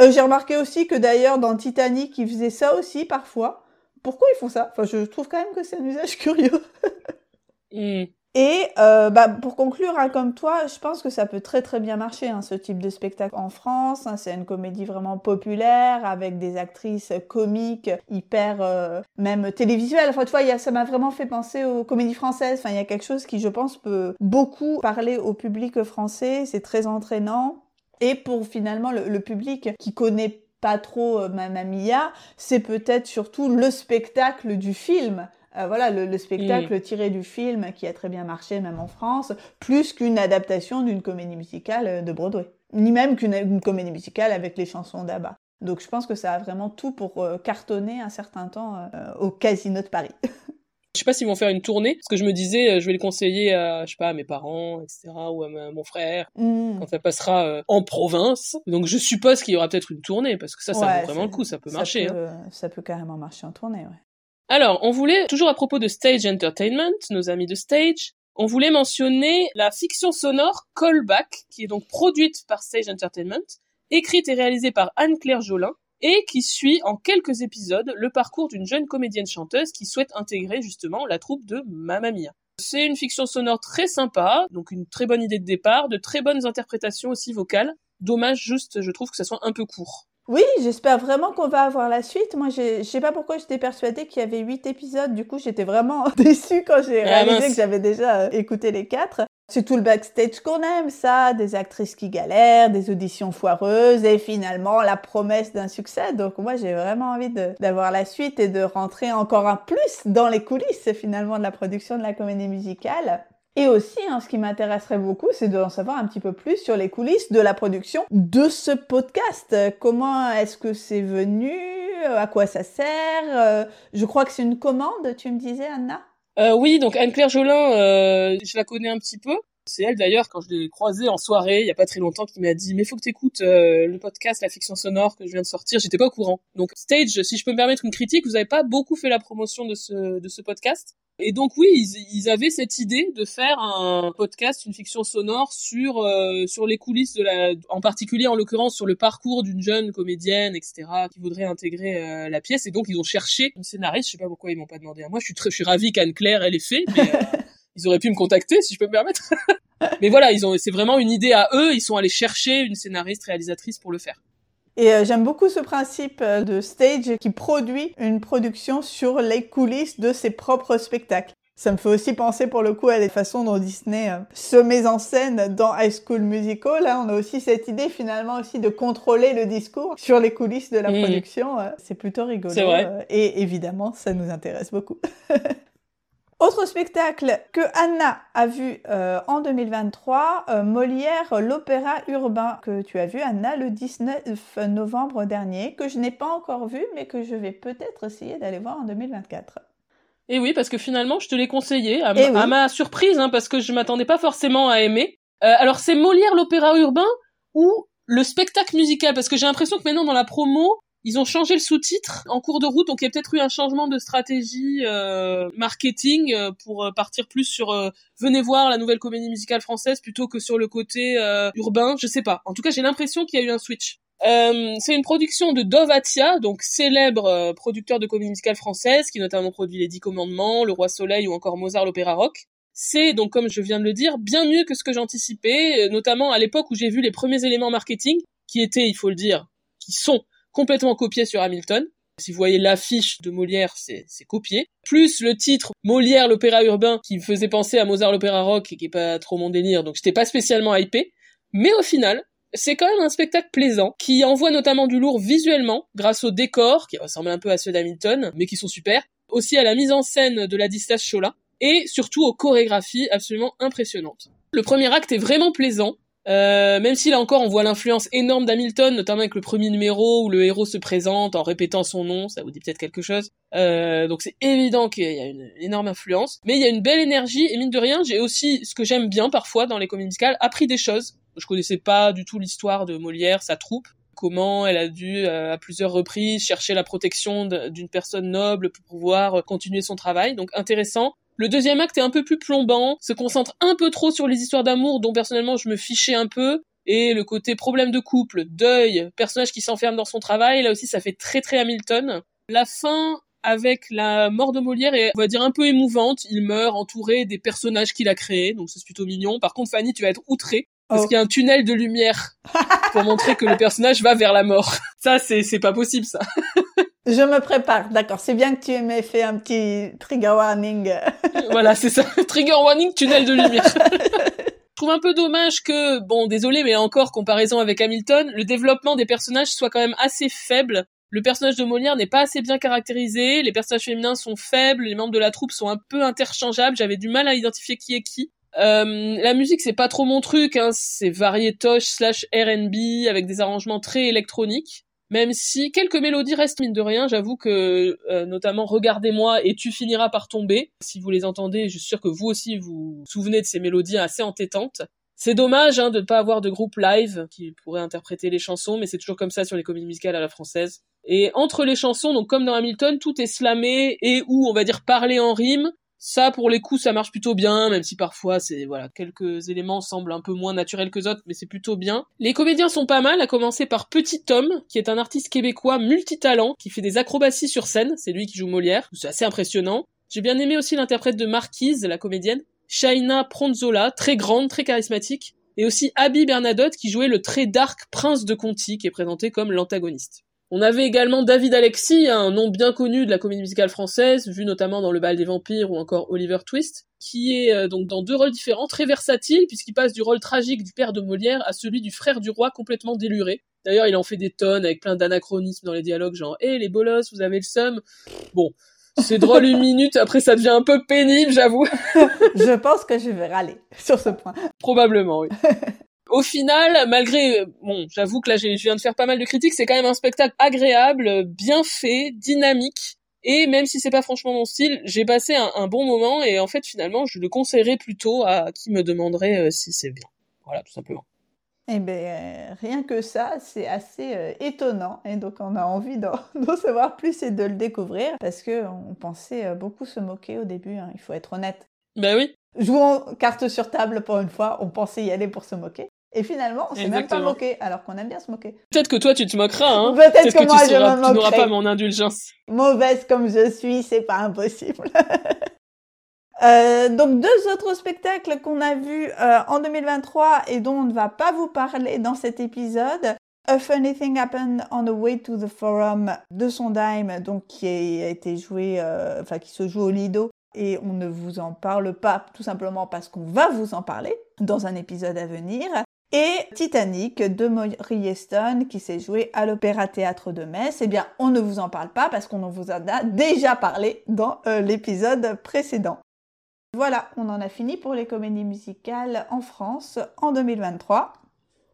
Euh, j'ai remarqué aussi que d'ailleurs dans Titanic, ils faisaient ça aussi parfois. Pourquoi ils font ça? Enfin, je trouve quand même que c'est un usage curieux. Et euh, bah, pour conclure, hein, comme toi, je pense que ça peut très très bien marcher, hein, ce type de spectacle en France. Hein, c'est une comédie vraiment populaire, avec des actrices comiques, hyper euh, même télévisuelles. Enfin, tu vois, y a, ça m'a vraiment fait penser aux comédies françaises. Enfin, il y a quelque chose qui, je pense, peut beaucoup parler au public français. C'est très entraînant. Et pour finalement le, public qui connaît pas trop euh, Mamma Mia, c'est peut-être surtout le spectacle du film. Euh, voilà, le, spectacle mm. tiré du film qui a très bien marché même en France, plus qu'une adaptation d'une comédie musicale euh, de Broadway, ni même qu'une comédie musicale avec les chansons d'Abba. Donc je pense que ça a vraiment tout pour euh, cartonner un certain temps au Casino de Paris. Je sais pas s'ils vont faire une tournée, parce que je me disais, je vais le conseiller à, je sais pas, à mes parents, etc., ou à, mon frère, mm. quand ça passera en province. Donc je suppose qu'il y aura peut-être une tournée, parce que ça, ça vaut vraiment le coup, ça peut marcher. Hein. Ça peut carrément marcher en tournée, ouais. Alors, on voulait, toujours à propos de Stage Entertainment, nos amis de Stage, on voulait mentionner la fiction sonore Callback, qui est donc produite par Stage Entertainment, écrite et réalisée par Anne-Claire Jolin, et qui suit en quelques épisodes le parcours d'une jeune comédienne chanteuse qui souhaite intégrer justement la troupe de Mamma Mia. C'est une fiction sonore très sympa, donc une très bonne idée de départ, de très bonnes interprétations aussi vocales. Dommage juste, je trouve que ça soit un peu court. Oui, j'espère vraiment qu'on va avoir la suite. Moi, je sais pas pourquoi j'étais persuadée qu'il y avait huit épisodes. Du coup, j'étais vraiment déçue quand j'ai ah, réalisé que j'avais déjà euh, écouté les quatre. C'est tout le backstage qu'on aime, ça, des actrices qui galèrent, des auditions foireuses et finalement la promesse d'un succès. Donc moi j'ai vraiment envie d'avoir la suite et de rentrer encore un plus dans les coulisses finalement de la production de la comédie musicale. Et aussi, hein, ce qui m'intéresserait beaucoup, c'est d'en savoir un petit peu plus sur les coulisses de la production de ce podcast. Comment est-ce que c'est venu? À quoi ça sert? Euh, Je crois que c'est une commande, tu me disais, Anna? Euh, Oui, donc Anne-Claire Jolin, euh, je la connais un petit peu. C'est elle d'ailleurs, quand je l'ai croisée en soirée, il y a pas très longtemps, qui m'a dit « Mais faut que t'écoutes euh, le podcast La Fiction Sonore que je viens de sortir. » J'étais pas au courant. Donc Stage, si je peux me permettre une critique, vous avez pas beaucoup fait la promotion de ce, de ce podcast. Et donc oui, ils, avaient cette idée de faire un podcast, une fiction sonore sur euh, sur les coulisses de la, en particulier en l'occurrence sur le parcours d'une jeune comédienne, etc. qui voudrait intégrer euh, la pièce. Et donc ils ont cherché une scénariste. Je sais pas pourquoi ils m'ont pas demandé à moi. Je suis très, je suis ravie qu'Anne Claire elle ait fait, euh, ils auraient pu me contacter si je peux me permettre. mais voilà, ils ont, c'est vraiment une idée à eux. Ils sont allés chercher une scénariste, réalisatrice pour le faire. Et euh, j'aime beaucoup ce principe euh, de stage qui produit une production sur les coulisses de ses propres spectacles. Ça me fait aussi penser pour le coup à des façons dont Disney euh, se met en scène dans High School Musical. Là, on a aussi cette idée finalement aussi de contrôler le discours sur les coulisses de la mmh. production. C'est plutôt rigolo. C'est vrai. Et évidemment, ça nous intéresse beaucoup. Autre spectacle que Anna a vu euh, en 2023, euh, Molière, l'opéra urbain que tu as vu Anna le 19 novembre dernier, que je n'ai pas encore vu mais que je vais peut-être essayer d'aller voir en 2024. Et oui, parce que finalement, je te l'ai conseillé, à, à ma surprise, hein, parce que je m'attendais pas forcément à aimer. Euh, alors c'est Molière, l'opéra urbain ou le spectacle musical, parce que j'ai l'impression que maintenant dans la promo, ils ont changé le sous-titre en cours de route, donc il y a peut-être eu un changement de stratégie euh, marketing euh, pour euh, partir plus sur venez voir la nouvelle comédie musicale française plutôt que sur le côté urbain. Je sais pas. En tout cas, j'ai l'impression qu'il y a eu un switch. c'est une production de Dovatia, donc célèbre producteur de comédie musicale française, qui notamment produit Les Dix Commandements, Le Roi Soleil ou encore Mozart l'Opéra Rock. C'est donc, comme je viens de le dire, bien mieux que ce que j'anticipais, notamment à l'époque où j'ai vu les premiers éléments marketing, qui étaient, il faut le dire, qui sont complètement copié sur Hamilton. Si vous voyez l'affiche de Molière, c'est copié. Plus le titre Molière l'opéra urbain qui me faisait penser à Mozart l'opéra rock et qui est pas trop mon délire, donc j'étais pas spécialement hypé. Mais au final, c'est quand même un spectacle plaisant qui envoie notamment du lourd visuellement grâce aux décors qui ressemblent un peu à ceux d'Hamilton mais qui sont super. Aussi à la mise en scène de la Distas Chola et surtout aux chorégraphies absolument impressionnantes. Le premier acte est vraiment plaisant. Euh, même si là encore on voit l'influence énorme d'Hamilton, notamment avec le premier numéro où le héros se présente en répétant son nom, ça vous dit peut-être quelque chose. Euh, donc c'est évident qu'il y a une énorme influence, mais il y a une belle énergie et mine de rien, j'ai aussi ce que j'aime bien parfois dans les comédies musicales, appris des choses. Je connaissais pas du tout l'histoire de Molière, sa troupe, comment elle a dû euh, à plusieurs reprises chercher la protection d'une personne noble pour pouvoir continuer son travail. Donc intéressant. Le deuxième acte est un peu plus plombant, se concentre un peu trop sur les histoires d'amour dont personnellement je me fichais un peu, et le côté problème de couple, deuil, personnage qui s'enferme dans son travail, là aussi ça fait très très Hamilton. La fin avec la mort de Molière est, on va dire, un peu émouvante. Il meurt entouré des personnages qu'il a créés, donc c'est plutôt mignon. Par contre, Fanny, tu vas être outrée. Parce oh. qu'il y a un tunnel de lumière pour montrer que le personnage va vers la mort. Ça, c'est, c'est pas possible, ça. Je me prépare, d'accord. C'est bien que tu m'aies fait un petit trigger warning. voilà, c'est ça. Trigger warning, tunnel de lumière. Je trouve un peu dommage que, bon, désolé, mais encore, comparaison avec Hamilton, le développement des personnages soit quand même assez faible. Le personnage de Molière n'est pas assez bien caractérisé, les personnages féminins sont faibles, les membres de la troupe sont un peu interchangeables, j'avais du mal à identifier qui est qui. Euh, la musique c'est pas trop mon truc, hein. c'est variétoche slash R&B avec des arrangements très électroniques. Même si quelques mélodies restent mine de rien, j'avoue que euh, notamment Regardez-moi et Tu finiras par tomber. Si vous les entendez, je suis sûr que vous aussi vous souvenez de ces mélodies assez entêtantes. C'est dommage hein, de ne pas avoir de groupe live qui pourrait interpréter les chansons, mais c'est toujours comme ça sur les comédies musicales à la française. Et entre les chansons, donc comme dans Hamilton, tout est slamé et ou on va dire parlé en rime. Ça, pour les coups, ça marche plutôt bien, même si parfois, c'est voilà, quelques éléments semblent un peu moins naturels que d'autres, mais c'est plutôt bien. Les comédiens sont pas mal, à commencer par Petit Tom, qui est un artiste québécois multitalent, qui fait des acrobaties sur scène, c'est lui qui joue Molière, c'est assez impressionnant. J'ai bien aimé aussi l'interprète de Marquise, la comédienne, Shaina Pronzola, très grande, très charismatique, et aussi Abby Bernadotte, qui jouait le très dark prince de Conti, qui est présenté comme l'antagoniste. On avait également David Alexis, un nom bien connu de la comédie musicale française, vu notamment dans Le Bal des Vampires ou encore Oliver Twist, qui est euh, donc dans deux rôles différents, très versatile, puisqu'il passe du rôle tragique du père de Molière à celui du frère du roi complètement déluré. D'ailleurs, il en fait des tonnes avec plein d'anachronismes dans les dialogues, genre « Eh, les bolos, vous avez le seum ?» Bon, c'est drôle une minute, après ça devient un peu pénible, j'avoue. je pense que je vais râler sur ce point. Probablement, oui. Au final, malgré, bon, j'avoue que là, je viens de faire pas mal de critiques, c'est quand même un spectacle agréable, bien fait, dynamique. Et même si c'est pas franchement mon style, j'ai passé un, bon moment et en fait, finalement, je le conseillerais plutôt à qui me demanderait euh, si c'est bien. Voilà, tout simplement. Eh bien, euh, rien que ça, c'est assez euh, étonnant. Et donc, on a envie d'en savoir plus et de le découvrir parce qu'on pensait beaucoup se moquer au début, hein, il faut être honnête. Ben oui. Jouons carte sur table pour une fois, on pensait y aller pour se moquer. Et finalement, on s'est même pas moqué, alors qu'on aime bien se moquer. Peut-être que toi, tu te moqueras, hein. Peut-être que, moi, je me moquerai. Tu n'auras pas mon indulgence. Mauvaise comme je suis, c'est pas impossible. euh, donc, deux autres spectacles qu'on a vus euh, en 2023 et dont on ne va pas vous parler dans cet épisode. A Funny Thing Happened on the Way to the Forum de Sondheim, donc qui a été joué, euh, enfin qui se joue au Lido, et on ne vous en parle pas tout simplement parce qu'on va vous en parler dans un épisode à venir et Titanic de Maury Heston qui s'est joué à l'Opéra Théâtre de Metz. Eh bien, on ne vous en parle pas parce qu'on en vous en a déjà parlé dans euh, l'épisode précédent. Voilà, on en a fini pour les comédies musicales en France en 2023.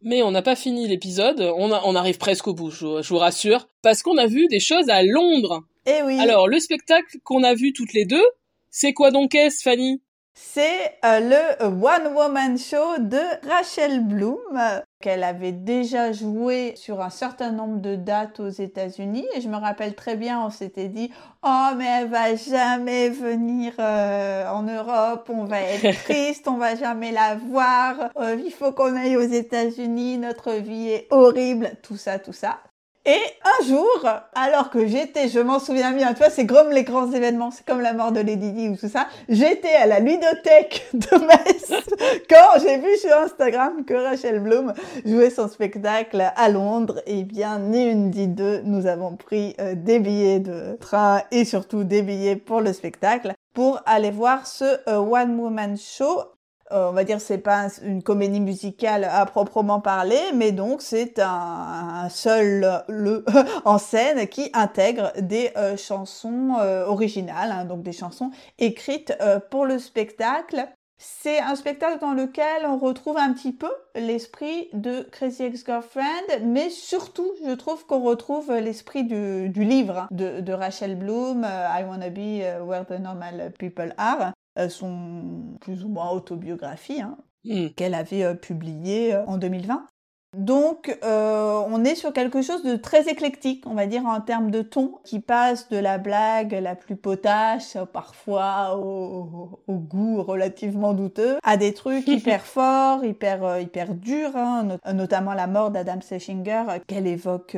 Mais on n'a pas fini l'épisode, on, arrive presque au bout, je, je vous rassure, parce qu'on a vu des choses à Londres. Eh oui. Alors, le spectacle qu'on a vu toutes les deux, c'est quoi donc est-ce, Fanny? C'est euh, le One Woman Show de Rachel Bloom qu'elle avait déjà joué sur un certain nombre de dates aux États-Unis. Et je me rappelle très bien on s'était dit oh mais elle va jamais venir euh, en Europe. On va être triste. On va jamais la voir. Euh, il faut qu'on aille aux États-Unis. Notre vie est horrible tout ça tout ça et un jour, alors que j'étais, je m'en souviens bien, tu vois, c'est comme les grands événements, c'est comme la mort de Lady Di ou tout ça, j'étais à la ludothèque de Metz quand j'ai vu sur Instagram que Rachel Bloom jouait son spectacle à Londres. Et bien, ni une ni deux, nous avons pris euh, des billets de train et surtout des billets pour le spectacle pour aller voir ce euh, One Woman Show on va dire c'est pas une comédie musicale à proprement parler, mais donc c'est un, seul le en scène qui intègre des euh, chansons euh, originales, hein, donc des chansons écrites pour le spectacle. C'est un spectacle dans lequel on retrouve un petit peu l'esprit de Crazy Ex-Girlfriend, mais surtout, je trouve qu'on retrouve l'esprit du, livre de, de Rachel Bloom, I Wanna Be Where the Normal People Are, euh, son plus ou moins autobiographie hein, hmm. qu'elle avait euh, publiée euh, en 2020. Donc, on est sur quelque chose de très éclectique, on va dire, en termes de ton, qui passe de la blague la plus potache, parfois au, goût relativement douteux, à des trucs hyper forts, hyper, hyper durs, hein, notamment la mort d'Adam Seschinger, qu'elle évoque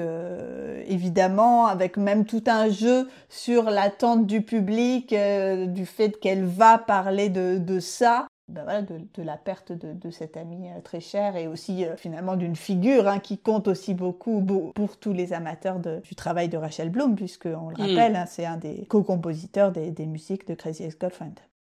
évidemment, avec même tout un jeu sur l'attente du public, du fait qu'elle va parler de, de ça. Ben voilà, de, de, la perte de, de cet ami euh, très cher et aussi euh, finalement d'une figure hein, qui compte aussi beaucoup pour tous les amateurs du travail de Rachel Bloom, puisqu'on le mm. rappelle, hein, c'est un des co-compositeurs des, des, musiques de Crazy Ex-Girlfriend.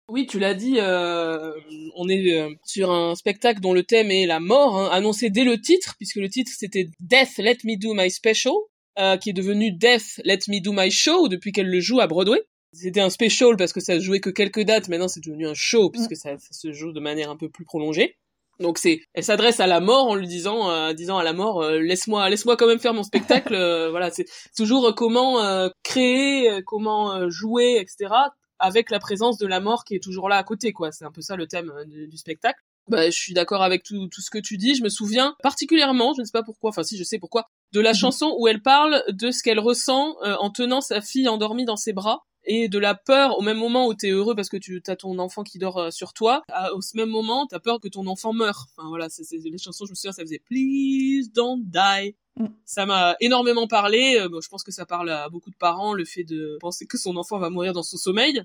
Oui, tu l'as dit, euh, on est euh, sur un spectacle dont le thème est la mort, hein, annoncé dès le titre, puisque le titre c'était Death Let Me Do My Special, euh, qui est devenu Death Let Me Do My Show depuis qu'elle le joue à Broadway. C'était un special parce que ça se jouait que quelques dates, maintenant c'est devenu un show puisque ça, se joue de manière un peu plus prolongée. Donc c'est, elle s'adresse à la mort en lui disant, euh, disant à la mort, euh, laisse-moi, laisse-moi quand même faire mon spectacle. Euh, voilà, c'est toujours comment créer, comment jouer, etc. Avec la présence de la mort qui est toujours là à côté, quoi. C'est un peu ça le thème du, spectacle. Bah, je suis d'accord avec tout, tout ce que tu dis. Je me souviens particulièrement, je ne sais pas pourquoi, enfin si je sais pourquoi, de la mhm. chanson où elle parle de ce qu'elle ressent en tenant sa fille endormie dans ses bras et de la peur au même moment où t'es heureux parce que tu as ton enfant qui dort euh, sur toi, au même moment t'as peur que ton enfant meure. Enfin voilà, c'est les chansons, je me souviens, ça faisait Please don't die. Mm. Ça m'a énormément parlé. Euh, je pense que ça parle à beaucoup de parents, le fait de penser que son enfant va mourir dans son sommeil.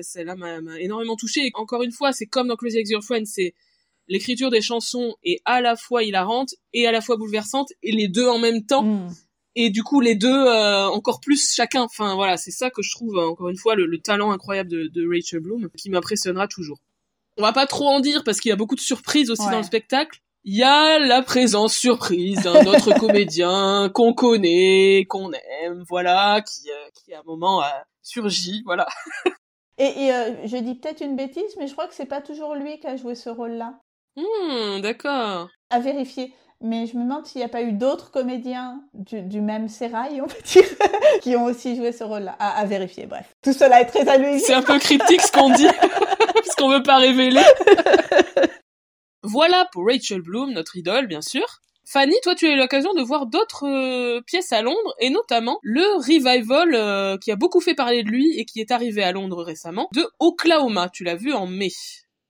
Celle-là m'a énormément touché. Encore une fois, c'est comme dans Crazy Ex-Girlfriend, c'est l'écriture des chansons est à la fois hilarante et à la fois bouleversante et les deux en même temps. Mm et du coup les deux euh, encore plus chacun. Enfin voilà, c'est ça que je trouve encore une fois le, talent incroyable de, Rachel Bloom qui m'impressionnera toujours. On va pas trop en dire parce qu'il y a beaucoup de surprises aussi dans le spectacle. Il y a la présence surprise d'un autre comédien qu'on connaît, qu'on aime, voilà, qui, euh, qui à un moment a surgit, voilà. et, euh, je dis peut-être une bêtise, mais je crois que c'est pas toujours lui qui a joué ce rôle-là. Hmm, d'accord. À vérifier. Mais je me demande s'il n'y a pas eu d'autres comédiens du, même sérail, on peut dire, qui ont aussi joué ce rôle-là. À, vérifier, bref. Tout cela est très allué. C'est un peu cryptique ce qu'on dit, parce qu'on veut pas révéler. voilà pour Rachel Bloom, notre idole, bien sûr. Fanny, toi, tu as eu l'occasion de voir d'autres euh, pièces à Londres, et notamment le revival euh, qui a beaucoup fait parler de lui et qui est arrivé à Londres récemment, de Oklahoma. Tu l'as vu en mai.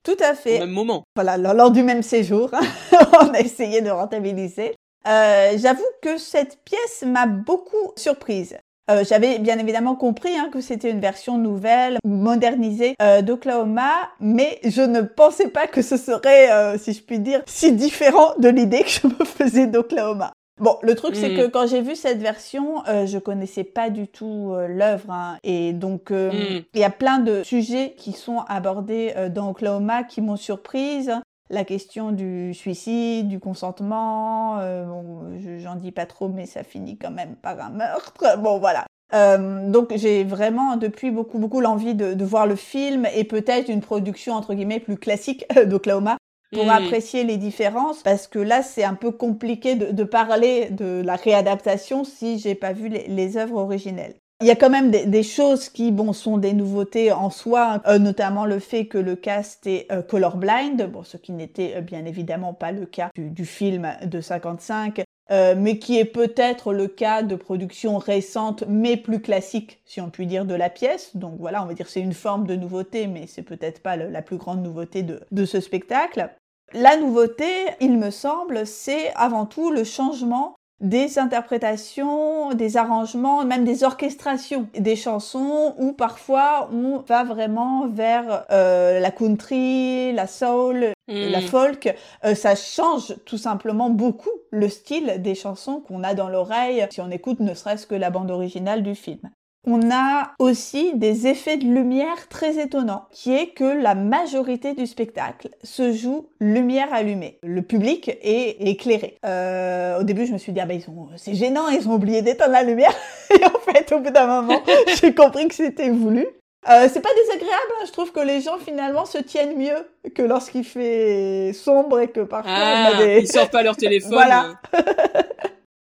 Tout à fait. Au même moment. Voilà, lors du même séjour, on a essayé de rentabiliser. Euh, J'avoue que cette pièce m'a beaucoup surprise. Euh, J'avais bien évidemment compris hein, que c'était une version nouvelle, modernisée euh, d'Oklahoma, mais je ne pensais pas que ce serait, si je puis dire, si différent de l'idée que je me faisais d'Oklahoma. Bon, le truc c'est que mm. quand j'ai vu cette version, euh, je connaissais pas du tout euh, l'œuvre hein, et donc euh, mm. il y a plein de sujets qui sont abordés dans Oklahoma qui m'ont surprise. La question du suicide, du consentement, bon, j'en dis pas trop, mais ça finit quand même par un meurtre. Bon, voilà. donc j'ai vraiment depuis beaucoup beaucoup l'envie de, de, voir le film et peut-être une production entre guillemets plus classique d'Oklahoma pour hmm. apprécier les différences parce que là c'est un peu compliqué de, de, parler de la réadaptation si j'ai pas vu les, les, œuvres originelles. Il y a quand même des, des, choses qui bon sont des nouveautés en soi, euh, notamment le fait que le cast est euh, colorblind, bon ce qui n'était euh, bien évidemment pas le cas du, du film de 55. Euh, mais qui est peut-être le cas de production récente, mais plus classique, si on peut dire, de la pièce. Donc voilà, on va dire c'est une forme de nouveauté, mais c'est peut-être pas la plus grande nouveauté de, de ce spectacle. La nouveauté, il me semble, c'est avant tout le changement des interprétations, des arrangements, même des orchestrations des chansons où parfois on va vraiment vers euh, la country, la soul, la hmm. folk. Euh, ça change tout simplement beaucoup le style des chansons qu'on a dans l'oreille si on écoute ne serait-ce que la bande originale du film. On a aussi des effets de lumière très étonnants, qui est que la majorité du spectacle se joue lumière allumée. Le public est éclairé. Euh, au début, je me suis dit, ah ben, c'est gênant, ils ont oublié d'éteindre la lumière. Et en fait, au bout d'un moment, j'ai compris que c'était voulu. Euh, c'est pas désagréable, hein. je trouve que les gens finalement se tiennent mieux que lorsqu'il fait sombre et que parfois ah, on a des... ils sortent pas leur téléphone. voilà.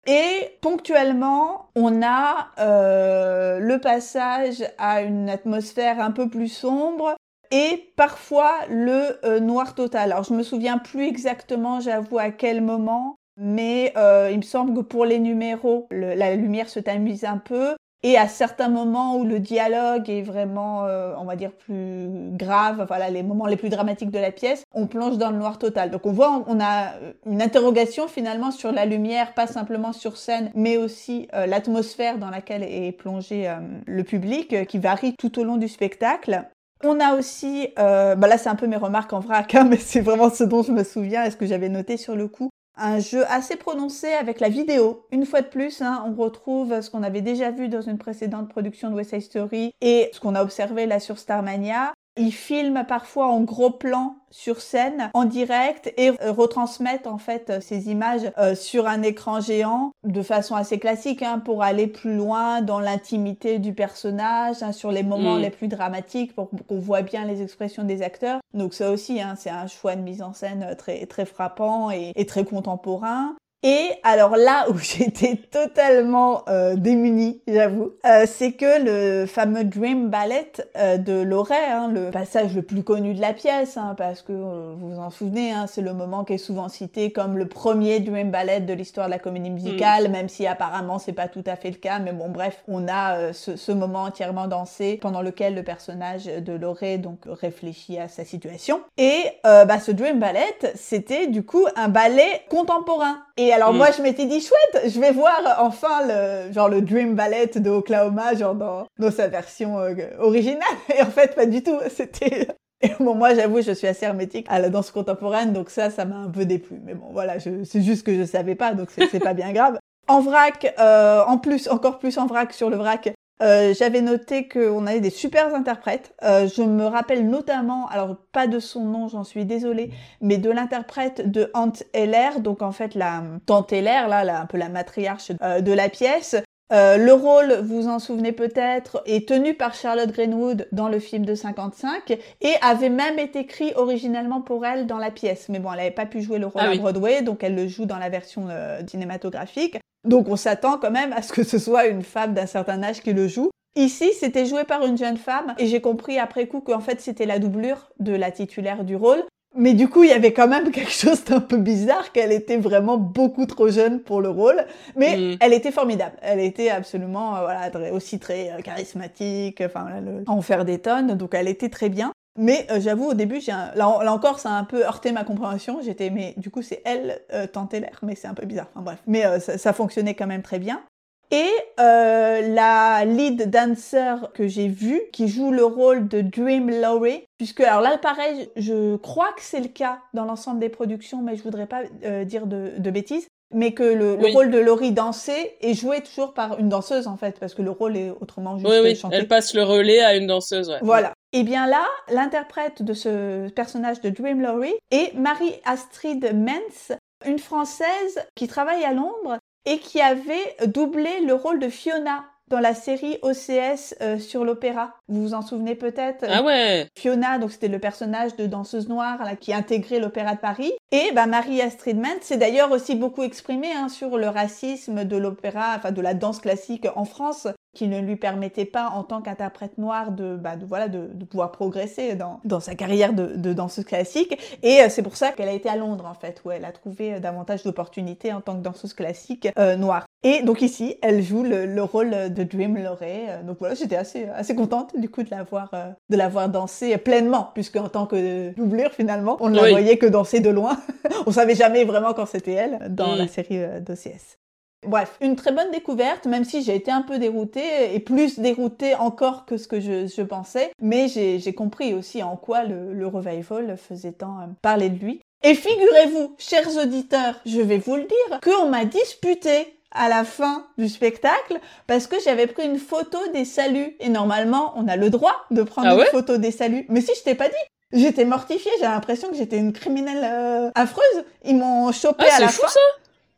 Et ponctuellement, on a euh, le passage à une atmosphère un peu plus sombre et parfois le euh, noir total. Alors je me souviens plus exactement, j'avoue, à quel moment, mais euh, il me semble que pour les numéros, la lumière se tamise un peu. Et à certains moments où le dialogue est vraiment, euh, on va dire, plus grave, voilà, les moments les plus dramatiques de la pièce, on plonge dans le noir total. Donc on voit, on a une interrogation finalement sur la lumière, pas simplement sur scène, mais aussi euh, l'atmosphère dans laquelle est plongé euh, le public, qui varie tout au long du spectacle. On a aussi, bah là c'est un peu mes remarques en vrac, hein, mais c'est vraiment ce dont je me souviens et ce que j'avais noté sur le coup un jeu assez prononcé avec la vidéo. Une fois de plus, hein, on retrouve ce qu'on avait déjà vu dans une précédente production de West Side Story et ce qu'on a observé là sur Starmania. Ils filment parfois en gros plan sur scène, en direct, et euh, retransmettent en fait euh, ces images euh, sur un écran géant de façon assez classique hein, pour aller plus loin dans l'intimité du personnage, hein, sur les moments mm. les plus dramatiques, pour qu'on voit bien les expressions des acteurs. Donc ça aussi, hein, c'est un choix de mise en scène très très frappant et, et très contemporain. Et alors là où j'étais totalement euh, démunie, j'avoue, euh, c'est que le fameux Dream Ballet euh, de Loret, hein, le passage le plus connu de la pièce, hein, parce que euh, vous vous en souvenez, hein, c'est le moment qui est souvent cité comme le premier Dream Ballet de l'histoire de la comédie musicale, mm. même si apparemment c'est pas tout à fait le cas, mais bon bref, on a euh, ce, ce, moment entièrement dansé pendant lequel le personnage de Loret donc réfléchit à sa situation. Et bah, ce Dream Ballet, c'était du coup un ballet contemporain. Et alors mm. moi je m'étais dit chouette, je vais voir enfin le genre le Dream Ballet de Oklahoma genre dans, dans sa version euh, originale et en fait pas du tout, c'était et bon, moi, j'avoue, je suis assez hermétique à la danse contemporaine, donc ça, ça m'a un peu déplu. Mais bon, voilà, c'est juste que je savais pas, donc c'est pas bien grave. En vrac, euh, en plus, encore plus en vrac sur le vrac, euh, j'avais noté qu'on avait des super interprètes. Euh, je me rappelle notamment, alors pas de son nom, j'en suis désolée, mais de l'interprète de Aunt Heller, donc en fait la tante Heller, là, un peu la matriarche euh, de la pièce, le rôle, vous en souvenez peut-être, est tenu par Charlotte Greenwood dans le film de 55 et avait même été écrit originellement pour elle dans la pièce. Mais bon, elle n'avait pas pu jouer le rôle Ah oui. Broadway, donc elle le joue dans la version cinématographique. Donc on s'attend quand même à ce que ce soit une femme d'un certain âge qui le joue. Ici, c'était joué par une jeune femme et j'ai compris après coup qu'en fait c'était la doublure de la titulaire du rôle. Mais du coup, il y avait quand même quelque chose d'un peu bizarre qu'elle était vraiment beaucoup trop jeune pour le rôle. Mais Mm. elle était formidable. Elle était absolument, euh, voilà, aussi très euh, charismatique. Enfin, voilà, le- en faire des tonnes. Donc, elle était très bien. Mais euh, j'avoue, au début, j'ai un- là, en- là encore, ça a un peu heurté ma compréhension. J'étais, mais du coup, c'est elle euh, tenter l'air, mais c'est un peu bizarre. Enfin bref, mais euh, ça, ça fonctionnait quand même très bien. Et euh, la lead dancer que j'ai vue, qui joue le rôle de Dream Laurie, puisque alors là pareil, je crois que c'est le cas dans l'ensemble des productions, mais je voudrais pas euh, dire de, de bêtises, mais que le, le rôle de Laurie dansée est joué toujours par une danseuse en fait, parce que le rôle est autrement juste Oui, oui, chanté. elle passe le relais à une danseuse, ouais. Voilà. Et bien là, l'interprète de ce personnage de Dream Laurie est Marie-Astrid Mentz, une Française qui travaille à Londres et qui avait doublé le rôle de Fiona dans la série OCS euh, sur l'opéra. Vous vous en souvenez peut-être Ah ouais Fiona, donc c'était le personnage de danseuse noire là, qui intégrait l'Opéra de Paris. Et bah, Marie-Astrid Mentz s'est d'ailleurs aussi beaucoup exprimée hein, sur le racisme de l'opéra, enfin de la danse classique en France, qui ne lui permettait pas en tant qu'interprète noire de, bah, de, voilà, de, de pouvoir progresser dans, dans sa carrière de, de danseuse classique. Et euh, c'est pour ça qu'elle a été à Londres en fait, où elle a trouvé euh, davantage d'opportunités en tant que danseuse classique euh, noire. Et donc ici, elle joue le, le rôle de Dream Laurie. Euh, Donc voilà, j'étais assez, assez contente du coup de la voir, euh, de la voir danser pleinement, puisque en tant que doublure finalement, on ne la voyait que danser de loin. on savait jamais vraiment quand c'était elle dans Mm. la série euh, d'OCS. Bref, une très bonne découverte, même si j'ai été un peu déroutée, et plus déroutée encore que ce que je, je pensais, mais j'ai j'ai compris aussi en quoi le, le revival faisait tant euh, parler de lui. Et figurez-vous, chers auditeurs, je vais vous le dire, qu'on m'a disputé à la fin du spectacle parce que j'avais pris une photo des saluts. Et normalement, on a le droit de prendre Ah une photo des saluts. Mais si, je t'ai pas dit. J'étais mortifiée, j'ai l'impression que j'étais une criminelle euh, affreuse. Ils m'ont chopé Ah, à la c'est fou fin. ça?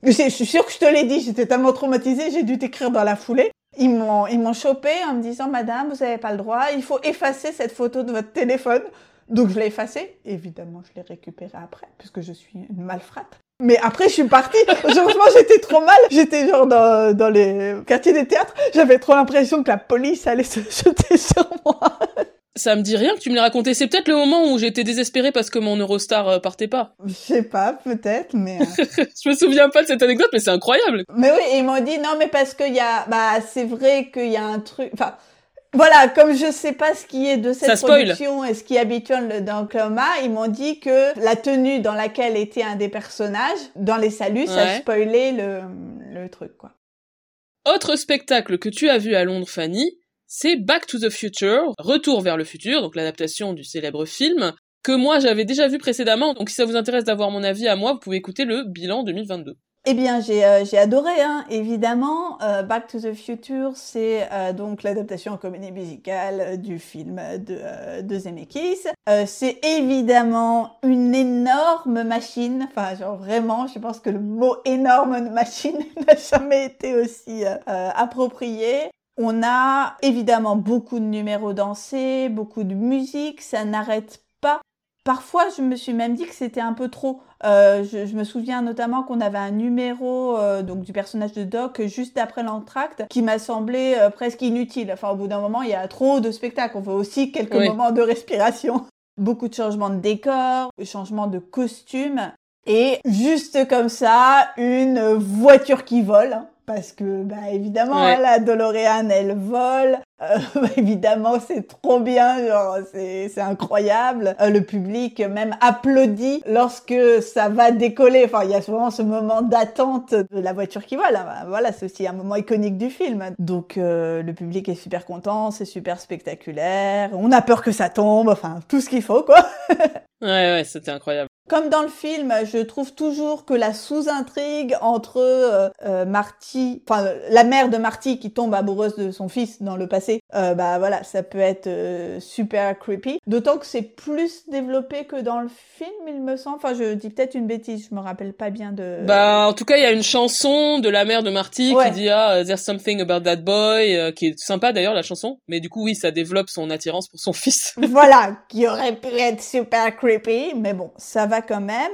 Je je suis sûre que je te l'ai dit, j'étais tellement traumatisée, j'ai dû t'écrire dans la foulée. Ils m'ont, ils m'ont chopé en me disant, Madame, vous n'avez pas le droit, il faut effacer cette photo de votre téléphone. Donc je l'ai effacée. Évidemment, je l'ai récupérée après, puisque je suis une malfrate. Mais après, je suis partie. Franchement, j'étais trop mal. J'étais genre dans, dans les quartiers des théâtres. J'avais trop l'impression que la police allait se jeter sur moi. Ça me dit rien que tu me l'aies raconté. C'est peut-être le moment où j'étais désespérée parce que mon Eurostar euh, partait pas. Je sais pas, peut-être, mais... euh, Je me souviens pas de cette anecdote, mais c'est incroyable. Mais oui, ils m'ont dit non, mais parce qu'il y a, bah, c'est vrai qu'il y a un truc, enfin, voilà, comme je sais pas ce qui est de cette production et ce qui est habituel dans Oklahoma, ils m'ont dit que la tenue dans laquelle était un des personnages, dans les saluts, ça spoilait le, le truc, quoi. Autre spectacle que tu as vu à Londres, Fanny, c'est Back to the Future, Retour vers le futur, donc l'adaptation du célèbre film, que moi j'avais déjà vu précédemment, donc si ça vous intéresse d'avoir mon avis à moi, vous pouvez écouter le bilan 2022. Eh bien, j'ai euh, j'ai adoré, hein, évidemment. Euh, Back to the Future, c'est euh, donc l'adaptation en comédie musicale du film de, de Zemeckis. C'est évidemment une énorme machine. Enfin, genre vraiment, je pense que le mot énorme machine n'a jamais été aussi approprié. On a évidemment beaucoup de numéros dansés, beaucoup de musique, ça n'arrête pas. Parfois, je me suis même dit que c'était un peu trop. Euh, je, je me souviens notamment qu'on avait un numéro euh, donc du personnage de Doc juste après l'entracte qui m'a semblé euh, presque inutile. Enfin, au bout d'un moment, il y a trop de spectacles. On veut aussi quelques Oui. moments de respiration. Beaucoup de changements de décor, changements de costumes. Et juste comme ça, une voiture qui vole. hein, Parce que, bah, évidemment, Ouais. la DeLorean, elle vole. Euh, bah, évidemment, c'est trop bien, genre, c'est, incroyable. Euh, le public même applaudit lorsque ça va décoller. Enfin, il y a souvent ce moment d'attente de la voiture qui vole. hein. Bah, Voilà, c'est aussi un moment iconique du film. Donc, euh, le public est super content, c'est super spectaculaire. On a peur que ça tombe, enfin, tout ce qu'il faut, quoi. Ouais, ouais, c'était incroyable. Comme dans le film, je trouve toujours que la sous-intrigue entre euh, euh, Marty, enfin la mère de Marty qui tombe amoureuse de son fils dans le passé, euh, bah voilà, ça peut être euh, super creepy. D'autant que c'est plus développé que dans le film, il me semble. Enfin, je dis peut-être une bêtise, je me rappelle pas bien de. Bah, en tout cas, il y a une chanson de la mère de Marty Ouais. qui dit ah, there's something about that boy, euh, qui est sympa d'ailleurs la chanson. Mais du coup, oui, ça développe son attirance pour son fils. voilà, qui aurait pu être super creepy, mais bon, ça va quand même.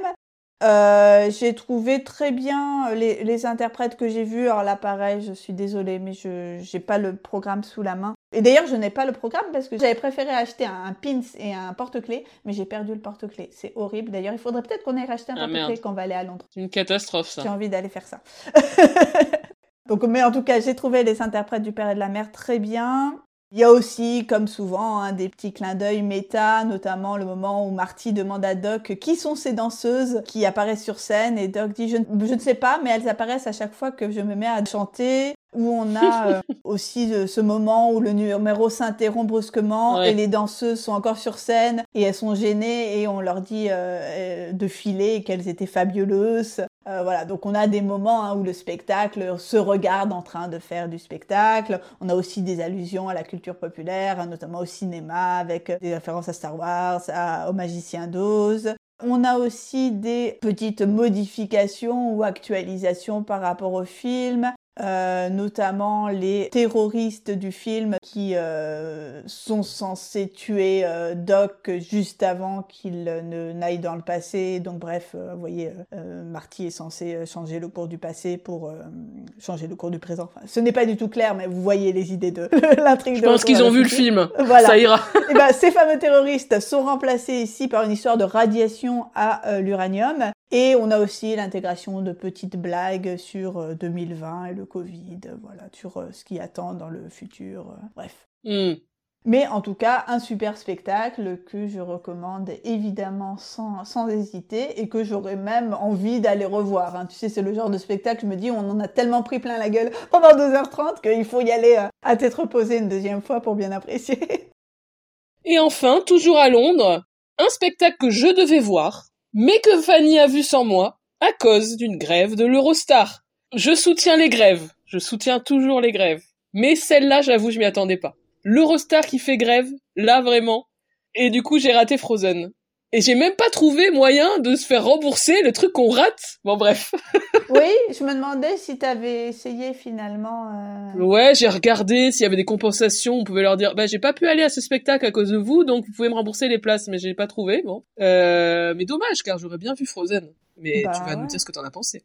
Euh, j'ai trouvé très bien les, les interprètes que j'ai vus. Alors là, pareil, je suis désolée, mais je j'ai pas le programme sous la main. Et d'ailleurs, je n'ai pas le programme parce que j'avais préféré acheter un, un pins et un porte-clés, mais j'ai perdu le porte-clés. C'est horrible. D'ailleurs, il faudrait peut-être qu'on aille racheter un Ah, porte-clés quand on va aller à Londres. C'est une catastrophe J'ai ça. envie d'aller faire ça. Donc, mais en tout cas, j'ai trouvé les interprètes du père et de la mère très bien. Il y a aussi, comme souvent, hein, des petits clins d'œil méta, notamment le moment où Marty demande à Doc qui sont ces danseuses qui apparaissent sur scène et Doc dit je, ne- je ne sais pas, mais elles apparaissent à chaque fois que je me mets à chanter. Où on a euh, aussi euh, ce moment où le numéro s'interrompt brusquement Ouais. et les danseuses sont encore sur scène et elles sont gênées et on leur dit euh, de filer et qu'elles étaient fabuleuses. Voilà, donc on a des moments hein, où le spectacle se regarde en train de faire du spectacle. On a aussi des allusions à la culture populaire, hein, notamment au cinéma, avec des références à Star Wars, à- au Magicien d'Oz. On a aussi des petites modifications ou actualisations par rapport au film. Euh, notamment les terroristes du film qui euh, sont censés tuer euh, Doc juste avant qu'il ne n'aille dans le passé. Donc bref, euh, vous voyez, euh, euh, Marty est censé changer le cours du passé pour euh, changer le cours du présent. Enfin, ce n'est pas du tout clair, mais vous voyez les idées de l'intrigue. Je de pense qu'ils ont vu le film. Voilà. Ça ira. Eh ben, ces fameux terroristes sont remplacés ici par une histoire de radiation à l'uranium. Et on a aussi l'intégration de petites blagues sur euh, 2020 et le Covid, euh, voilà, sur euh, ce qui attend dans le futur. euh, bref. Hmm. Mais en tout cas, un super spectacle que je recommande évidemment sans, sans hésiter et que j'aurais même envie d'aller revoir. hein. Tu sais, c'est le genre de spectacle, je me dis, on en a tellement pris plein la gueule pendant 2h30 qu'il faut y aller euh, à tête reposée une deuxième fois pour bien apprécier. Et enfin, toujours à Londres, un spectacle que je devais voir, mais que Fanny a vu sans moi, à cause d'une grève de l'Eurostar. Je soutiens les grèves. Je soutiens toujours les grèves. Mais celle-là, j'avoue, je m'y attendais pas. L'Eurostar qui fait grève, là vraiment. Et du coup, j'ai raté Frozen. Et j'ai même pas trouvé moyen de se faire rembourser le truc qu'on rate. Bon, bref. Oui, je me demandais si t'avais essayé finalement. euh, Ouais, j'ai regardé s'il y avait des compensations. On pouvait leur dire, bah j'ai pas pu aller à ce spectacle à cause de vous, donc vous pouvez me rembourser les places, mais j'ai pas trouvé. Bon, euh, mais dommage car j'aurais bien vu Frozen. Mais Bah tu vas ouais. nous dire ce que t'en as pensé.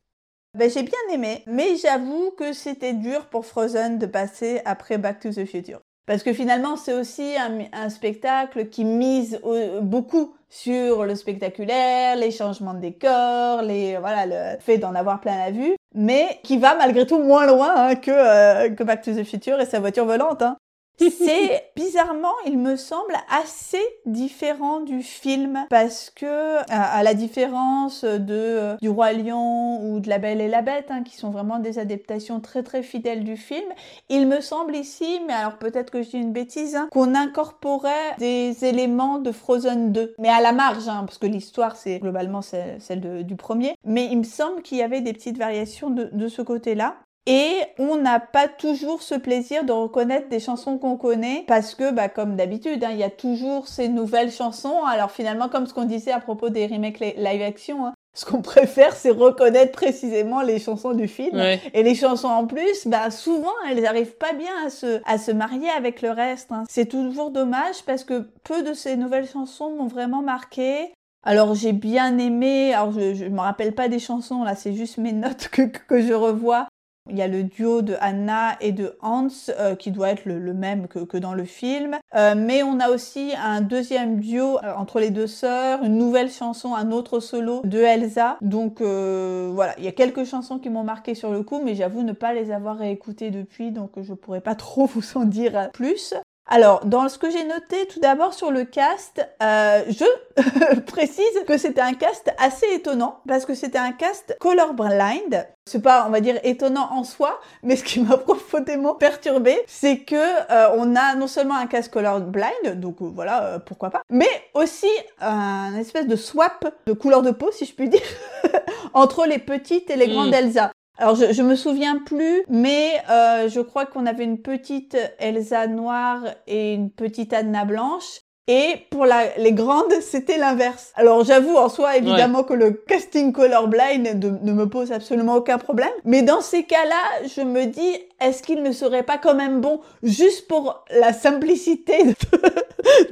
Ben, j'ai bien aimé, mais j'avoue que c'était dur pour Frozen de passer après Back to the Future. Parce que finalement, c'est aussi un, spectacle qui mise au- beaucoup sur le spectaculaire, les changements de décor, les voilà le fait d'en avoir plein la vue, mais qui va malgré tout moins loin hein, que euh, que Back to the Future et sa voiture volante. Hein. C'est bizarrement, il me semble, assez différent du film parce que, à, à la différence de euh, du roi lion ou de la Belle et la Bête, hein, qui sont vraiment des adaptations très très fidèles du film, il me semble ici, mais alors peut-être que je dis une bêtise, hein, qu'on incorporait des éléments de Frozen 2, mais à la marge, hein, parce que l'histoire c'est globalement celle de- du premier, mais il me semble qu'il y avait des petites variations de, de ce côté-là. Et on n'a pas toujours ce plaisir de reconnaître des chansons qu'on connaît parce que, bah, comme d'habitude, hein, il y a toujours ces nouvelles chansons. Alors finalement, comme ce qu'on disait à propos des remakes li- live action, hein, ce qu'on préfère, c'est reconnaître précisément les chansons du film. Ouais. Et les chansons en plus, bah, souvent, elles arrivent pas bien à se, à se marier avec le reste. hein. C'est toujours dommage parce que peu de ces nouvelles chansons m'ont vraiment marqué. Alors j'ai bien aimé, alors je, je me rappelle pas des chansons, là c'est juste mes notes que, que je revois. Il y a le duo de Anna et de Hans euh, qui doit être le, même que, dans le film. Euh, mais on a aussi un deuxième duo euh, entre les deux sœurs, une nouvelle chanson, un autre solo de Elsa. Donc voilà, il y a quelques chansons qui m'ont marqué sur le coup, mais j'avoue ne pas les avoir réécoutées depuis, donc je pourrais pas trop vous en dire plus. Alors, dans ce que j'ai noté, tout d'abord sur le cast, euh, je précise que c'était un cast assez étonnant parce que c'était un cast colorblind. C'est pas, on va dire, étonnant en soi, mais ce qui m'a profondément perturbé, c'est que euh, on a non seulement un cast colorblind, donc euh, voilà, euh, pourquoi pas, mais aussi un espèce de swap de couleur de peau, si je puis dire, entre les petites et les grandes Mm. Elsa. Alors je, je me souviens plus, mais euh, je crois qu'on avait une petite Elsa noire et une petite Anna blanche. Et pour la, les grandes, c'était l'inverse. Alors j'avoue en soi évidemment que le casting colorblind ne, ne me pose absolument aucun problème. Mais dans ces cas-là, je me dis, est-ce qu'il ne serait pas quand même bon, juste pour la simplicité de,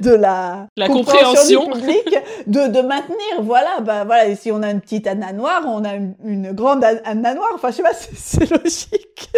de la, La compréhension compréhension. du public, de, de maintenir, voilà, bah voilà, et si on a une petite Anna noire, on a une, une grande An- Anna noire, enfin je sais pas, c'est- c'est logique.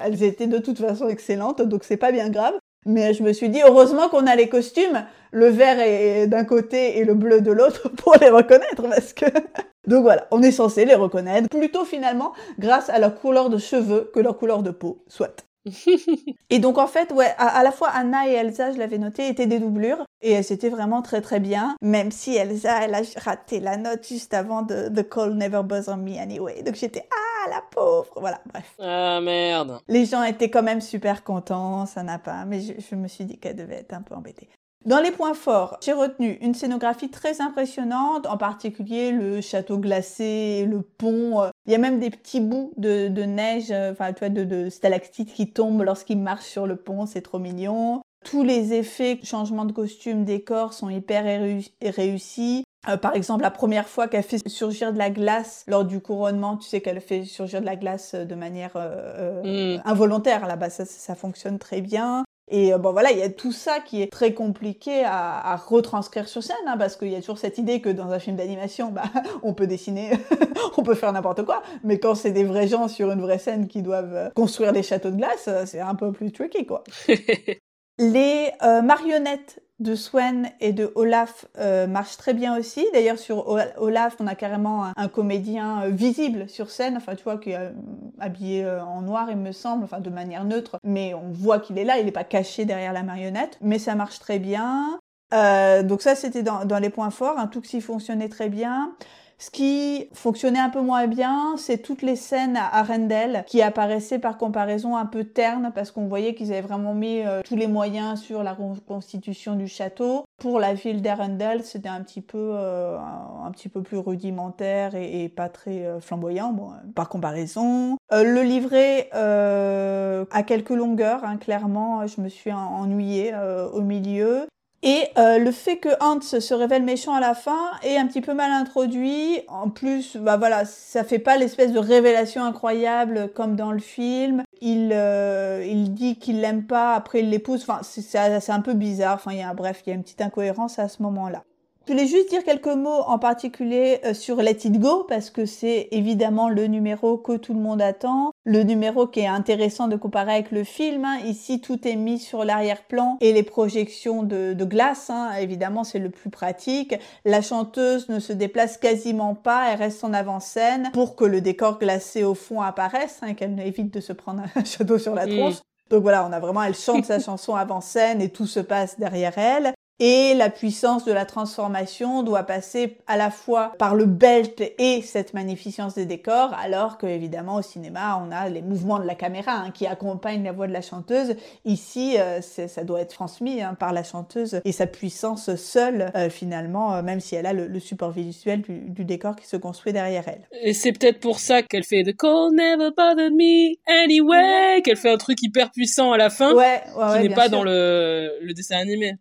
Elles étaient de toute façon excellentes, donc c'est pas bien grave. Mais je me suis dit, heureusement qu'on a les costumes, le vert est d'un côté et le bleu de l'autre pour les reconnaître, parce que... Donc voilà, on est censé les reconnaître, plutôt finalement grâce à leur couleur de cheveux que leur couleur de peau, soit. Et donc en fait, ouais, à, à la fois Anna et Elsa, je l'avais noté, étaient des doublures et elles étaient vraiment très très bien. Même si Elsa, elle a raté la note juste avant de The Call Never Buzz on Me Anyway. Donc j'étais ah la pauvre, voilà. Bref, Ah merde. les gens étaient quand même super contents, ça n'a pas. Mais je, je me suis dit qu'elle devait être un peu embêtée. Dans les points forts, j'ai retenu une scénographie très impressionnante, en particulier le château glacé, le pont. euh, Il y a même des petits bouts de, de neige, euh, enfin tu vois, de, de stalactites qui tombent lorsqu'ils marchent sur le pont, c'est trop mignon. Tous les effets, changement de costume, décor sont hyper réu- réussis. Euh, par exemple, la première fois qu'elle fait surgir de la glace lors du couronnement, tu sais qu'elle fait surgir de la glace de manière euh, Mm. involontaire. Là-bas, ça, ça fonctionne très bien. Et euh, bon voilà, il y a tout ça qui est très compliqué à, à retranscrire sur scène, hein, parce qu'il y a toujours cette idée que dans un film d'animation, bah, on peut dessiner, on peut faire n'importe quoi, mais quand c'est des vrais gens sur une vraie scène qui doivent euh, construire des châteaux de glace, euh, c'est un peu plus tricky quoi. Les euh, marionnettes de Swen et de Olaf euh, marchent très bien aussi. D'ailleurs, sur Olaf, on a carrément un, comédien euh, visible sur scène, enfin, tu vois, qui est euh, habillé en noir, il me semble, enfin, de manière neutre, mais on voit qu'il est là, il n'est pas caché derrière la marionnette, mais ça marche très bien. Donc ça, c'était dans, les points forts, un qui fonctionnait très bien. Ce qui fonctionnait un peu moins bien, c'est toutes les scènes à Arendelle qui apparaissaient par comparaison un peu ternes parce qu'on voyait qu'ils avaient vraiment mis euh, tous les moyens sur la reconstitution du château. Pour la ville d'Arendelle, c'était un petit peu euh, un, petit peu plus rudimentaire et, pas très euh, flamboyant bon, par comparaison. Le livret a quelques longueurs, hein, clairement, je me suis en- ennuyée au milieu. Et euh, le fait que Hans se révèle méchant à la fin est un petit peu mal introduit. En plus, bah voilà, ça fait pas l'espèce de révélation incroyable comme dans le film. Il, euh, il dit qu'il l'aime pas, après il l'épouse. Enfin, c'est- un peu bizarre. Enfin, il y a, bref, il y a une petite incohérence à ce moment-là. Je voulais juste dire quelques mots en particulier euh, sur Let It Go parce que c'est évidemment le numéro que tout le monde attend, le numéro qui est intéressant de comparer avec le film. hein. Ici, tout est mis sur l'arrière-plan et les projections de, de glace. hein. Évidemment, c'est le plus pratique. La chanteuse ne se déplace quasiment pas, elle reste en avant-scène pour que le décor glacé au fond apparaisse, hein, qu'elle évite de se prendre un château sur la Mm. tronche. Donc voilà, on a vraiment, elle chante sa chanson avant scène et tout se passe derrière elle. Et la puissance de la transformation doit passer à la fois par le belt et cette magnificence des décors, alors que évidemment au cinéma on a les mouvements de la caméra hein, qui accompagnent la voix de la chanteuse. Ici, euh, ça doit être transmis hein, par la chanteuse et sa puissance seule euh, finalement, euh, même si elle a le, le support visuel du, du décor qui se construit derrière elle. Et c'est peut-être pour ça qu'elle fait The Call Never Bothered Me Anyway, qu'elle fait un truc hyper puissant à la fin, Ouais, ouais, qui ouais, n'est pas sûr. dans le, le dessin animé.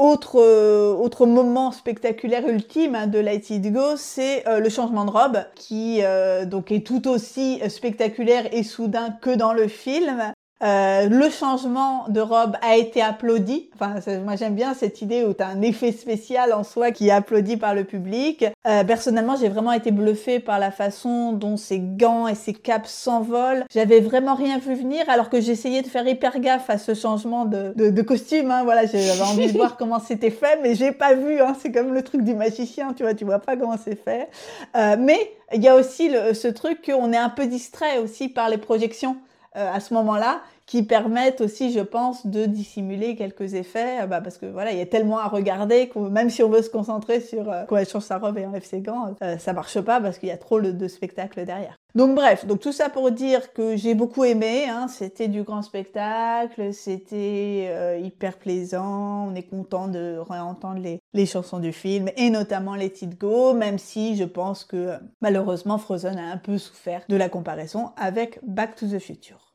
Autre, euh, autre moment spectaculaire ultime hein, de It Go, c'est euh, le changement de robe, qui euh, donc est tout aussi spectaculaire et soudain que dans le film. Euh, le changement de robe a été applaudi. Enfin, moi j'aime bien cette idée où tu as un effet spécial en soi qui est applaudi par le public. Euh, personnellement, j'ai vraiment été bluffée par la façon dont ces gants et ces capes s'envolent. J'avais vraiment rien vu venir alors que j'essayais de faire hyper gaffe à ce changement de, de, de costume. Hein. Voilà, j'avais envie de voir comment c'était fait, mais j'ai pas vu. Hein. C'est comme le truc du magicien, tu vois, tu vois pas comment c'est fait. Euh, mais il y a aussi le, ce truc qu'on est un peu distrait aussi par les projections à ce moment-là, qui permettent aussi, je pense, de dissimuler quelques effets, bah, parce que voilà, il y a tellement à regarder que même si on veut se concentrer sur euh, quand elle change sa robe et enlève ses gants, euh, ça marche pas parce qu'il y a trop de spectacles derrière. Donc bref, donc tout ça pour dire que j'ai beaucoup aimé, hein, c'était du grand spectacle, c'était euh, hyper plaisant, on est content de réentendre les, les chansons du film et notamment les It Go, même si je pense que malheureusement Frozen a un peu souffert de la comparaison avec Back to the Future.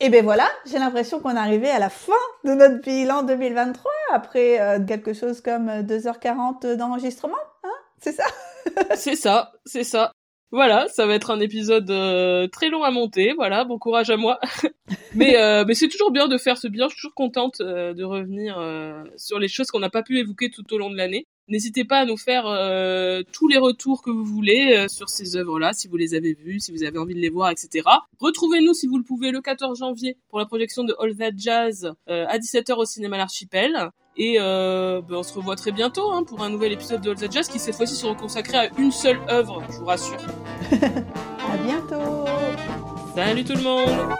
Et ben voilà, j'ai l'impression qu'on est arrivé à la fin de notre bilan 2023 après euh, quelque chose comme 2h40 d'enregistrement, hein C'est ça? C'est ça, c'est ça. Voilà, ça va être un épisode euh, très long à monter. Voilà, bon courage à moi. mais euh, mais c'est toujours bien de faire ce bilan. Je suis toujours contente de revenir sur les choses qu'on n'a pas pu évoquer tout au long de l'année. N'hésitez pas à nous faire euh, tous les retours que vous voulez euh, sur ces œuvres-là, si vous les avez vues, si vous avez envie de les voir, etc. Retrouvez-nous, si vous le pouvez, le 14 janvier pour la projection de All That Jazz euh, à 17h au cinéma L'Archipel. Et ben, on se revoit très bientôt hein, pour un nouvel épisode de All That Jazz qui cette fois-ci sera consacré à une seule œuvre, je vous rassure. à bientôt Salut tout le monde